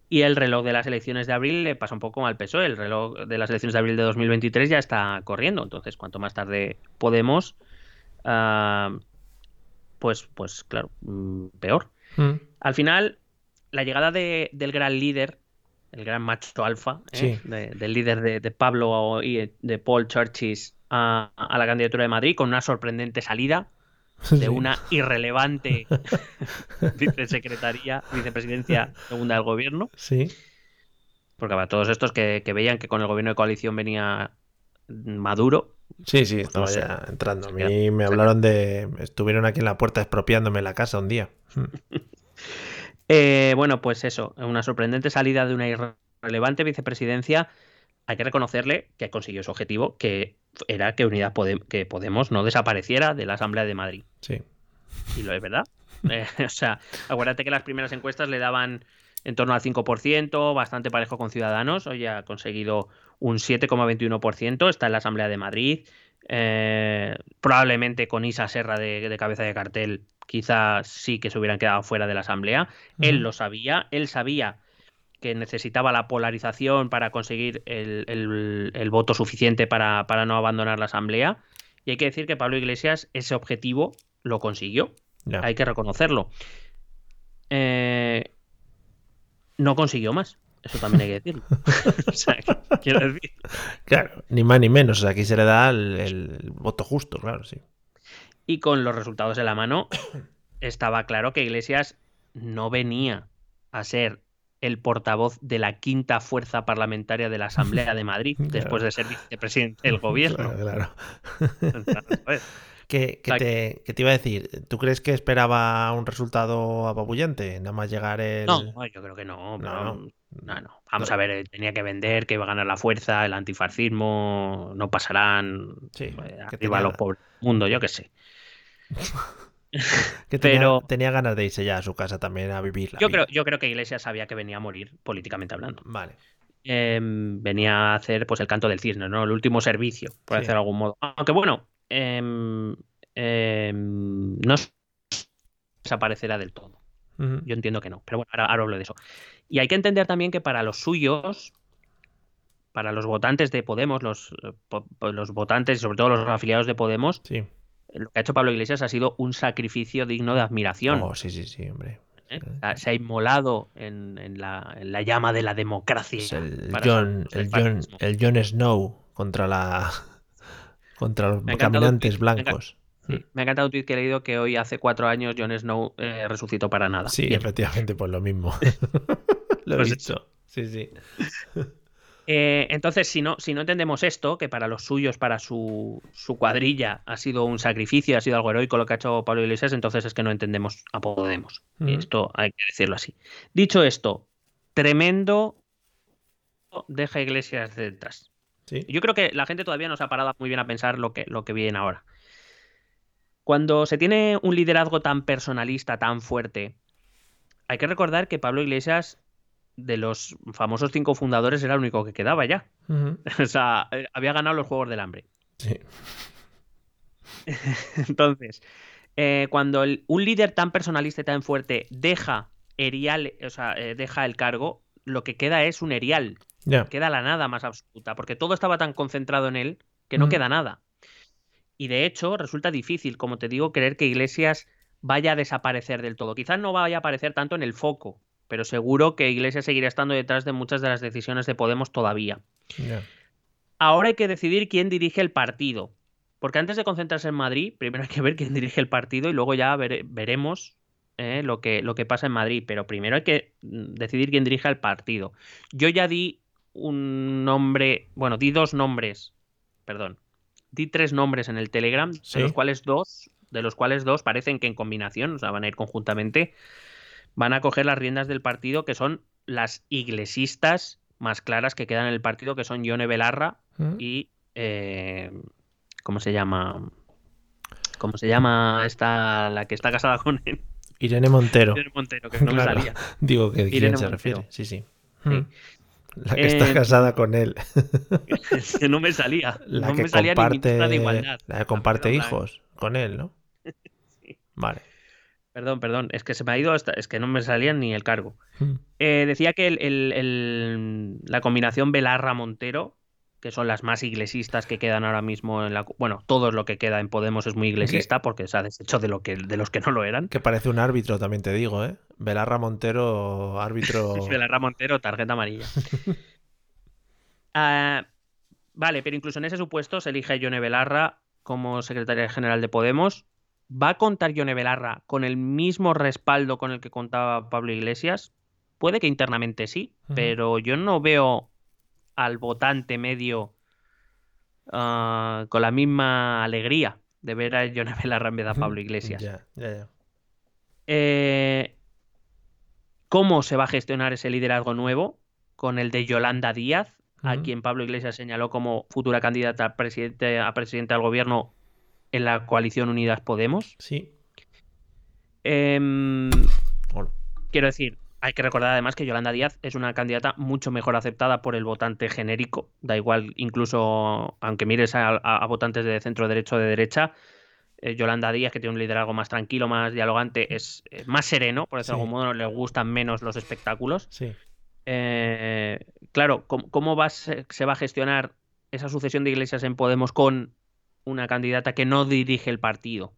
Y el reloj de las elecciones de abril le pasa un poco mal peso. El reloj de las elecciones de abril de 2023 ya está corriendo. Entonces, cuanto más tarde podemos, ah, pues, pues claro, mm, peor. Mm. Al final, la llegada del gran líder, el gran macho alfa, ¿eh? del líder de, Pablo y de Paul Churches a, a, la candidatura de Madrid, con una sorprendente salida, de una irrelevante vicesecretaría, vicepresidencia segunda del gobierno. Sí. Porque para todos estos que, veían que con el gobierno de coalición venía Maduro. Sí, sí, estaba ya entrando. A mí me hablaron de. Estuvieron aquí en la puerta expropiándome la casa un día. Eh, bueno, pues eso, una sorprendente salida de una irrelevante vicepresidencia. Hay que reconocerle que consiguió su objetivo, que era que Unidad que Podemos no desapareciera de la Asamblea de Madrid. Sí. Y lo es verdad. Eh, o sea, acuérdate que las primeras encuestas le daban en torno al 5%, bastante parejo con Ciudadanos. Hoy ha conseguido un 7,21%, está en la Asamblea de Madrid. Eh, probablemente con Isa Serra de, cabeza de cartel, quizás sí que se hubieran quedado fuera de la Asamblea. Él lo sabía, él sabía que necesitaba la polarización para conseguir el, voto suficiente para, no abandonar la Asamblea. Y hay que decir que Pablo Iglesias ese objetivo lo consiguió. Hay que reconocerlo. Eh, no consiguió más. Eso también hay que decirlo. o sea, quiero decir. Claro, ni más ni menos. O sea, aquí se le da el, el voto justo, claro, sí. Y con los resultados en la mano, estaba claro que Iglesias no venía a ser el portavoz de la quinta fuerza parlamentaria de la Asamblea de Madrid, después de ser vicepresidente del gobierno. Claro, ¿Qué, te, iba a decir? ¿Tú crees que esperaba un resultado apabullante? Nada más llegar el. No, yo creo que no. no, no. Vamos a ver, tenía que vender, que iba a ganar la fuerza, el antifascismo, no pasarán. Sí, eh, arriba los pobres mundo, yo qué sé. que tenía, Pero- tenía ganas de irse ya a su casa también a vivir la Yo vida. creo, yo creo que Iglesias sabía que venía a morir políticamente hablando. Vale. Em, venía a hacer pues el canto del cisne, ¿no? El último servicio, por Sí. decirlo de algún modo. Aunque bueno, em, em, no desaparecerá del todo. Yo entiendo que no, pero bueno, ahora, ahora hablo de eso. Y hay que entender también que para los suyos, para los votantes de Podemos, los, eh, los votantes y sobre todo los afiliados de Podemos, Sí. Lo que ha hecho Pablo Iglesias ha sido un sacrificio digno de admiración. Oh, sí, sí, sí, hombre. ¿eh? Se ha inmolado en, en la, en la llama de la democracia. El John, el John, el Jon Snow contra la contra los caminantes me blancos. Sí, me ha encantado un tweet que he leído que hoy hace cuatro años Jon Snow eh, resucitó para nada. Sí, Bien. efectivamente, pues lo mismo. lo he Pues visto. Sí, sí. Eh, entonces, si no, si no entendemos esto, que para los suyos, para su, su cuadrilla, ha sido un sacrificio, ha sido algo heroico lo que ha hecho Pablo Iglesias, entonces es que no entendemos a Podemos. Esto hay que decirlo así. Dicho esto, tremendo deja Iglesias detrás. Sí. Yo creo que la gente todavía no se ha parado muy bien a pensar lo que, lo que viene ahora. Cuando se tiene un liderazgo tan personalista, tan fuerte, hay que recordar que Pablo Iglesias, de los famosos cinco fundadores, era el único que quedaba ya. O sea, eh, había ganado los Juegos del Hambre. Sí. Entonces, eh, cuando el- un líder tan personalista y tan fuerte deja erial, o sea, eh, deja el cargo, lo que queda es un erial. Queda la nada más absoluta, porque todo estaba tan concentrado en él que no queda nada. Y de hecho, resulta difícil, como te digo, creer que Iglesias vaya a desaparecer del todo. Quizás no vaya a aparecer tanto en el foco, pero seguro que Iglesias seguirá estando detrás de muchas de las decisiones de Podemos todavía. Ahora hay que decidir quién dirige el partido. Porque antes de concentrarse en Madrid, primero hay que ver quién dirige el partido y luego ya vere- veremos eh, lo, que, lo que pasa en Madrid. Pero primero hay que mm, decidir quién dirige el partido. Yo ya di un nombre, bueno, di dos nombres, perdón, di tres nombres en el Telegram, Sí. de los cuales dos, de los cuales dos parecen que en combinación, o sea, van a ir conjuntamente, van a coger las riendas del partido, que son las iglesistas más claras que quedan en el partido, que son Yone Belarra Ujú. y eh, ¿cómo se llama? ¿Cómo se llama esta la que está casada con él? Irene Montero. Irene Montero, que no me salía. Digo que de quién Irene se Montero. refiere. Sí, sí. Sí. Mm. La que está Eh, casada con él. Que no me salía. La no que me salía comparte, de igualdad. la que comparte la- hijos con él, ¿no? Vale. Perdón, perdón, es que se me ha ido hasta, es que no me salía ni el cargo. Mm. Eh, decía que el- el- el- la combinación Belarra-Montero, que son las más iglesistas que quedan ahora mismo en la... Bueno, todo lo que queda en Podemos es muy iglesista porque se ha deshecho de, lo que, de los que no lo eran. Que parece un árbitro, también te digo, ¿eh? Belarra Montero, árbitro. Belarra Montero, tarjeta amarilla. Ah, vale, pero incluso en ese supuesto se elige a Yone Belarra como secretaria general de Podemos. ¿Va a contar Yone Belarra con el mismo respaldo con el que contaba Pablo Iglesias? Puede que internamente sí, pero yo no veo al votante medio ah, con la misma alegría de ver a Yone Belarra en vez de a Pablo Iglesias. Ya, ya, ya. Eh, ¿Cómo se va a gestionar ese liderazgo nuevo con el de Yolanda Díaz, a quien Pablo Iglesias señaló como futura candidata a presidente, a presidente del gobierno en la coalición Unidas Podemos? Sí. Em, quiero decir, hay que recordar además que Yolanda Díaz es una candidata mucho mejor aceptada por el votante genérico. Da igual, incluso aunque mires a, a- a votantes de centro derecho o de derecha, eh, Yolanda Díaz, que tiene un liderazgo más tranquilo, más dialogante, es eh, más sereno, por decirlo de Sí. algún modo, le gustan menos los espectáculos. Sí. Eh, claro, ¿cómo, cómo va a se, se va a gestionar esa sucesión de iglesias en Podemos con una candidata que no dirige el partido?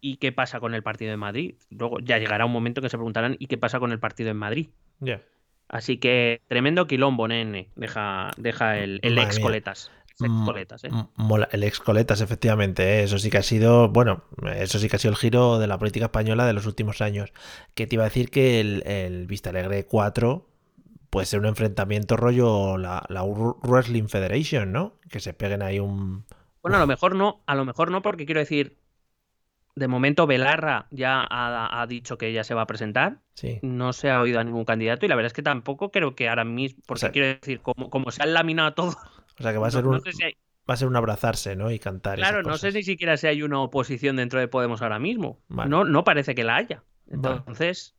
¿Y qué pasa con el partido de Madrid? Luego ya llegará un momento que se preguntarán ¿y qué pasa con el partido en Madrid? Ya. Así que tremendo quilombo, nene. Deja, deja el, ex coletas. Ex coletas, ¿eh? Mola- el ex Coletas, efectivamente, ¿eh? eso sí que ha sido, bueno, eso sí que ha sido el giro de la política española de los últimos años. Que te iba a decir que el, el Vista Alegre 4 puede ser un enfrentamiento rollo la, la Wrestling Federation, ¿no? Que se peguen ahí un... Bueno, a lo mejor no, a lo mejor no, porque quiero decir, de momento Belarra ya ha, ha dicho que ella se va a presentar. Sí. No se ha oído a ningún candidato y la verdad es que tampoco creo que ahora mismo, porque sea- quiero decir, como, como se han laminado todo, O sea que va a ser no un, sé si hay- va a ser un abrazarse, ¿no? Y cantar. Claro, no sé ni siquiera si hay una oposición dentro de Podemos ahora mismo. Vale. No, no parece que la haya. Entonces,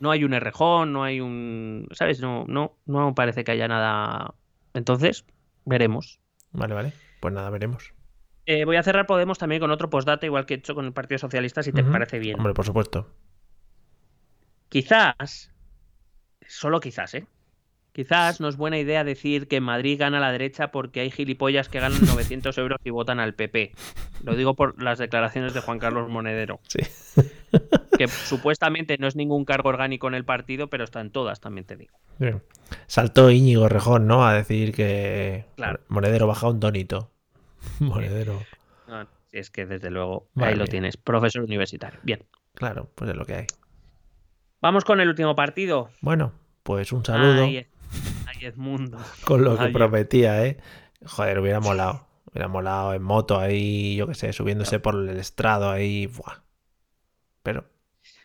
no hay un errejón, no hay un. ¿Sabes? No, no, no parece que haya nada. Entonces, veremos. Vale, vale. Pues nada, veremos. Eh, voy a cerrar Podemos también con otro postdata, igual que he hecho con el Partido Socialista, si te parece bien. Hombre, por supuesto. Quizás, solo quizás, ¿eh? Quizás no es buena idea decir que en Madrid gana la derecha porque hay gilipollas que ganan 900 euros y votan al PP. Lo digo por las declaraciones de Juan Carlos Monedero, Sí. que supuestamente no es ningún cargo orgánico en el partido, pero está en todas, también te digo. Saltó Íñigo Rejón, ¿no? A decir que Claro. Monedero baja un tonito. Monedero. No, es que desde luego ahí lo tienes, profesor universitario. Bien, Claro, pues es lo que hay. vamos con el último partido. Bueno, pues un saludo Ay, ay, Edmundo. con lo que ay. prometía, ¿eh? Joder, hubiera molado. Hubiera molado en moto ahí, yo qué sé, subiéndose por el estrado ahí. Buah. Pero,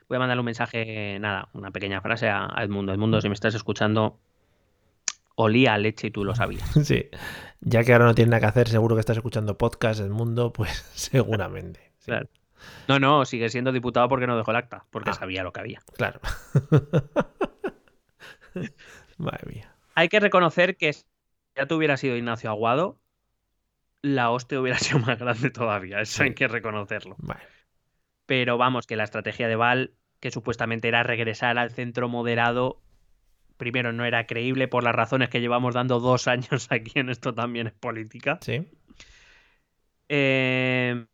Voy a mandarle un mensaje, nada, una pequeña frase a Edmundo. Edmundo, si me estás escuchando, olía a leche y tú lo sabías. sí. Ya que ahora no tiene nada que hacer, seguro que estás escuchando podcast del mundo, pues seguramente. Sí, Claro. No, no, sigue siendo diputado porque no dejó el acta, porque Ah. sabía lo que había. claro. Madre mía. Hay que reconocer que si ya te hubiera sido Ignacio Aguado, la hostia hubiera sido más grande todavía. Eso Sí. hay que reconocerlo. Vale. Pero vamos, que la estrategia de Val, que supuestamente era regresar al centro moderado, primero no era creíble por las razones que llevamos dando dos años aquí en esto también es política. Sí. Eh,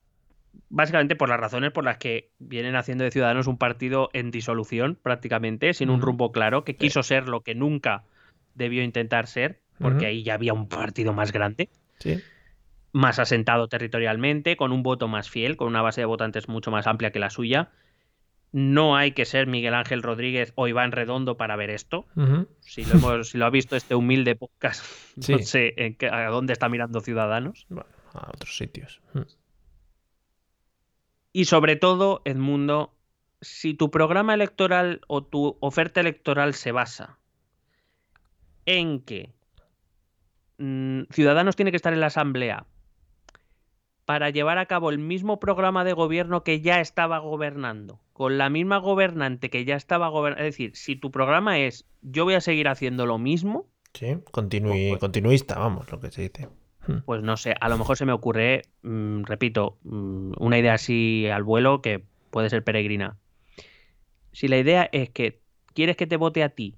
básicamente por las razones por las que vienen haciendo de Ciudadanos un partido en disolución prácticamente, sin un Ujú. rumbo claro, que quiso ser lo que nunca debió intentar ser, porque ahí ya había un partido más grande, Sí. más asentado territorialmente, con un voto más fiel, con una base de votantes mucho más amplia que la suya. No hay que ser Miguel Ángel Rodríguez o Iván Redondo para ver esto. Si lo, hemos- si lo ha visto este humilde podcast, no sé en qué- a dónde está mirando Ciudadanos. Bueno, a otros sitios. Y sobre todo, Edmundo, si tu programa electoral o tu oferta electoral se basa en que mm, Ciudadanos tiene que estar en la Asamblea para llevar a cabo el mismo programa de gobierno que ya estaba gobernando, con la misma gobernante que ya estaba gobernando. Es decir, si tu programa es yo voy a seguir haciendo lo mismo, Sí, continui- Pues- continuista, vamos, lo que se dice. Mm. pues no sé, a lo mejor se me ocurre, mm, repito, mm, una idea así al vuelo que puede ser peregrina. Si la idea es que quieres que te vote a ti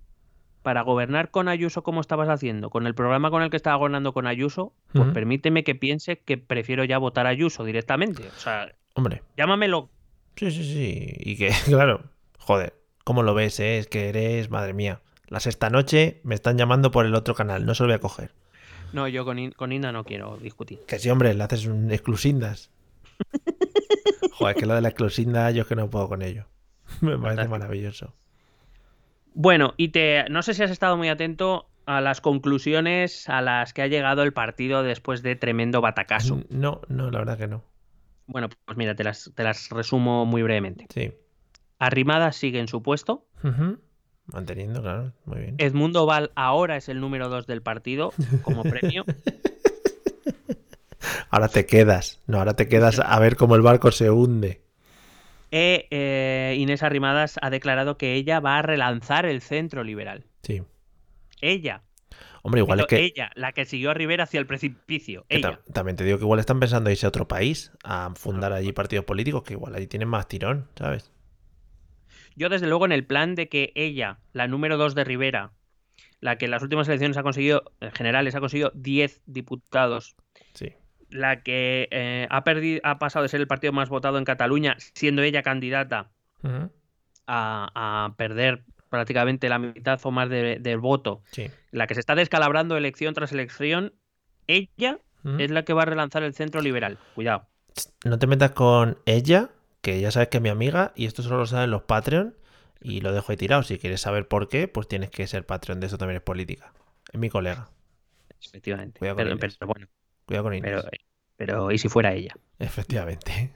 para gobernar con Ayuso como estabas haciendo, con el programa con el que estaba gobernando con Ayuso, pues Ujú. permíteme que piense que prefiero ya votar a Ayuso directamente. O sea, Hombre, llámamelo. Sí, sí, sí. Y que, claro, joder, ¿cómo lo ves, eh? Es que eres, madre mía. La sexta noche me están llamando por el otro canal, no se lo voy a coger. No, yo con, In- con Inda no quiero discutir. Que sí, hombre, le haces un exclusindas. Joder, que lo de la exclusinda yo es que no puedo con ello. Me parece maravilloso. Bueno, y te no sé si has estado muy atento a las conclusiones a las que ha llegado el partido después de tremendo batacazo. No, no, la verdad que no. Bueno, pues mira, te las, te las resumo muy brevemente. Sí. Arrimada sigue en su puesto. Manteniendo, claro, muy bien. Edmundo Val ahora es el número 2 del partido como premio. Ahora te quedas. No, ahora te quedas a ver cómo el barco se hunde. E, eh, Inés Arrimadas ha declarado que ella va a relanzar el centro liberal. Sí. Ella. Hombre, igual es que, Ella, la que siguió a Rivera hacia el precipicio. Ella. también te digo que igual están pensando irse a otro país a fundar allí partidos políticos, que igual allí tienen más tirón, ¿sabes? Yo, desde luego, en el plan de que ella, la número 2 de Rivera, la que en las últimas elecciones ha conseguido, en generales, ha conseguido 10 diputados, Sí. la que eh, ha, perdido, ha pasado de ser el partido más votado en Cataluña, siendo ella candidata a perder prácticamente la mitad o más de- del voto, Sí. la que se está descalabrando elección tras elección, ella es la que va a relanzar el centro liberal. Cuidado. No te metas con ella, que ya sabes que es mi amiga, y esto solo lo saben los Patreon, y lo dejo ahí tirado. Si quieres saber por qué, pues tienes que ser Patreon de eso también es política. Es mi colega. Efectivamente. Cuidado con Pero, pero bueno, Cuidado con Inés. pero, pero ¿y si fuera ella? Efectivamente.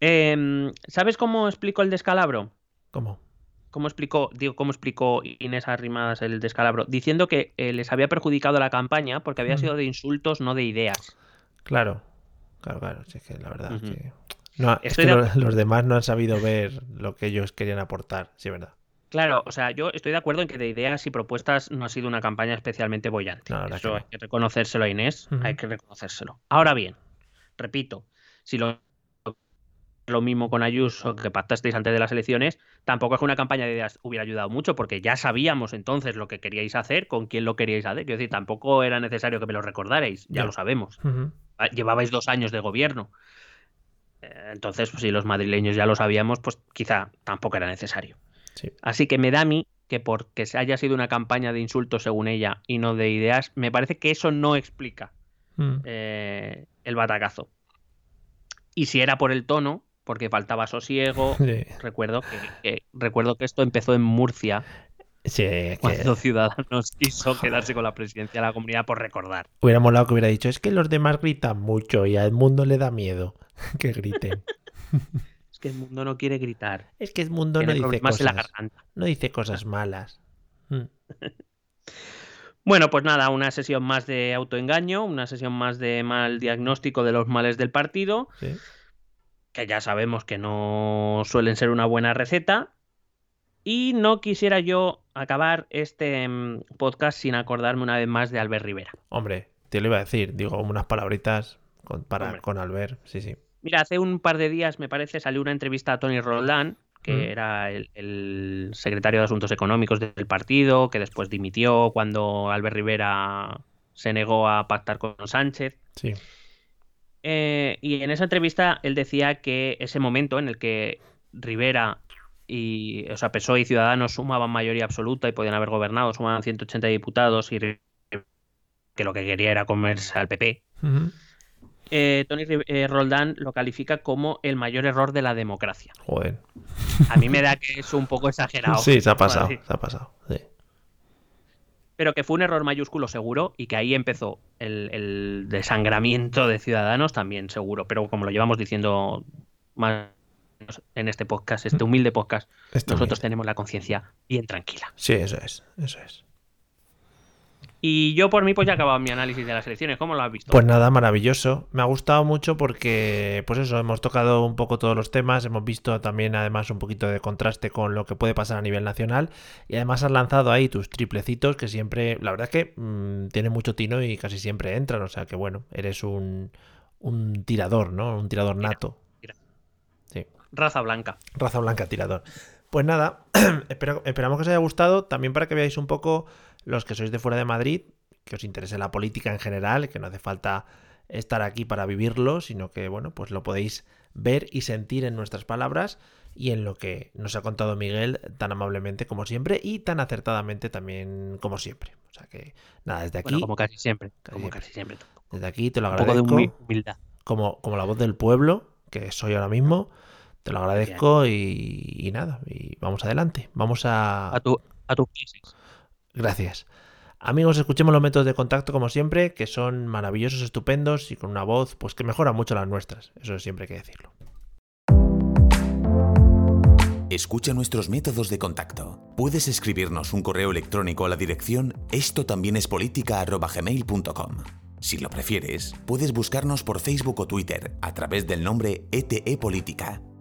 Em, ¿Sabes cómo explicó el descalabro? ¿Cómo? ¿Cómo explicó, digo, cómo explicó Inés Arrimadas el descalabro? Diciendo que eh, les había perjudicado la campaña porque había Mm. sido de insultos, no de ideas. Claro, claro, claro. Sí, es que la verdad que. No, es Estoy que de lo- los demás no han sabido ver lo que ellos querían aportar, sí, verdad. Claro, o sea, yo estoy de acuerdo en que de ideas y propuestas no ha sido una campaña especialmente bollante. No, Eso que no. hay que reconocérselo a Inés, hay que reconocérselo. Ahora bien, repito, si lo lo mismo con Ayuso que pactasteis antes de las elecciones, tampoco es que una campaña de ideas hubiera ayudado mucho, porque ya sabíamos entonces lo que queríais hacer, con quién lo queríais hacer. Quiero decir, tampoco era necesario que me lo recordarais, ya lo sabemos. Ah, Llevabais dos años de gobierno. Eh, Entonces, pues, si los madrileños ya lo sabíamos, pues quizá tampoco era necesario. Sí. Así que me da a mí que porque se haya sido una campaña de insultos según ella y no de ideas, me parece que eso no explica Mm. eh, el batacazo. Y si era por el tono, porque faltaba sosiego, Sí, recuerdo que, que- recuerdo que esto empezó en Murcia, sí, que cuando Ciudadanos quiso quedarse con la presidencia de la comunidad por recordar. hubiera molado que hubiera dicho, es que los demás gritan mucho y al mundo le da miedo que griten. Es que el mundo no quiere gritar. es que el mundo no dice en la cosas, garganta. no dice cosas malas. Mm. Bueno, pues nada, una sesión más de autoengaño, una sesión más de mal diagnóstico de los males del partido, Sí. Que ya sabemos que no suelen ser una buena receta. Y no quisiera yo acabar este mm, podcast sin acordarme una vez más de Albert Rivera. Hombre, te lo iba a decir, digo unas palabritas con, para, Hombre. con Albert, sí, sí. Mira, hace un par de días, me parece, salió una entrevista a Tony Roldán, que Mm. era el, el secretario de Asuntos Económicos del partido, que después dimitió cuando Albert Rivera se negó a pactar con Sánchez. Sí, Eh, y en esa entrevista él decía que ese momento en el que Rivera y, o sea, PSOE y Ciudadanos sumaban mayoría absoluta y podían haber gobernado, sumaban 180 diputados y que lo que quería era comerse al PP. Ujú. eh, Tony eh, Roldán lo califica como el mayor error de la democracia. Joder. A mí me da que es un poco exagerado. Sí, se ha pasado, se ha pasado. sí. Pero que fue un error mayúsculo seguro y que ahí empezó el, el desangramiento de Ciudadanos también seguro. Pero como lo llevamos diciendo más en este podcast, este humilde podcast, Esto nosotros tenemos la conciencia bien tranquila. Sí, eso es, eso es. Y yo por mí pues ya he acabado mi análisis de las elecciones. ¿Cómo lo has visto? Pues nada, maravilloso. Me ha gustado mucho porque, pues eso, hemos tocado un poco todos los temas, hemos visto también además un poquito de contraste con lo que puede pasar a nivel nacional y además has lanzado ahí tus triplecitos que siempre, la verdad es que mm, tienen mucho tino y casi siempre entran, o sea que bueno, eres un, un tirador, ¿no? Un tirador Tira, nato. tira. Sí. Raza blanca. Raza blanca tirador. Pues nada, espero- esperamos que os haya gustado. También para que veáis un poco los que sois de fuera de Madrid, que os interese la política en general, que no hace falta estar aquí para vivirlo, sino que, bueno, pues lo podéis ver y sentir en nuestras palabras y en lo que nos ha contado Miguel tan amablemente como siempre y tan acertadamente también como siempre. O sea que, nada, desde aquí, Bueno, como casi siempre. Casi Como siempre. casi siempre. desde aquí te lo Un poco de agradezco humi- humildad. como, como la voz del pueblo, que soy ahora mismo. Te lo agradezco y, y nada, y vamos adelante. Vamos a... A, tu, a tus pies. Gracias. Amigos, escuchemos los métodos de contacto como siempre, que son maravillosos, estupendos y con una voz pues que mejora mucho las nuestras. Eso siempre hay que decirlo. Escucha nuestros métodos de contacto. Puedes escribirnos un correo electrónico a la dirección esto también es Si lo prefieres, puedes buscarnos por Facebook o Twitter a través del nombre ETE Política.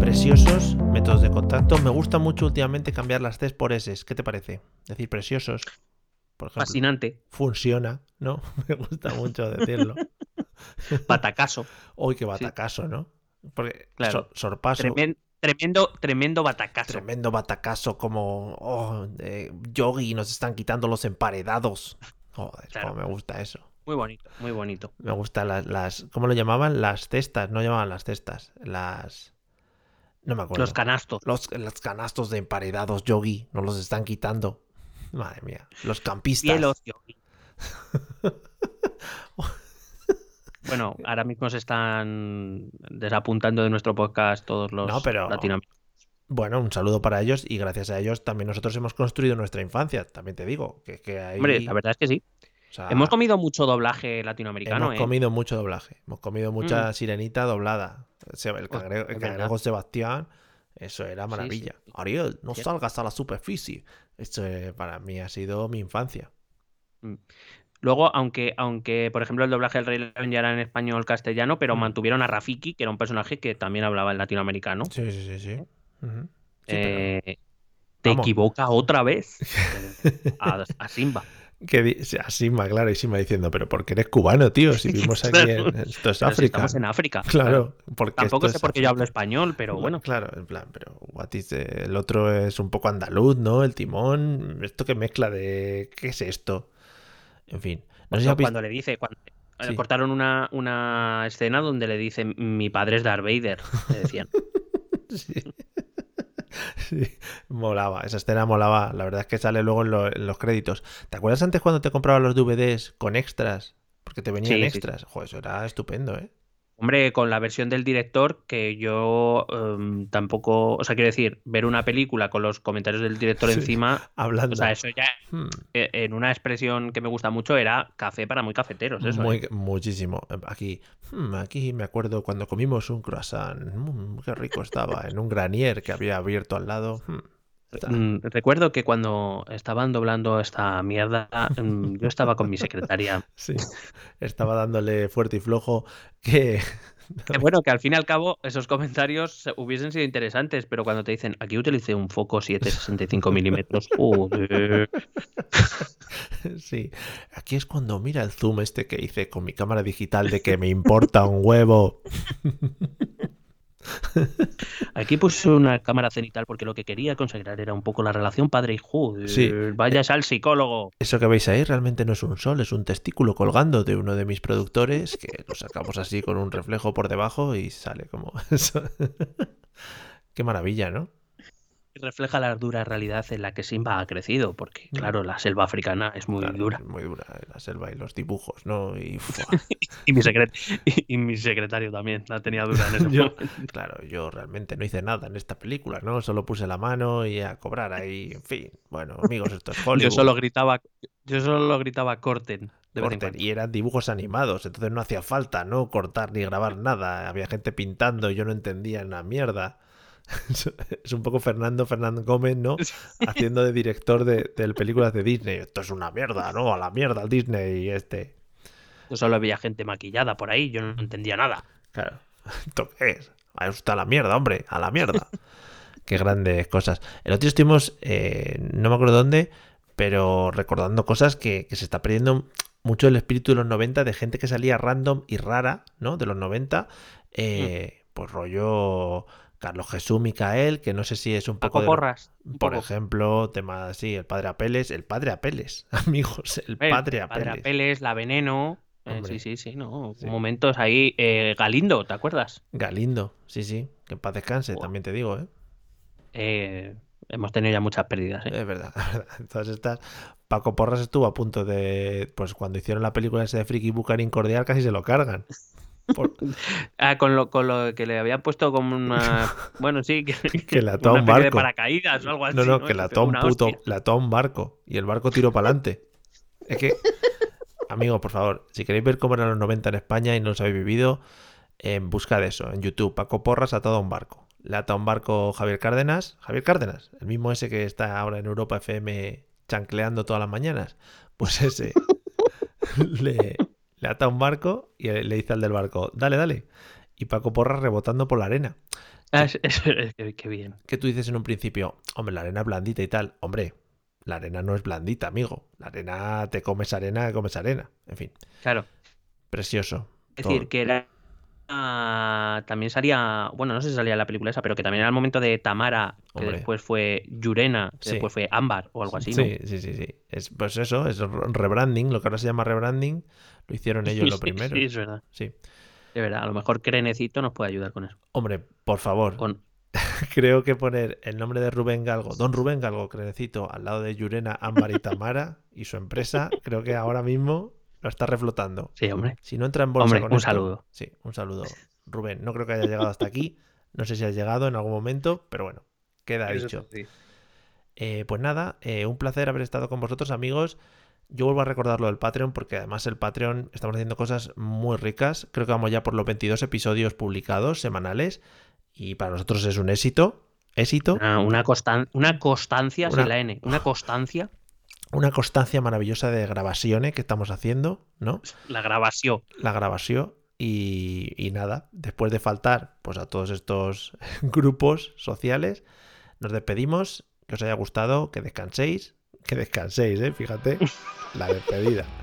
Preciosos, métodos de contacto. Me gusta mucho últimamente cambiar las Cs por S. ¿Qué te parece? Decir preciosos. Por ejemplo, Fascinante. funciona, ¿no? Me gusta mucho decirlo. Patacaso. Uy, qué batacaso, ¿no? Porque Claro. sor- sorpaso. Tremen- tremendo, tremendo batacaso. Tremendo batacazo como oh, eh, Yogi, nos están quitando los emparedados. Joder, Claro. me gusta eso. Muy bonito, muy bonito. Me gustan las, las. ¿Cómo lo llamaban? Las cestas. No llamaban las cestas. Las. No me acuerdo. Los canastos. los, los canastos de emparedados Yogi. Nos los están quitando. Madre mía. Los campistas. Cielos, Yogi. Bueno, ahora mismo se están desapuntando de nuestro podcast todos los No, pero- latinoamericanos. Bueno, un saludo para ellos y gracias a ellos también nosotros hemos construido nuestra infancia. También te digo que, que ahí. Hombre, la verdad es que sí. o sea, Hemos comido mucho doblaje latinoamericano, hemos ¿eh? comido mucho doblaje. Hemos comido mucha Mm. sirenita doblada. El cangrejo, el cangrejo Sebastián, eso era maravilla. sí. Ariel, no salgas a la superficie. Esto eh, para mí ha sido mi infancia. Luego, aunque, aunque, por ejemplo, el doblaje del Rey León ya era en español castellano, pero Mm. mantuvieron a Rafiki, que era un personaje que también hablaba en latinoamericano. Sí, sí, sí, sí. Ujú. Sí, pero- Eh, te Vamos. equivoca otra vez a, a Simba. Que di- sí, a Sima, claro, y Sima diciendo, pero porque eres cubano, tío, si vivimos aquí en... Esto es África. estamos en África. Claro, porque Tampoco sé por qué yo hablo español, pero bueno. Claro, en plan, pero what is the- el otro es un poco andaluz, ¿no? El timón, esto que mezcla de... ¿Qué es esto? En fin. No sé si Cuando, has visto- cuando le dice, cuando, eh, Sí. cortaron una, una escena donde le dice mi padre es Darth Vader, le decían. Sí. Sí, molaba, esa escena molaba. La verdad es que sale luego en, lo- en los créditos. ¿Te acuerdas antes cuando te comprabas los DVDs con extras? Porque te venían Sí, sí, extras. Joder, eso era estupendo, ¿eh? Hombre, con la versión del director, que yo em, tampoco, o sea, quiero decir, ver una película con los comentarios del director Sí. encima, Hablando. o sea, eso ya Hmm, eh, en una expresión que me gusta mucho era café para muy cafeteros, eso. muy- ¿eh? Muchísimo. Aquí, hmm, aquí me acuerdo cuando comimos un croissant. Mm, qué rico estaba. En un granier que había abierto al lado. Hmm, Recuerdo que cuando estaban doblando esta mierda, mm, yo estaba con mi secretaria. Sí, estaba dándole fuerte y flojo que... Que bueno, que al fin y al cabo esos comentarios hubiesen sido interesantes, pero cuando te dicen aquí utilicé un foco 765 milímetros. Sí, aquí es cuando mira el zoom este que hice con mi cámara digital de que me importa un huevo. Aquí puse una cámara cenital porque lo que quería consagrar era un poco la relación padre-hijo. Sí. Vayas al psicólogo. Eso que veis ahí realmente no es un sol, es un testículo colgando de uno de mis productores que lo sacamos así con un reflejo por debajo y sale como eso. Qué maravilla, ¿no? Refleja la dura realidad en la que Simba ha crecido, porque Mm. claro, la selva africana es muy Claro, dura. es Muy dura la selva y los dibujos, ¿no? Y. Y mi, secret- y, y mi secretario también la tenía dura en ese Yo- momento. claro, yo realmente no hice nada en esta película, ¿no? Solo puse la mano y a cobrar ahí, en fin. Bueno, amigos, esto es Hollywood. Yo solo gritaba, yo solo gritaba corten. Corten, y eran dibujos animados, entonces no hacía falta no cortar ni grabar nada. Había gente pintando, yo no entendía una mierda. Es un poco Fernando Fernando Gómez, ¿no? Haciendo de director de, de películas de Disney. Esto es una mierda, ¿no? A la mierda al Disney y este. Yo solo había gente maquillada por ahí, yo no entendía nada. Claro. ¿Esto qué es? Está la mierda, hombre, a la mierda. Qué grandes cosas. El otro día estuvimos, eh, no me acuerdo dónde, pero recordando cosas que, que se está perdiendo mucho el espíritu de los 90 de gente que salía random y rara, ¿no? De los 90. eh, Pues rollo Carlos Jesús Micael, que no sé si es un poco... Paco de- Porras. un Por poco. ejemplo, tema así, el padre Apeles, el padre Apeles, amigos, el El padre Apeles. Apeles, la veneno. eh, sí, sí, sí, no. Sí. Momentos ahí. eh, Galindo, ¿te acuerdas? Galindo, sí, sí, que en paz descanse, también te digo, ¿eh? Eh, hemos tenido ya muchas pérdidas. ¿eh? Es verdad, es verdad. Todas estas. Paco Porras estuvo a punto de. Pues cuando hicieron la película ese de Friki Bucarín Cordial, casi se lo cargan. Por- Ah, con lo, con lo que le habían puesto como una. Bueno, sí, que, Que le ató un especie de barco. paracaídas o algo así. no, no, ¿no? que la pegó ató un puto. hostia. La ató un barco. Y el barco tiró para adelante. Es que. Amigos, por favor, si queréis ver cómo eran los 90 en España y no los habéis vivido, en busca de eso, en YouTube. Paco Porras atado a un barco. Le ata a un barco Javier Cárdenas. Javier Cárdenas, el mismo ese que está ahora en Europa FM chancleando todas las mañanas. Pues ese le, le ata un barco y le dice al del barco, dale, dale. Y Paco Porras rebotando por la arena. Ah, qué, bien. Que tú dices en un principio, hombre, la arena es blandita y tal. Hombre, la arena no es blandita, amigo. La arena, te comes arena, comes arena. En fin, Claro. precioso. Es decir, que era. Ah, también salía. Bueno, no sé si salía la película esa, pero que también era el momento de Tamara, que Hombre. después fue Yurena, que Sí. después fue Ámbar o algo así, ¿no? Sí, sí, sí, sí. Es, pues eso, es rebranding, lo que ahora se llama rebranding, lo hicieron ellos lo primero. Sí, es verdad. Sí. De verdad, a lo mejor Crenecito nos puede ayudar con eso. Hombre, por favor, Con... creo que poner el nombre de Rubén Galgo, don Rubén Galgo, Crenecito, al lado de Yurena, Ámbar y Tamara y su empresa, creo que ahora mismo Lo está reflotando. Sí, hombre. Si no entra en bolsa Hombre, con un esto- saludo. Sí, un saludo. Rubén, no creo que haya llegado hasta aquí. No sé si has llegado en algún momento, pero bueno, queda Eso dicho. sí. Eh, pues nada, eh, un placer haber estado con vosotros, amigos. Yo vuelvo a recordar lo del Patreon porque además el Patreon estamos haciendo cosas muy ricas. Creo que vamos ya por los 22 episodios publicados semanales y para nosotros es un éxito. Éxito. Una, una, constan- una constancia, Una- sin la N, una constancia, Una constancia maravillosa de grabaciones que estamos haciendo, ¿no? la grabación. La grabación. Y, y nada, después de faltar pues a todos estos grupos sociales, nos despedimos. Que os haya gustado, que descanséis. Que descanséis, ¿eh? Fíjate, la despedida.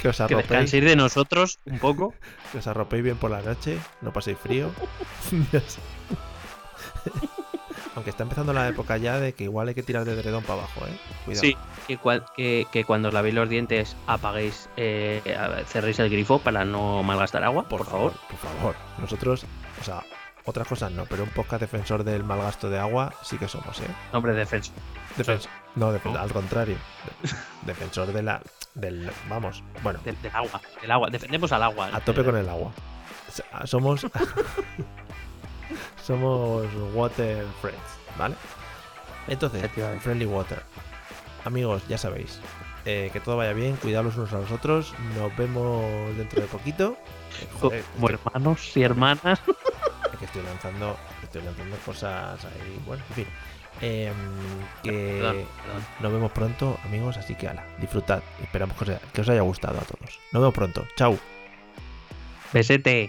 que os Que arropéis, descanséis de nosotros un poco. que os arropéis bien por la noche, no paséis frío. Aunque está empezando la época ya de que igual hay que tirar de edredón para abajo, ¿eh? Cuidado. Sí, que, cua- que, que cuando os lavéis los dientes apaguéis, eh, cerréis el grifo para no malgastar agua, por, favor. Por favor. Nosotros, o sea, otras cosas no, pero un podcast defensor del mal gasto de agua sí que somos, ¿eh? Hombre, defensa. Defensor. No, defen- ¿No? al contrario. De- defensor de la. Del. Vamos, bueno, Del, del agua, del agua. Defendemos al agua. a tope con el agua. Somos. somos water friends, ¿vale? Entonces, friendly water. Amigos, ya sabéis. eh, que todo vaya bien, cuidados los unos a los otros. Nos vemos dentro de poquito. Eh, joder, Como hermanos y hermanas. Es que estoy lanzando, estoy lanzando cosas ahí. Bueno, en fin. Em, que Perdón, perdón. nos vemos pronto, amigos. Así que, ala, disfrutad. Esperamos que os, haya, que os haya gustado a todos. Nos vemos pronto. Chao. Besete.